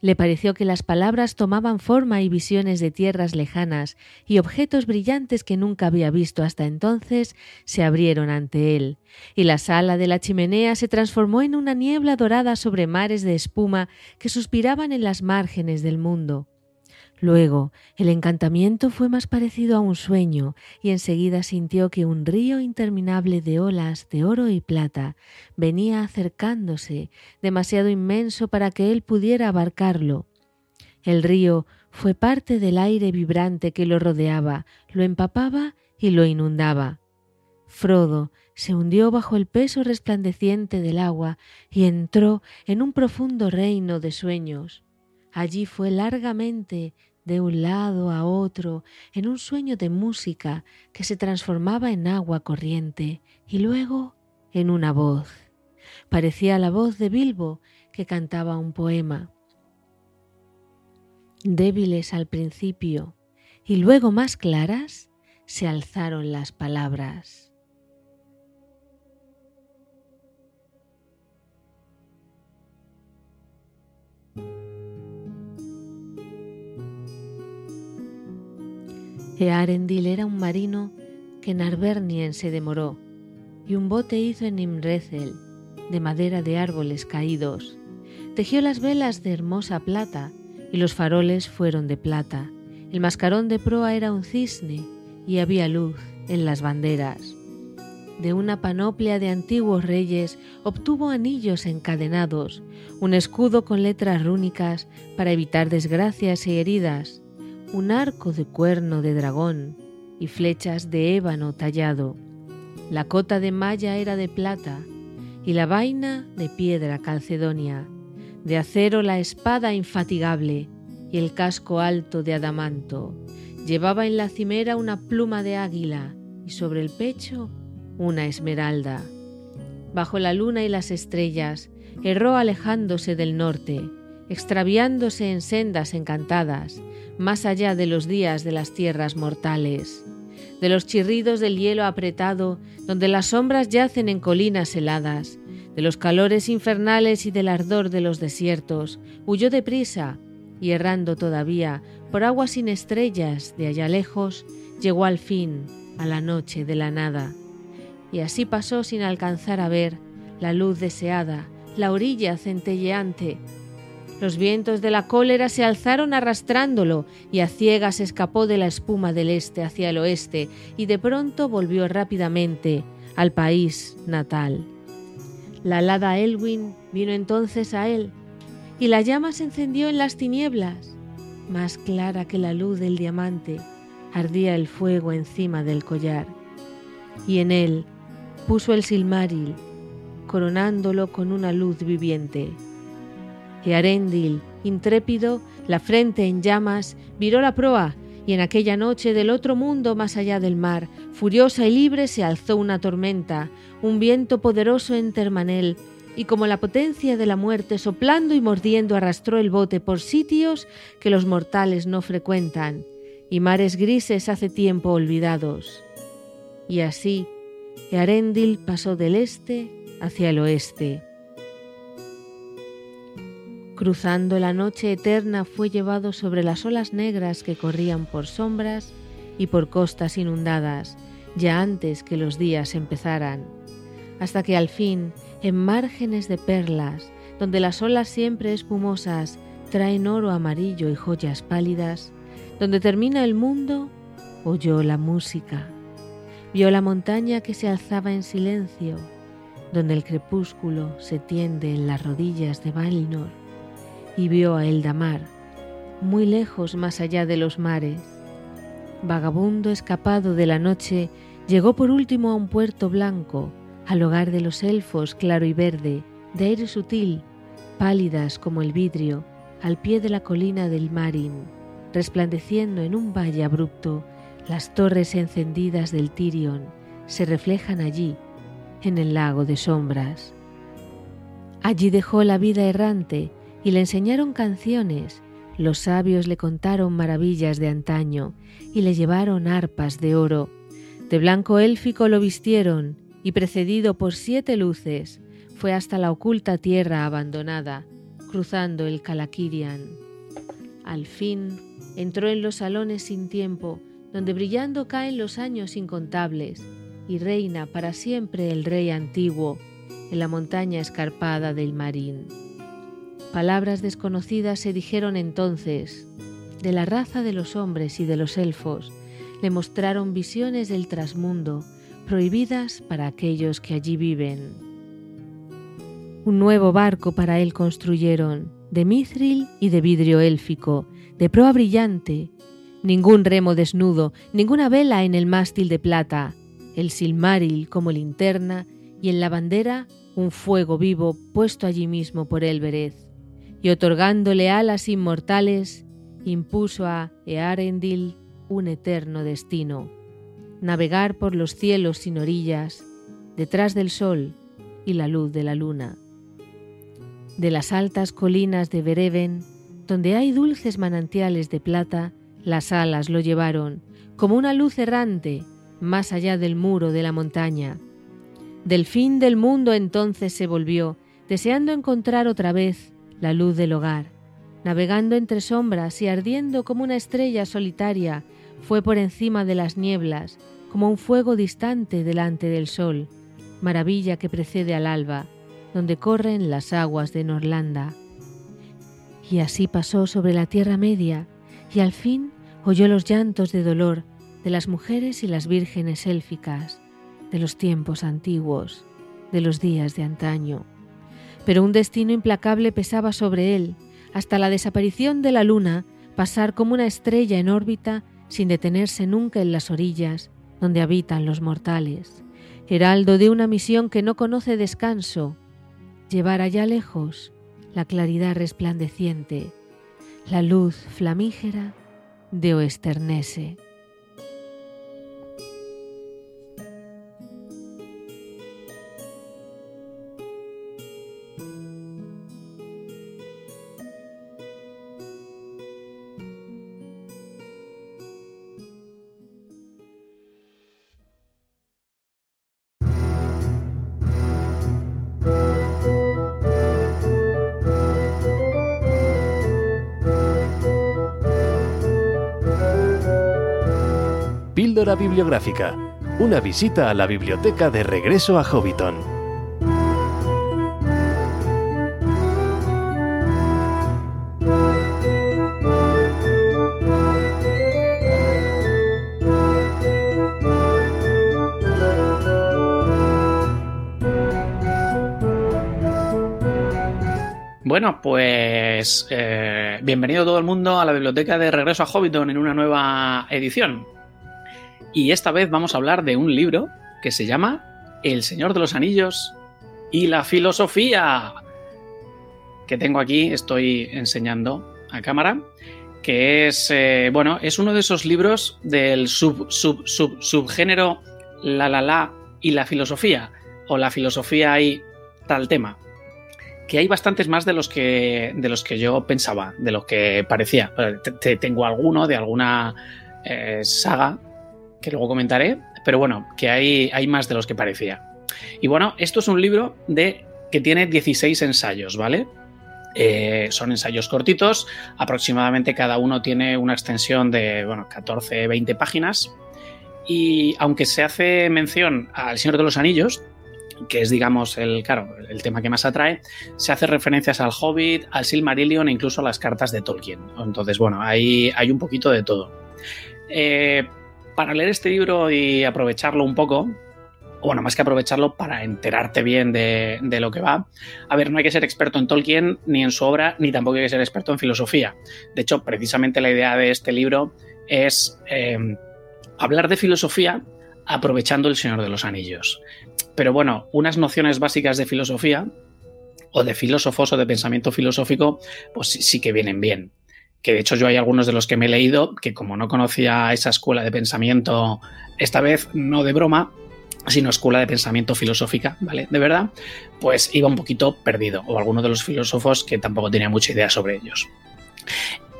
Le pareció que las palabras tomaban forma y visiones de tierras lejanas y objetos brillantes que nunca había visto hasta entonces se abrieron ante él, y la sala de la chimenea se transformó en una niebla dorada sobre mares de espuma que suspiraban en las márgenes del mundo. Luego el encantamiento fue más parecido a un sueño y enseguida sintió que un río interminable de olas de oro y plata venía acercándose, demasiado inmenso para que él pudiera abarcarlo. El río fue parte del aire vibrante que lo rodeaba, lo empapaba y lo inundaba. Frodo se hundió bajo el peso resplandeciente del agua y entró en un profundo reino de sueños. Allí fue largamente de un lado a otro en un sueño de música que se transformaba en agua corriente y luego en una voz. Parecía la voz de Bilbo que cantaba un poema. Débiles al principio y luego más claras, se alzaron las palabras. Earendil era un marino que en Arbernien se demoró, y un bote hizo en Imrethel, de madera de árboles caídos. Tejió las velas de hermosa plata, y los faroles fueron de plata. El mascarón de proa era un cisne, y había luz en las banderas. De una panoplia de antiguos reyes obtuvo anillos encadenados, un escudo con letras rúnicas para evitar desgracias y heridas, un arco de cuerno de dragón y flechas de ébano tallado. La cota de malla era de plata y la vaina de piedra calcedonia, de acero la espada infatigable y el casco alto de adamanto. Llevaba en la cimera una pluma de águila y sobre el pecho una esmeralda. Bajo la luna y las estrellas erró alejándose del norte, extraviándose en sendas encantadas, más allá de los días de las tierras mortales, de los chirridos del hielo apretado, donde las sombras yacen en colinas heladas, de los calores infernales y del ardor de los desiertos, huyó deprisa, y errando todavía por aguas sin estrellas de allá lejos, llegó al fin a la noche de la nada. Y así pasó sin alcanzar a ver la luz deseada, la orilla centelleante, los vientos de la cólera se alzaron arrastrándolo y a ciegas escapó de la espuma del este hacia el oeste y de pronto volvió rápidamente al país natal. La alada Elwin vino entonces a él y la llama se encendió en las tinieblas. Más clara que la luz del diamante ardía el fuego encima del collar y en él puso el Silmaril, coronándolo con una luz viviente. Earendil, intrépido, la frente en llamas, viró la proa, y en aquella noche del otro mundo más allá del mar, furiosa y libre, se alzó una tormenta, un viento poderoso en Termanel, y como la potencia de la muerte, soplando y mordiendo, arrastró el bote por sitios que los mortales no frecuentan, y mares grises hace tiempo olvidados. Y así, Earendil pasó del este hacia el oeste Cruzando la noche eterna fue llevado sobre las olas negras que corrían por sombras y por costas inundadas, ya antes que los días empezaran, hasta que al fin, en márgenes de perlas, donde las olas siempre espumosas traen oro amarillo y joyas pálidas, donde termina el mundo, oyó la música. Vio la montaña que se alzaba en silencio, donde el crepúsculo se tiende en las rodillas de Valinor y vio a Eldamar, muy lejos más allá de los mares. Vagabundo escapado de la noche, llegó por último a un puerto blanco, al hogar de los elfos claro y verde, de aire sutil, pálidas como el vidrio, al pie de la colina del Marin, resplandeciendo en un valle abrupto, las torres encendidas del Tirion se reflejan allí, en el lago de sombras. Allí dejó la vida errante y le enseñaron canciones, los sabios le contaron maravillas de antaño y le llevaron arpas de oro. De blanco élfico lo vistieron y precedido por siete luces fue hasta la oculta tierra abandonada, cruzando el Calakirian. Al fin entró en los salones sin tiempo, donde brillando caen los años incontables, y reina para siempre el rey antiguo en la montaña escarpada del Marín. Palabras desconocidas se dijeron entonces. De la raza de los hombres y de los elfos le mostraron visiones del trasmundo, prohibidas para aquellos que allí viven. Un nuevo barco para él construyeron, de mithril y de vidrio élfico, de proa brillante, ningún remo desnudo, ninguna vela en el mástil de plata, el silmaril como linterna y en la bandera un fuego vivo puesto allí mismo por Elbereth y otorgándole alas inmortales, impuso a Earendil un eterno destino, navegar por los cielos sin orillas, detrás del sol y la luz de la luna. De las altas colinas de Bereven, donde hay dulces manantiales de plata, las alas lo llevaron, como una luz errante, más allá del muro de la montaña. Del fin del mundo entonces se volvió, deseando encontrar otra vez la luz del hogar. Navegando entre sombras y ardiendo como una estrella solitaria, fue por encima de las nieblas, como un fuego distante delante del sol, maravilla que precede al alba, donde corren las aguas de Norlanda. Y así pasó sobre la Tierra Media, y al fin oyó los llantos de dolor de las mujeres y las vírgenes élficas, de los tiempos antiguos, de los días de antaño pero un destino implacable pesaba sobre él, hasta la desaparición de la luna, pasar como una estrella en órbita sin detenerse nunca en las orillas donde habitan los mortales, heraldo de una misión que no conoce descanso, llevar allá lejos la claridad resplandeciente, la luz flamígera de Oesternese. Píldora Bibliográfica. Una visita a la biblioteca de regreso a Hobbiton. Bueno, pues eh, bienvenido todo el mundo a la biblioteca de Regreso a Hobbiton en una nueva edición. Y esta vez vamos a hablar de un libro que se llama El Señor de los Anillos y la Filosofía, que tengo aquí, estoy enseñando a cámara, que es, eh, bueno, es uno de esos libros del sub, sub, sub, subgénero la la la y la filosofía, o la filosofía y tal tema que hay bastantes más de los que, de los que yo pensaba, de los que parecía. Tengo alguno de alguna eh, saga que luego comentaré, pero bueno, que hay, hay más de los que parecía. Y bueno, esto es un libro de, que tiene 16 ensayos, ¿vale? Eh, son ensayos cortitos, aproximadamente cada uno tiene una extensión de bueno, 14, 20 páginas. Y aunque se hace mención al Señor de los Anillos, que es, digamos, el, claro, el tema que más atrae, se hace referencias al Hobbit, al Silmarillion e incluso a las cartas de Tolkien. Entonces, bueno, hay, hay un poquito de todo. Eh, para leer este libro y aprovecharlo un poco, bueno, más que aprovecharlo para enterarte bien de, de, lo que va. A ver, no hay que ser experto en Tolkien, ni en su obra, ni tampoco hay que ser experto en filosofía. De hecho, precisamente la idea de este libro es eh, hablar de filosofía aprovechando el Señor de los Anillos. Pero bueno, unas nociones básicas de filosofía o de filósofos o de pensamiento filosófico, pues sí, que vienen bien. Que de hecho yo hay algunos de los que me he leído que como no conocía esa escuela de pensamiento, esta vez no de broma, sino escuela de pensamiento filosófica, ¿vale? De verdad, pues iba un poquito perdido, o alguno de los filósofos que tampoco tenía mucha idea sobre ellos.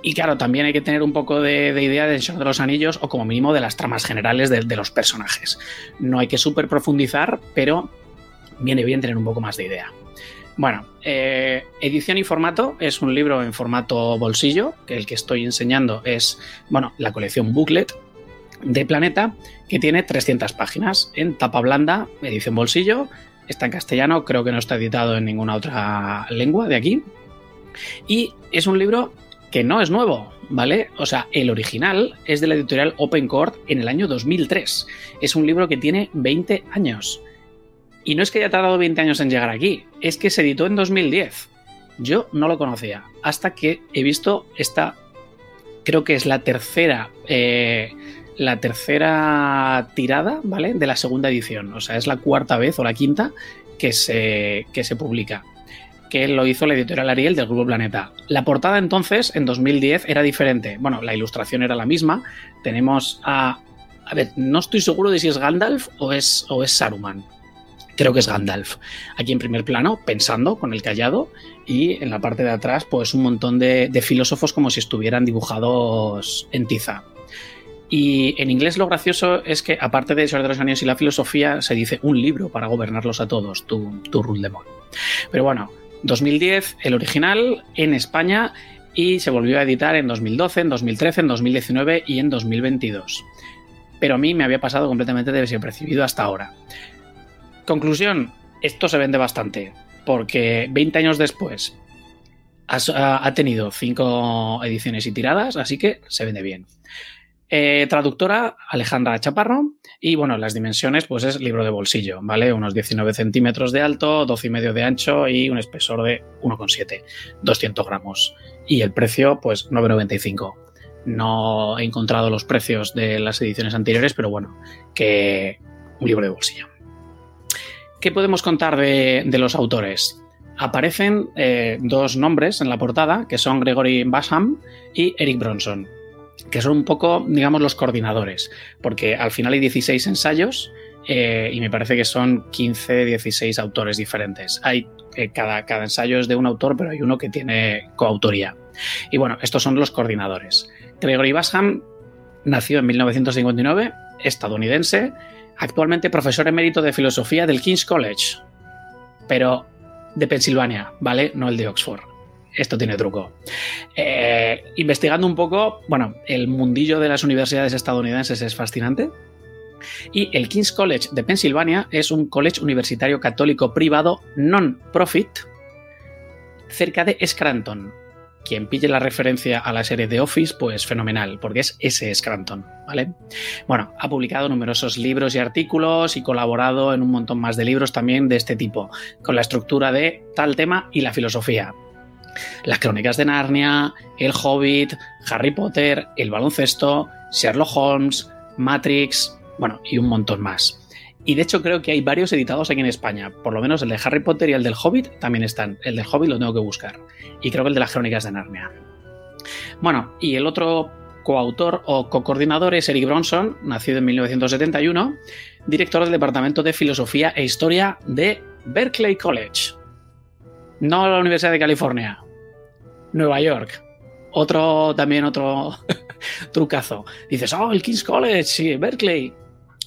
Y claro, también hay que tener un poco de, de idea del Señor de los Anillos o como mínimo de las tramas generales de, de los personajes. No hay que súper profundizar, pero viene bien tener un poco más de idea. Bueno, eh, edición y formato es un libro en formato bolsillo, que el que estoy enseñando es, bueno, la colección Booklet de Planeta, que tiene 300 páginas en tapa blanda, edición bolsillo, está en castellano, creo que no está editado en ninguna otra lengua de aquí. Y es un libro que no es nuevo, ¿vale? O sea, el original es de la editorial Open Court en el año 2003. Es un libro que tiene 20 años. Y no es que haya tardado 20 años en llegar aquí, es que se editó en 2010. Yo no lo conocía, hasta que he visto esta, creo que es la tercera, eh, la tercera tirada, ¿vale? De la segunda edición. O sea, es la cuarta vez o la quinta que se, que se publica que lo hizo la editorial Ariel del Grupo Planeta. La portada entonces, en 2010, era diferente. Bueno, la ilustración era la misma. Tenemos a... A ver, no estoy seguro de si es Gandalf o es, o es Saruman. Creo que es Gandalf. Aquí en primer plano, pensando con el callado, y en la parte de atrás, pues un montón de, filósofos como si estuvieran dibujados en tiza. Y en inglés lo gracioso es que, aparte de Señor de los Anillos y la filosofía, se dice un libro para gobernarlos a todos, tu, tu Ruldemont. Pero bueno, 2010 el original en España y se volvió a editar en 2012, en 2013, en 2019 y en 2022. Pero a mí me había pasado completamente desapercibido hasta ahora. Conclusión, esto se vende bastante, porque 20 años después ha tenido 5 ediciones y tiradas, así que se vende bien. Eh, traductora Alejandra Chaparro y bueno, las dimensiones pues es libro de bolsillo, ¿vale? Unos 19 centímetros de alto, 12 y medio de ancho y un espesor de 1,7, 200 gramos. Y el precio pues 9,95. No he encontrado los precios de las ediciones anteriores, pero bueno, que un libro de bolsillo. ¿Qué podemos contar de, de los autores? Aparecen eh, dos nombres en la portada, que son Gregory Basham y Eric Bronson que son un poco, digamos, los coordinadores, porque al final hay 16 ensayos eh, y me parece que son 15, 16 autores diferentes. Hay, eh, cada, cada ensayo es de un autor, pero hay uno que tiene coautoría. Y bueno, estos son los coordinadores. Gregory Basham nació en 1959, estadounidense, actualmente profesor emérito de filosofía del King's College, pero de Pensilvania, ¿vale? No el de Oxford esto tiene truco. Eh, investigando un poco, bueno, el mundillo de las universidades estadounidenses es fascinante. Y el King's College de Pensilvania es un college universitario católico privado non-profit cerca de Scranton. Quien pille la referencia a la serie de Office, pues fenomenal, porque es ese Scranton, ¿vale? Bueno, ha publicado numerosos libros y artículos y colaborado en un montón más de libros también de este tipo, con la estructura de tal tema y la filosofía las crónicas de Narnia, El Hobbit, Harry Potter, El baloncesto, Sherlock Holmes, Matrix, bueno, y un montón más. Y de hecho creo que hay varios editados aquí en España, por lo menos el de Harry Potter y el del Hobbit también están. El del Hobbit lo tengo que buscar. Y creo que el de las crónicas de Narnia. Bueno, y el otro coautor o co-coordinador es Eric Bronson, nacido en 1971, director del Departamento de Filosofía e Historia de Berkeley College. No la Universidad de California. Nueva York. Otro, también otro trucazo. Dices, oh, el King's College, sí, Berkeley.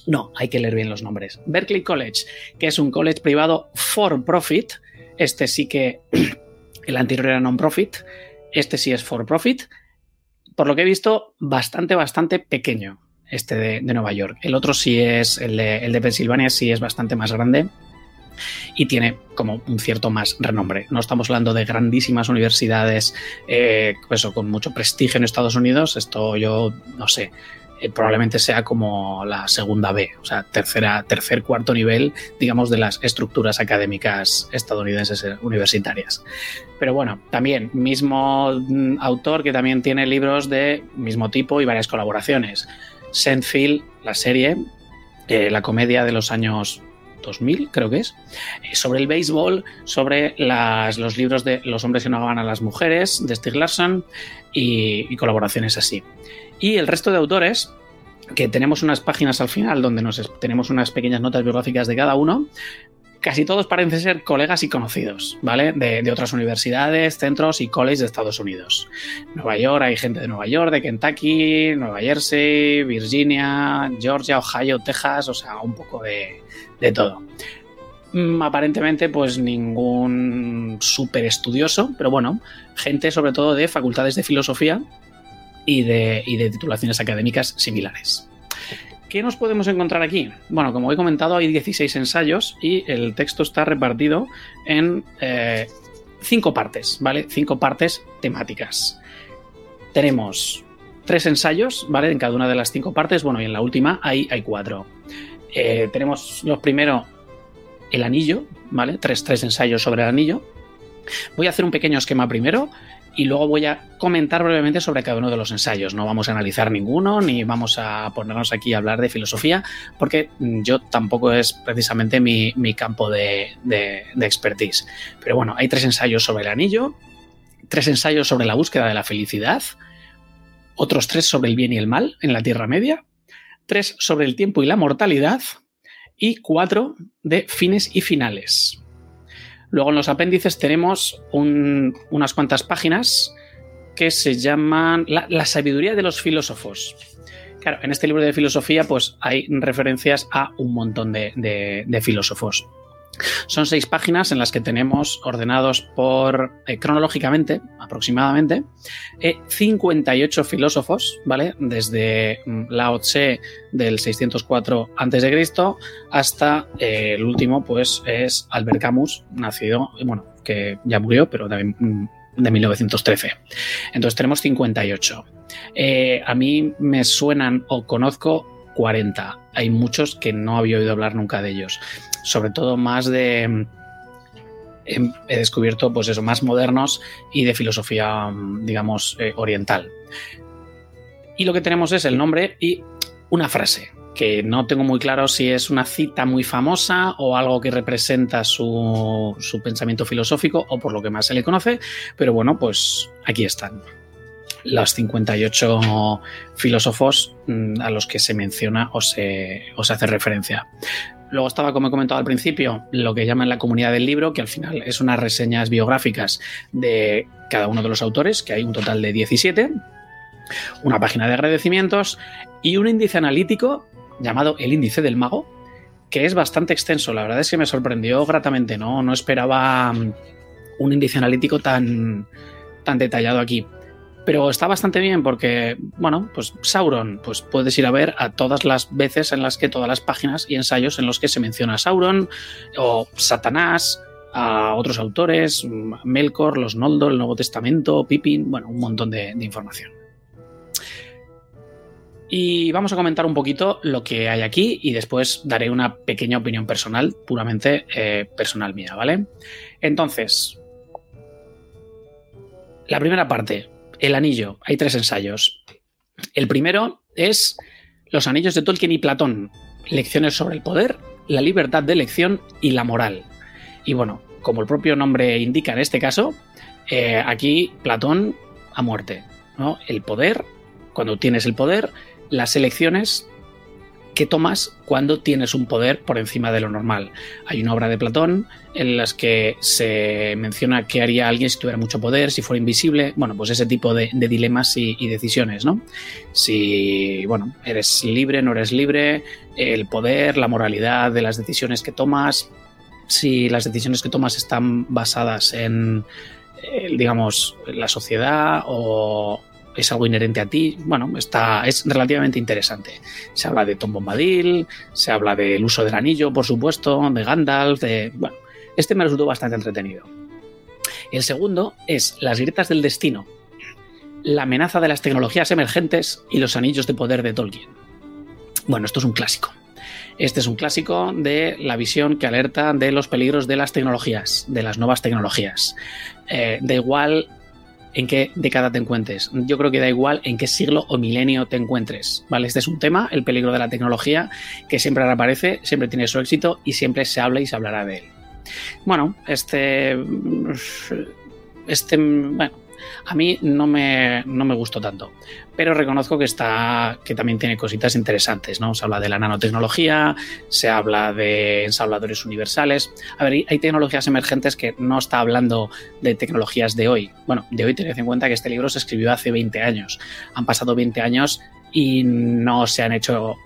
No, hay que leer bien los nombres. Berkeley College, que es un college privado for profit. Este sí que el anterior era non-profit. Este sí es for profit. Por lo que he visto, bastante, bastante pequeño. Este de, Nueva York. El otro sí es, el de, Pensilvania sí es bastante más grande y tiene como un cierto más renombre. No estamos hablando de grandísimas universidades eh, con mucho prestigio en Estados Unidos, esto yo no sé. Eh, probablemente sea como la segunda B, o sea, tercera, tercer, cuarto nivel, digamos, de las estructuras académicas estadounidenses eh, universitarias. Pero bueno, también, mismo mm, autor que también tiene libros de mismo tipo y varias colaboraciones. Seinfeld, la serie, eh, la comedia de los años 2000, creo que es, sobre el béisbol, sobre los libros de Los hombres que no a las mujeres, de Stieg Larsson, y, colaboraciones así. Y el resto de autores, que tenemos unas páginas al final donde nos, tenemos unas pequeñas notas biográficas de cada uno, casi todos parecen ser colegas y conocidos, ¿vale? De, otras universidades, centros y colleges de Estados Unidos. Nueva York, hay gente de Nueva York, de Kentucky, Nueva Jersey, Virginia, Georgia, Ohio, Texas, o sea, un poco de, de todo. Mm, aparentemente, pues ningún súper estudioso, pero bueno, gente sobre todo de facultades de filosofía y de, de titulaciones académicas similares. ¿Qué nos podemos encontrar aquí? Bueno, como he comentado, hay 16 ensayos y el texto está repartido en eh, cinco partes, ¿vale? Cinco partes temáticas. Tenemos tres ensayos, ¿vale? En cada una de las cinco partes, bueno, y en la última hay, hay cuatro. Eh, tenemos los primeros el anillo, ¿vale? Tres, tres ensayos sobre el anillo. Voy a hacer un pequeño esquema primero y luego voy a comentar brevemente sobre cada uno de los ensayos. No vamos a analizar ninguno ni vamos a ponernos aquí a hablar de filosofía porque yo tampoco es precisamente mi, campo de, de, expertise. Pero bueno, hay tres ensayos sobre el anillo, tres ensayos sobre la búsqueda de la felicidad, otros tres sobre el bien y el mal en la Tierra Media, tres sobre el tiempo y la mortalidad y cuatro de fines y finales. Luego en los apéndices tenemos unas cuantas páginas que se llaman la, sabiduría de los filósofos. Claro, en este libro de filosofía pues hay referencias a un montón de filósofos. Son seis páginas en las que tenemos ordenados por eh, cronológicamente, aproximadamente, 58 eh, filósofos, ¿vale? Desde mm, Lao Tse del 604 a.C. hasta eh, el último, pues es Albert Camus, nacido, bueno, que ya murió, pero también mm, de 1913. Entonces tenemos 58. a mí me suenan o conozco 40. Hay muchos que no había oído hablar nunca de ellos. Sobre todo más de... Em, he descubierto, pues eso, más modernos y de filosofía, digamos, eh, oriental. Y lo que tenemos es el nombre y una frase, que no tengo muy claro si es una cita muy famosa o algo que representa su, su pensamiento filosófico o por lo que más se le conoce, pero bueno, pues aquí están los 58 filósofos mm, a los que se menciona o se, hace referencia. Luego estaba, como he comentado al principio, lo que llaman la comunidad del libro, que al final es unas reseñas biográficas de cada uno de los autores, que hay un total de 17, una página de agradecimientos y un índice analítico llamado el índice del mago, que es bastante extenso. La verdad es que me sorprendió gratamente, ¿no? No esperaba mm, un índice analítico tan, tan detallado aquí. Pero está bastante bien porque, bueno, pues Sauron, pues puedes ir a ver a todas las veces en las que todas las páginas y ensayos en los que se menciona Sauron o Satanás, a otros autores, Melkor, los Noldor, el Nuevo Testamento, Pippin, bueno, un montón de, información. Y vamos a comentar un poquito lo que hay aquí y después daré una pequeña opinión personal, puramente eh, personal mía, ¿vale? Entonces, la primera parte, el anillo. Hay tres ensayos. El primero es Los anillos de Tolkien y Platón. Lecciones sobre el poder, la libertad de elección y la moral. Y bueno, como el propio nombre indica en este caso, eh, aquí Platón a muerte. ¿no? El poder, cuando tienes el poder, las elecciones que tomas cuando tienes un poder por encima de lo normal. Hay una obra de Platón en las que se menciona qué haría alguien si tuviera mucho poder, si fuera invisible, bueno, pues ese tipo de, dilemas y, decisiones, ¿no? Si, bueno, eres libre, no eres libre, el poder, la moralidad de las decisiones que tomas, si las decisiones que tomas están basadas en, eh, digamos, la sociedad o, es algo inherente a ti. Bueno, está, es relativamente interesante. Se habla de Tom Bombadil, se habla del uso del anillo, por supuesto, de Gandalf, de. Bueno, este me resultó bastante entretenido. El segundo es Las grietas del destino. La amenaza de las tecnologías emergentes y los anillos de poder de Tolkien. Bueno, esto es un clásico. Este es un clásico de la visión que alerta de los peligros de las tecnologías, de las nuevas tecnologías. Eh, da igual en qué década te encuentres. Yo creo que da igual en qué siglo o milenio te encuentres. ¿vale? Este es un tema, el peligro de la tecnología, que siempre reaparece, siempre tiene su éxito y siempre se habla y se hablará de él. Bueno, este. Este. Bueno, a mí no me, no me gustó tanto, pero reconozco que, está, que también tiene cositas interesantes, ¿no? Se habla de la nanotecnología, se habla de ensabladores universales. A ver, hay tecnologías emergentes que no está hablando de tecnologías de hoy. Bueno, de hoy tened en cuenta que este libro se escribió hace 20 años. Han pasado 20 años y no se han hecho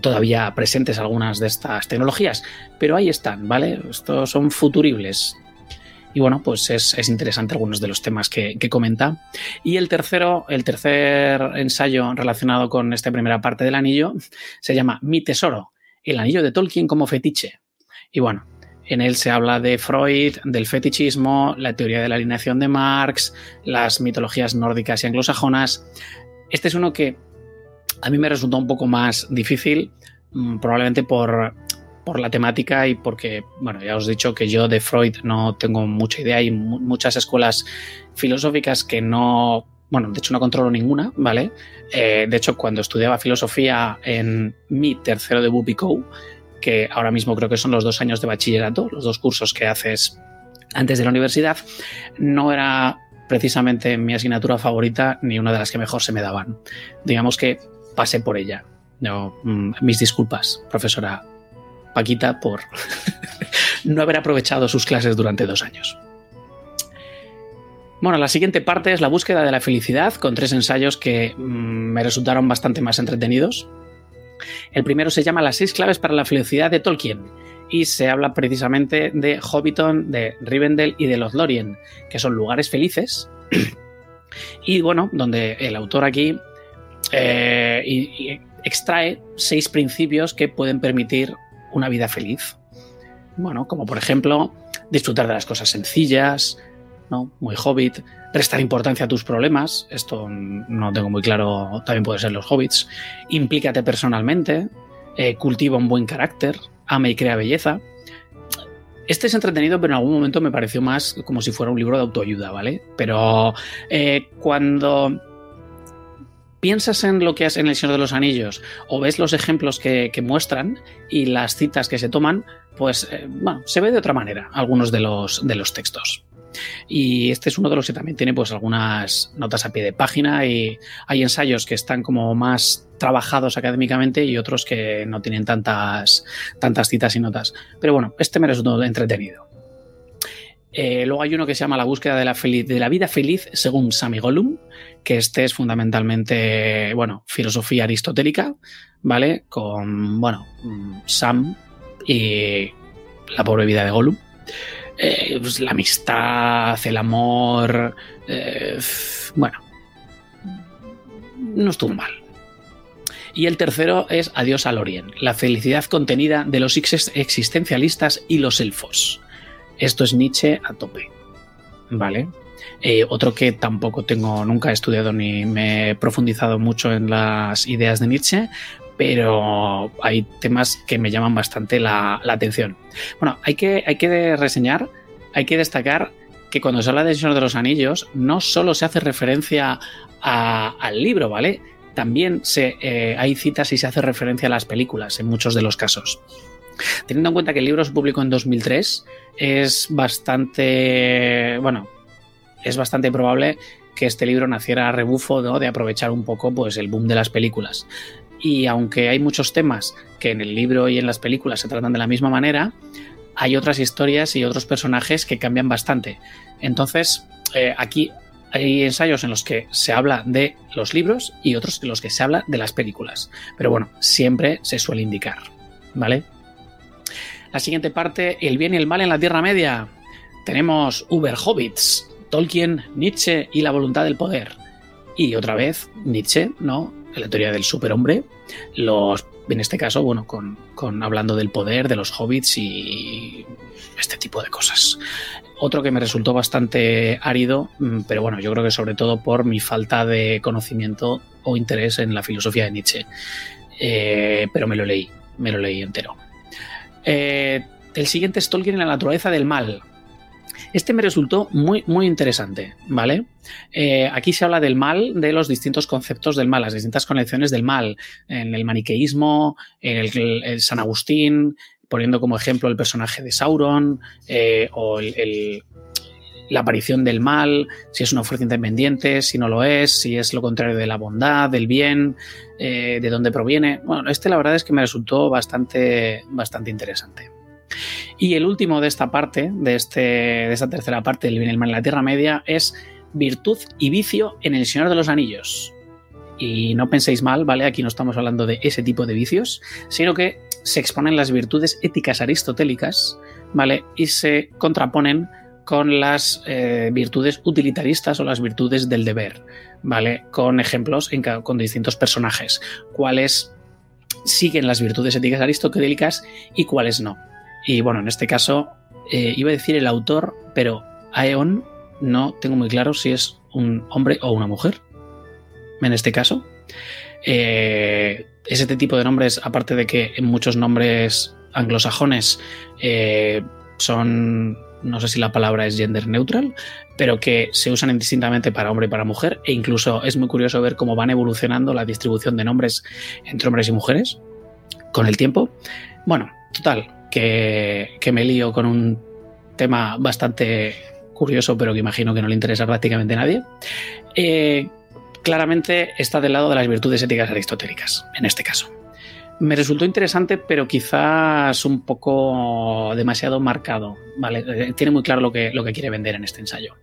todavía presentes algunas de estas tecnologías, pero ahí están, ¿vale? Estos son futuribles, y bueno, pues es, interesante algunos de los temas que, comenta. Y el tercero, el tercer ensayo relacionado con esta primera parte del anillo se llama Mi tesoro, el anillo de Tolkien como fetiche. Y bueno, en él se habla de Freud, del fetichismo, la teoría de la alineación de Marx, las mitologías nórdicas y anglosajonas. Este es uno que a mí me resultó un poco más difícil, mm, probablemente por por la temática y porque, bueno, ya os he dicho que yo de Freud no tengo mucha idea. Hay muchas escuelas filosóficas que no, bueno, de hecho no controlo ninguna, ¿vale? Eh, de hecho, cuando estudiaba filosofía en mi tercero de Bupico, que ahora mismo creo que son los dos años de bachillerato, los dos cursos que haces antes de la universidad, no era precisamente mi asignatura favorita ni una de las que mejor se me daban. Digamos que pasé por ella. No, mm, mis disculpas, profesora Paquita por no haber aprovechado sus clases durante dos años. Bueno, la siguiente parte es la búsqueda de la felicidad, con tres ensayos que mm, me resultaron bastante más entretenidos. El primero se llama Las seis claves para la felicidad de Tolkien y se habla precisamente de Hobbiton, de Rivendell y de Lothlórien, que son lugares felices. y bueno, donde el autor aquí eh, extrae seis principios que pueden permitir una vida feliz. Bueno, como por ejemplo, disfrutar de las cosas sencillas, ¿no? Muy hobbit, prestar importancia a tus problemas, esto no tengo muy claro, también puede ser los hobbits, implícate personalmente, eh, cultiva un buen carácter, ama y crea belleza. Este es entretenido, pero en algún momento me pareció más como si fuera un libro de autoayuda, ¿vale? Pero eh, cuando piensas en lo que hace en El Señor de los Anillos o ves los ejemplos que, muestran y las citas que se toman, pues eh, bueno, se ve de otra manera algunos de los, de los textos. Y este es uno de los que también tiene pues algunas notas a pie de página y hay ensayos que están como más trabajados académicamente y otros que no tienen tantas, tantas citas y notas. Pero bueno, este me resultó entretenido. Eh, luego hay uno que se llama La búsqueda de la, de la vida feliz según Sami Gollum, que este es fundamentalmente, bueno, filosofía aristotélica, ¿vale? Con, bueno, Sam y la pobre vida de Gollum. Eh, pues la amistad, el amor, eh, bueno, no estuvo mal. Y el tercero es Adiós al Orien, la felicidad contenida de los existencialistas y los elfos. Esto es Nietzsche a tope. ¿Vale? Eh, otro que tampoco tengo, nunca he estudiado ni me he profundizado mucho en las ideas de Nietzsche, pero hay temas que me llaman bastante la, atención. Bueno, hay que, hay que reseñar, hay que destacar que cuando se habla de Señor de los Anillos, no solo se hace referencia al libro, ¿vale? También se, eh, hay citas y se hace referencia a las películas en muchos de los casos. Teniendo en cuenta que el libro se publicó en 2003, es bastante, bueno, es bastante probable que este libro naciera a rebufo de aprovechar un poco pues, el boom de las películas. Y aunque hay muchos temas que en el libro y en las películas se tratan de la misma manera, hay otras historias y otros personajes que cambian bastante. Entonces, eh, aquí hay ensayos en los que se habla de los libros y otros en los que se habla de las películas. Pero bueno, siempre se suele indicar. ¿Vale? La siguiente parte, el bien y el mal en la Tierra Media. Tenemos Uber Hobbits, Tolkien, Nietzsche y la voluntad del poder. Y otra vez, Nietzsche, ¿no? La teoría del superhombre. Los, en este caso, bueno, con, hablando del poder, de los hobbits y este tipo de cosas. Otro que me resultó bastante árido, mm, pero bueno, yo creo que sobre todo por mi falta de conocimiento o interés en la filosofía de Nietzsche. Eh, pero me lo leí, me lo leí entero. Eh, el siguiente es Tolkien en la naturaleza del mal. Este me resultó muy, muy interesante, ¿vale? Eh, aquí se habla del mal, de los distintos conceptos del mal, las distintas conexiones del mal, en el maniqueísmo, en el, San Agustín, poniendo como ejemplo el personaje de Sauron, eh, o la aparición del mal, si es una fuerza independiente, si no lo es, si es lo contrario de la bondad, del bien, eh, de dónde proviene. Bueno, este la verdad es que me resultó bastante, bastante interesante. Y el último de esta parte, de, este, de esta tercera parte del bien y el mal en la Tierra Media, es virtud y vicio en el Señor de los Anillos. Y no penséis mal, ¿vale? Aquí no estamos hablando de ese tipo de vicios, sino que se exponen las virtudes éticas aristotélicas, ¿vale? Y se contraponen con las eh, virtudes utilitaristas o las virtudes del deber, ¿vale? Con ejemplos con distintos personajes, cuáles siguen las virtudes éticas aristotélicas y cuáles no. Y bueno, en este caso eh, iba a decir el autor, pero Aeon no tengo muy claro si es un hombre o una mujer. En este caso. Eh, este tipo de nombres, aparte de que en muchos nombres anglosajones eh, son, no sé si la palabra es gender neutral, pero que se usan indistintamente para hombre y para mujer, e incluso es muy curioso ver cómo van evolucionando la distribución de nombres entre hombres y mujeres con el tiempo. Bueno, total, que, me lío con un tema bastante curioso, pero que imagino que no le interesa prácticamente a nadie. Eh, claramente está del lado de las virtudes éticas aristotélicas, en este caso. Me resultó interesante, pero quizás un poco demasiado marcado. ¿vale? Eh, tiene muy claro lo que, lo que quiere vender en este ensayo.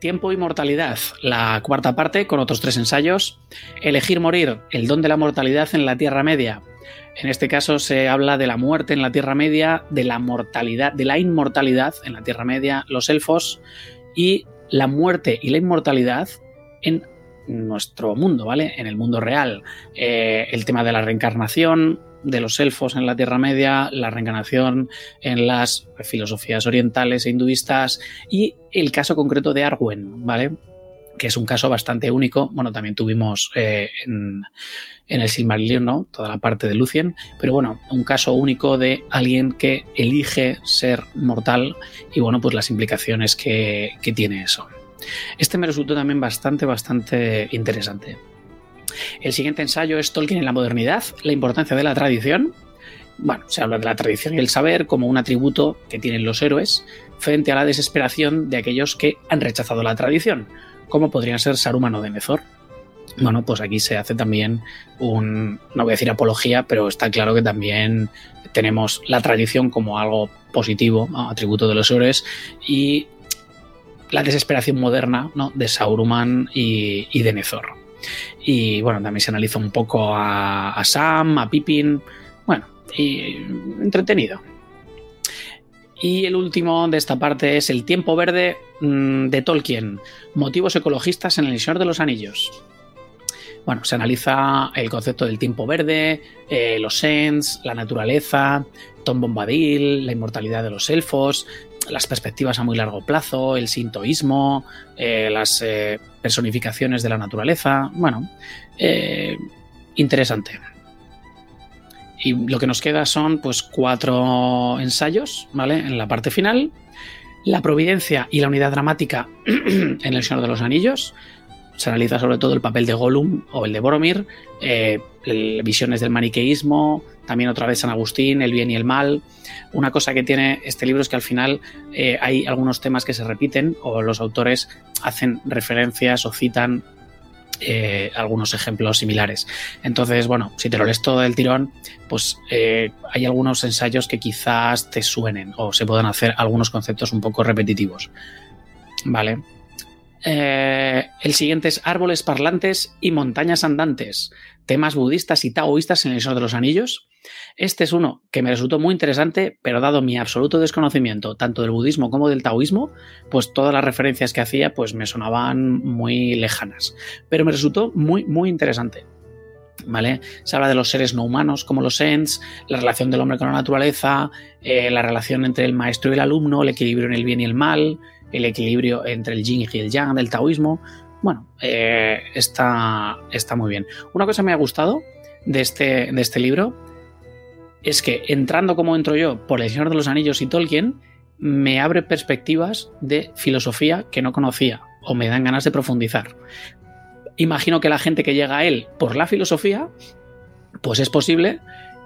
Tiempo y mortalidad, la cuarta parte, con otros tres ensayos. Elegir morir, el don de la mortalidad en la Tierra Media, en este caso se habla de la muerte en la Tierra Media, de la mortalidad, de la inmortalidad en la Tierra Media, los elfos, y la muerte y la inmortalidad en nuestro mundo, ¿vale? En el mundo real. Eh, el tema de la reencarnación de los elfos en la Tierra Media, la reencarnación en las filosofías orientales e hinduistas y el caso concreto de Arwen, ¿vale? Que es un caso bastante único. Bueno, también tuvimos eh, en el Silmarillion. Toda la parte de Lucien, pero bueno, un caso único de alguien que elige ser mortal y bueno, pues las implicaciones que, tiene eso. Este me resultó también bastante, bastante interesante. El siguiente ensayo es Tolkien en la modernidad, la importancia de la tradición. Bueno, se habla de la tradición y el saber como un atributo que tienen los héroes frente a la desesperación de aquellos que han rechazado la tradición, como podrían ser Saruman o Denethor. Bueno, pues aquí se hace también un, no voy a decir apología, pero está claro que también tenemos la tradición como algo positivo, atributo de los héroes, y la desesperación moderna ¿no? de Sauruman y, de Nezor. Y bueno, también se analiza un poco a, Sam, a Pippin, bueno, y entretenido. Y el último de esta parte es el tiempo verde mm, de Tolkien, motivos ecologistas en el Señor de los Anillos. Bueno, se analiza el concepto del tiempo verde, eh, los Sens, la naturaleza, Tom Bombadil, la inmortalidad de los elfos, las perspectivas a muy largo plazo, el sintoísmo, eh, las eh, personificaciones de la naturaleza. Bueno, interesante. Y lo que nos queda son pues cuatro ensayos, ¿vale? En la parte final. La providencia y la unidad dramática en El Señor de los Anillos, se analiza sobre todo el papel de Gollum o el de Boromir, eh, visiones del maniqueísmo, también otra vez San Agustín, el bien y el mal. Una cosa que tiene este libro es que al final eh, hay algunos temas que se repiten o los autores hacen referencias o citan eh, algunos ejemplos similares. Entonces, bueno, si te lo lees todo del tirón, pues hay algunos ensayos que quizás te suenen o se puedan hacer algunos conceptos un poco repetitivos. ¿Vale? Eh, el siguiente es árboles parlantes y montañas andantes, temas budistas y taoístas en el Señor de los Anillos. Este es uno que me resultó muy interesante, pero dado mi absoluto desconocimiento tanto del budismo como del taoísmo, pues todas las referencias que hacía pues me sonaban muy lejanas. Pero me resultó muy, muy interesante. ¿Vale? Se habla de los seres no humanos como los Ents, la relación del hombre con la naturaleza, eh, la relación entre el maestro y el alumno, el equilibrio en el bien y el mal, el equilibrio entre el yin y el yang del taoísmo. Bueno, eh, está, está muy bien. Una cosa que me ha gustado de este, de este libro es que entrando como entro yo por El Señor de los Anillos y Tolkien, me abre perspectivas de filosofía que no conocía o me dan ganas de profundizar. Imagino que la gente que llega a él por la filosofía, pues es posible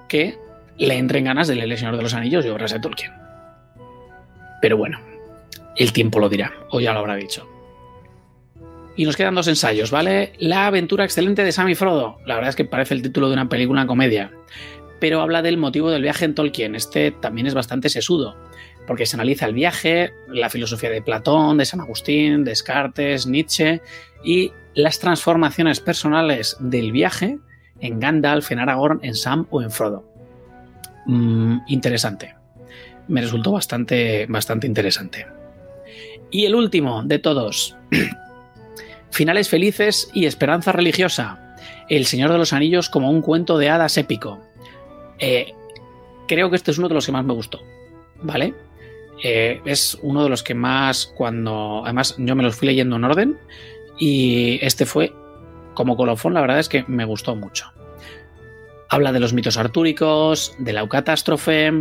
que le entren ganas de leer El Señor de los Anillos y obras de Tolkien. Pero bueno, el tiempo lo dirá, o ya lo habrá dicho. Y nos quedan dos ensayos, ¿vale? La aventura excelente de Sam y Frodo. La verdad es que parece el título de una película comedia. Pero habla del motivo del viaje en Tolkien. Este también es bastante sesudo porque se analiza el viaje, la filosofía de Platón, de San Agustín, Descartes, Nietzsche y las transformaciones personales del viaje en Gandalf, en Aragorn, en Sam o en Frodo. Mm, interesante. Me resultó bastante, bastante interesante. Y el último de todos. Finales felices y esperanza religiosa. El Señor de los Anillos como un cuento de hadas épico. Eh, creo que este es uno de los que más me gustó. ¿Vale? Eh, es uno de los que más cuando... Además, yo me los fui leyendo en orden y este fue como colofón, la verdad es que me gustó mucho. Habla de los mitos artúricos, de la catástrofe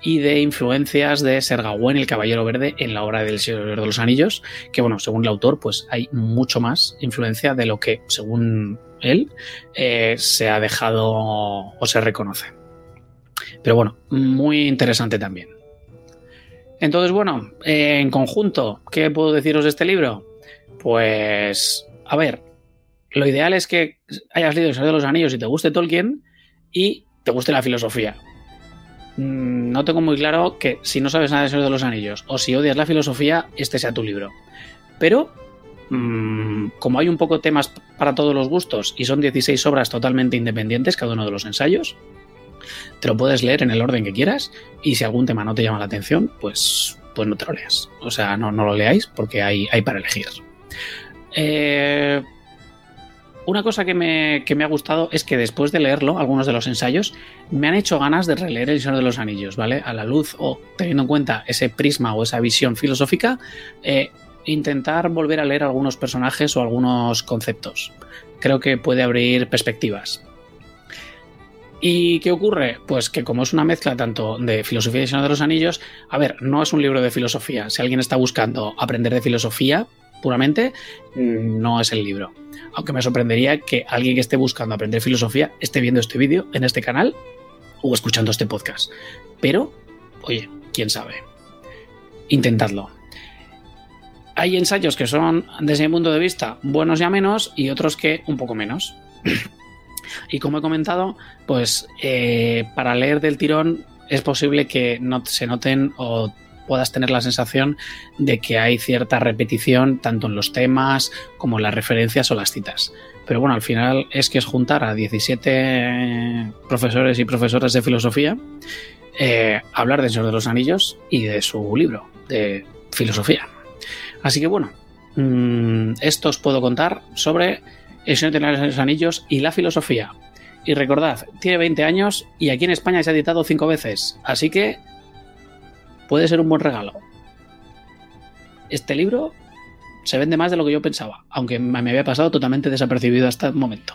y de influencias de Ser Gawain, el Caballero Verde, en la obra del Señor de los Anillos, que bueno, según el autor, pues hay mucho más influencia de lo que, según él, eh, se ha dejado o se reconoce. Pero bueno, muy interesante también. Entonces, bueno, eh, en conjunto, ¿qué puedo deciros de este libro? Pues, a ver, lo ideal es que hayas leído El Señor de los Anillos y te guste Tolkien y te guste la filosofía. Mm, no tengo muy claro que si no sabes nada Señor de los Anillos o si odias la filosofía, este sea tu libro. Pero, mm, como hay un poco temas para todos los gustos y son 16 obras totalmente independientes, cada uno de los ensayos, te lo puedes leer en el orden que quieras y si algún tema no te llama la atención, pues, pues no te lo leas. O sea, no, no lo leáis porque hay, hay para elegir. Eh, una cosa que me, que me, ha gustado es que después de leerlo, algunos de los ensayos, me han hecho ganas de releer El Señor de los Anillos, ¿vale? A la luz o teniendo en cuenta ese prisma o esa visión filosófica, eh, intentar volver a leer algunos personajes o algunos conceptos. Creo que puede abrir perspectivas. ¿Y qué ocurre? Pues que como es una mezcla tanto de filosofía y Señor de los Anillos, a ver, no es un libro de filosofía. Si alguien está buscando aprender de filosofía puramente, no es el libro. Aunque me sorprendería que alguien que esté buscando aprender filosofía esté viendo este vídeo en este canal o escuchando este podcast. Pero, oye, quién sabe. Intentadlo. Hay ensayos que son, desde mi punto de vista, buenos y a menos, y otros que un poco menos. Y como he comentado, pues eh, para leer del tirón es posible que no se noten o puedas tener la sensación de que hay cierta repetición tanto en los temas como en las referencias o las citas. Pero bueno, al final es que es juntar a 17 profesores y profesoras de filosofía, eh, hablar de Señor de los Anillos y de su libro de filosofía. Así que bueno, mm, esto os puedo contar sobre el Señor de los Anillos y la filosofía. Y recordad, tiene 20 años y aquí en España se ha editado 5 veces, así que puede ser un buen regalo. Este libro se vende más de lo que yo pensaba, aunque me había pasado totalmente desapercibido hasta el momento.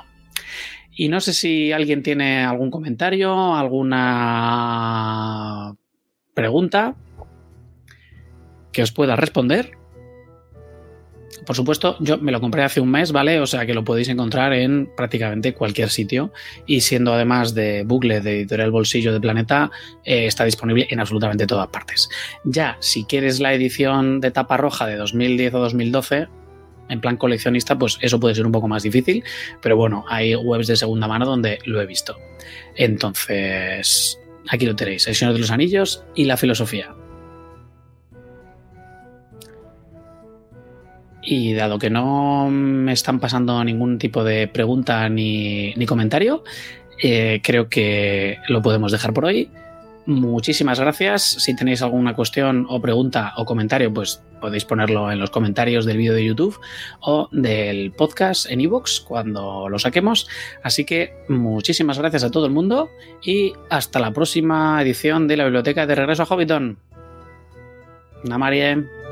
Y no sé si alguien tiene algún comentario, alguna pregunta que os pueda responder. Por supuesto, yo me lo compré hace un mes, ¿vale? O sea que lo podéis encontrar en prácticamente cualquier sitio. Y siendo además de bucle de editorial Bolsillo de Planeta, eh, está disponible en absolutamente todas partes. Ya, si quieres la edición de tapa roja de 2010 o 2012, en plan coleccionista, pues eso puede ser un poco más difícil. Pero bueno, hay webs de segunda mano donde lo he visto. Entonces, aquí lo tenéis: El Señor de los Anillos y la filosofía. Y dado que no me están pasando ningún tipo de pregunta ni, comentario, eh, creo que lo podemos dejar por hoy. Muchísimas gracias. Si tenéis alguna cuestión o pregunta o comentario, pues podéis ponerlo en los comentarios del vídeo de YouTube o del podcast en iVoox cuando lo saquemos. Así que muchísimas gracias a todo el mundo y hasta la próxima edición de la Biblioteca de Regreso a Hobbiton. Namarie.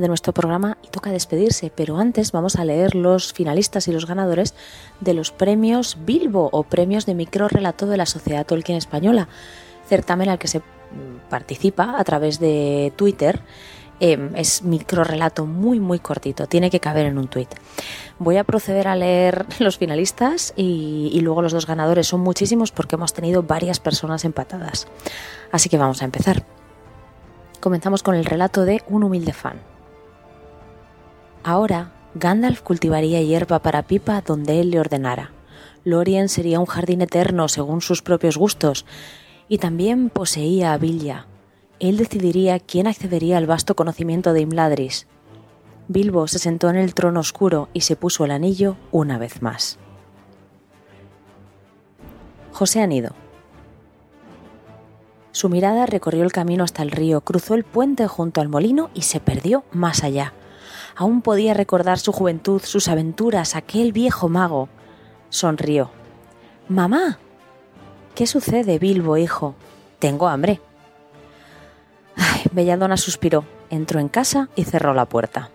De nuestro programa y toca despedirse, pero antes vamos a leer los finalistas y los ganadores de los premios Bilbo o premios de microrelato de la Sociedad Tolkien Española, certamen al que se participa a través de Twitter. Eh, es microrelato muy muy cortito, tiene que caber en un tuit. Voy a proceder a leer los finalistas y luego los dos ganadores. Son muchísimos porque hemos tenido varias personas empatadas. Así que vamos a empezar. Comenzamos con el relato de un humilde fan. Ahora, Gandalf cultivaría hierba para Pipa donde él le ordenara. Lorien sería un jardín eterno según sus propios gustos, y también poseía a Vilya. Él decidiría quién accedería al vasto conocimiento de Imladris. Bilbo se sentó en el trono oscuro y se puso el anillo una vez más. José Anido. Su mirada recorrió el camino hasta el río, cruzó el puente junto al molino y se perdió más allá. Aún podía recordar su juventud, sus aventuras, aquel viejo mago. Sonrió. Mamá. ¿Qué sucede, Bilbo, hijo? Tengo hambre. Ay, Belladonna suspiró, entró en casa y cerró la puerta.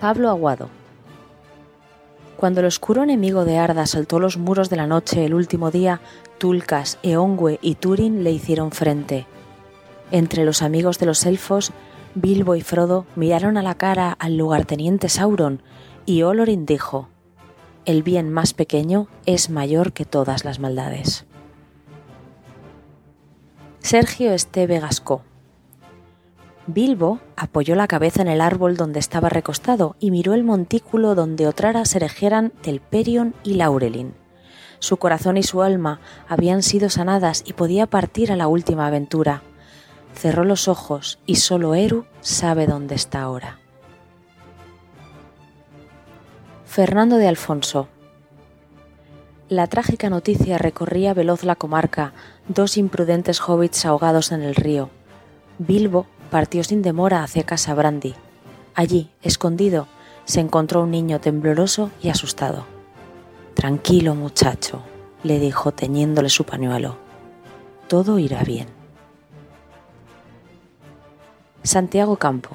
Pablo Aguado. Cuando el oscuro enemigo de Arda saltó los muros de la noche el último día, Tulcas, Eongwe y Turin le hicieron frente. Entre los amigos de los elfos, Bilbo y Frodo miraron a la cara al lugarteniente Sauron y Olorin dijo: El bien más pequeño es mayor que todas las maldades. Sergio Esteve Gascó. Bilbo apoyó la cabeza en el árbol donde estaba recostado y miró el montículo donde otrara se erigieran Telperion y Laurelin. Su corazón y su alma habían sido sanadas y podía partir a la última aventura. Cerró los ojos y solo Eru sabe dónde está ahora. Fernando de Alfonso. La trágica noticia recorría veloz la comarca, dos imprudentes hobbits ahogados en el río. Bilbo partió sin demora hacia Casa Brandy. Allí, escondido, se encontró un niño tembloroso y asustado. Tranquilo, muchacho, le dijo teñiéndole su pañuelo. Todo irá bien. Santiago Campo.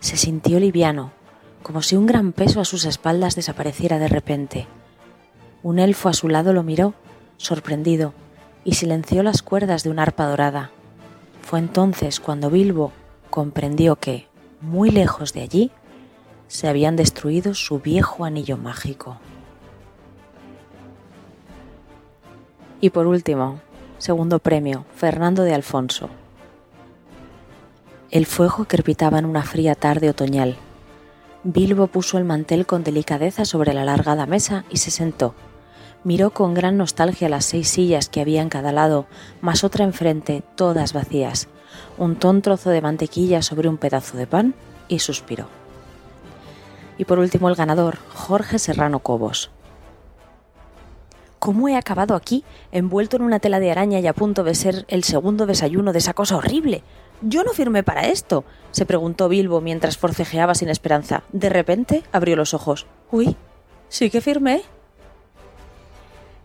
Se sintió liviano, como si un gran peso a sus espaldas desapareciera de repente. Un elfo a su lado lo miró, sorprendido, y silenció las cuerdas de una arpa dorada. Fue entonces cuando Bilbo comprendió que, muy lejos de allí, se habían destruido su viejo anillo mágico. Y por último, segundo premio, Fernando de Alfonso. El fuego crepitaba en una fría tarde otoñal. Bilbo puso el mantel con delicadeza sobre la alargada mesa y se sentó. Miró con gran nostalgia las seis sillas que había en cada lado, más otra enfrente, todas vacías. untó un trozo de mantequilla sobre un pedazo de pan y suspiró. Y por último el ganador, Jorge Serrano Cobos. ¿Cómo he acabado aquí, envuelto en una tela de araña y a punto de ser el segundo desayuno de esa cosa horrible? Yo no firmé para esto, se preguntó Bilbo mientras forcejeaba sin esperanza. De repente abrió los ojos. Uy, sí que firmé.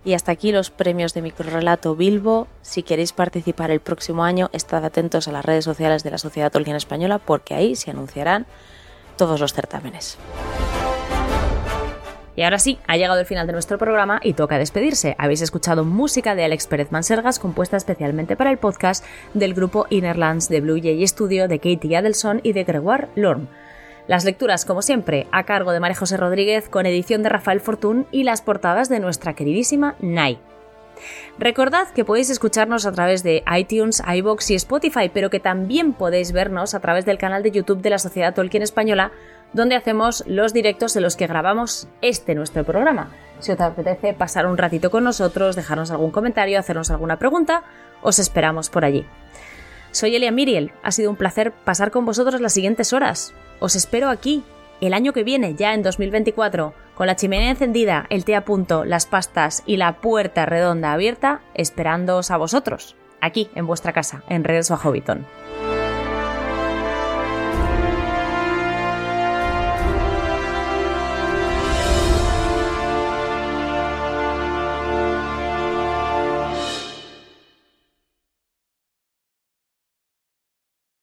Y hasta aquí los premios de microrelato Bilbo. Si queréis participar el próximo año, estad atentos a las redes sociales de la Sociedad Tolkien Española porque ahí se anunciarán todos los certámenes. Y ahora sí, ha llegado el final de nuestro programa y toca despedirse. Habéis escuchado música de Alex Pérez Mansergas compuesta especialmente para el podcast del grupo Innerlands de Blue Jay Studio de Katie Adelson y de Gregoire Lorme. Las lecturas, como siempre, a cargo de María José Rodríguez con edición de Rafael Fortún y las portadas de nuestra queridísima Nai. Recordad que podéis escucharnos a través de iTunes, iBox y Spotify, pero que también podéis vernos a través del canal de YouTube de la Sociedad Tolkien Española, donde hacemos los directos de los que grabamos este nuestro programa. Si os apetece pasar un ratito con nosotros, dejarnos algún comentario, hacernos alguna pregunta, os esperamos por allí. Soy Elia Miriel, ha sido un placer pasar con vosotros las siguientes horas. Os espero aquí, el año que viene, ya en 2024, con la chimenea encendida, el té a punto, las pastas y la puerta redonda abierta, esperándoos a vosotros, aquí en vuestra casa, en Regreso a Hobbiton.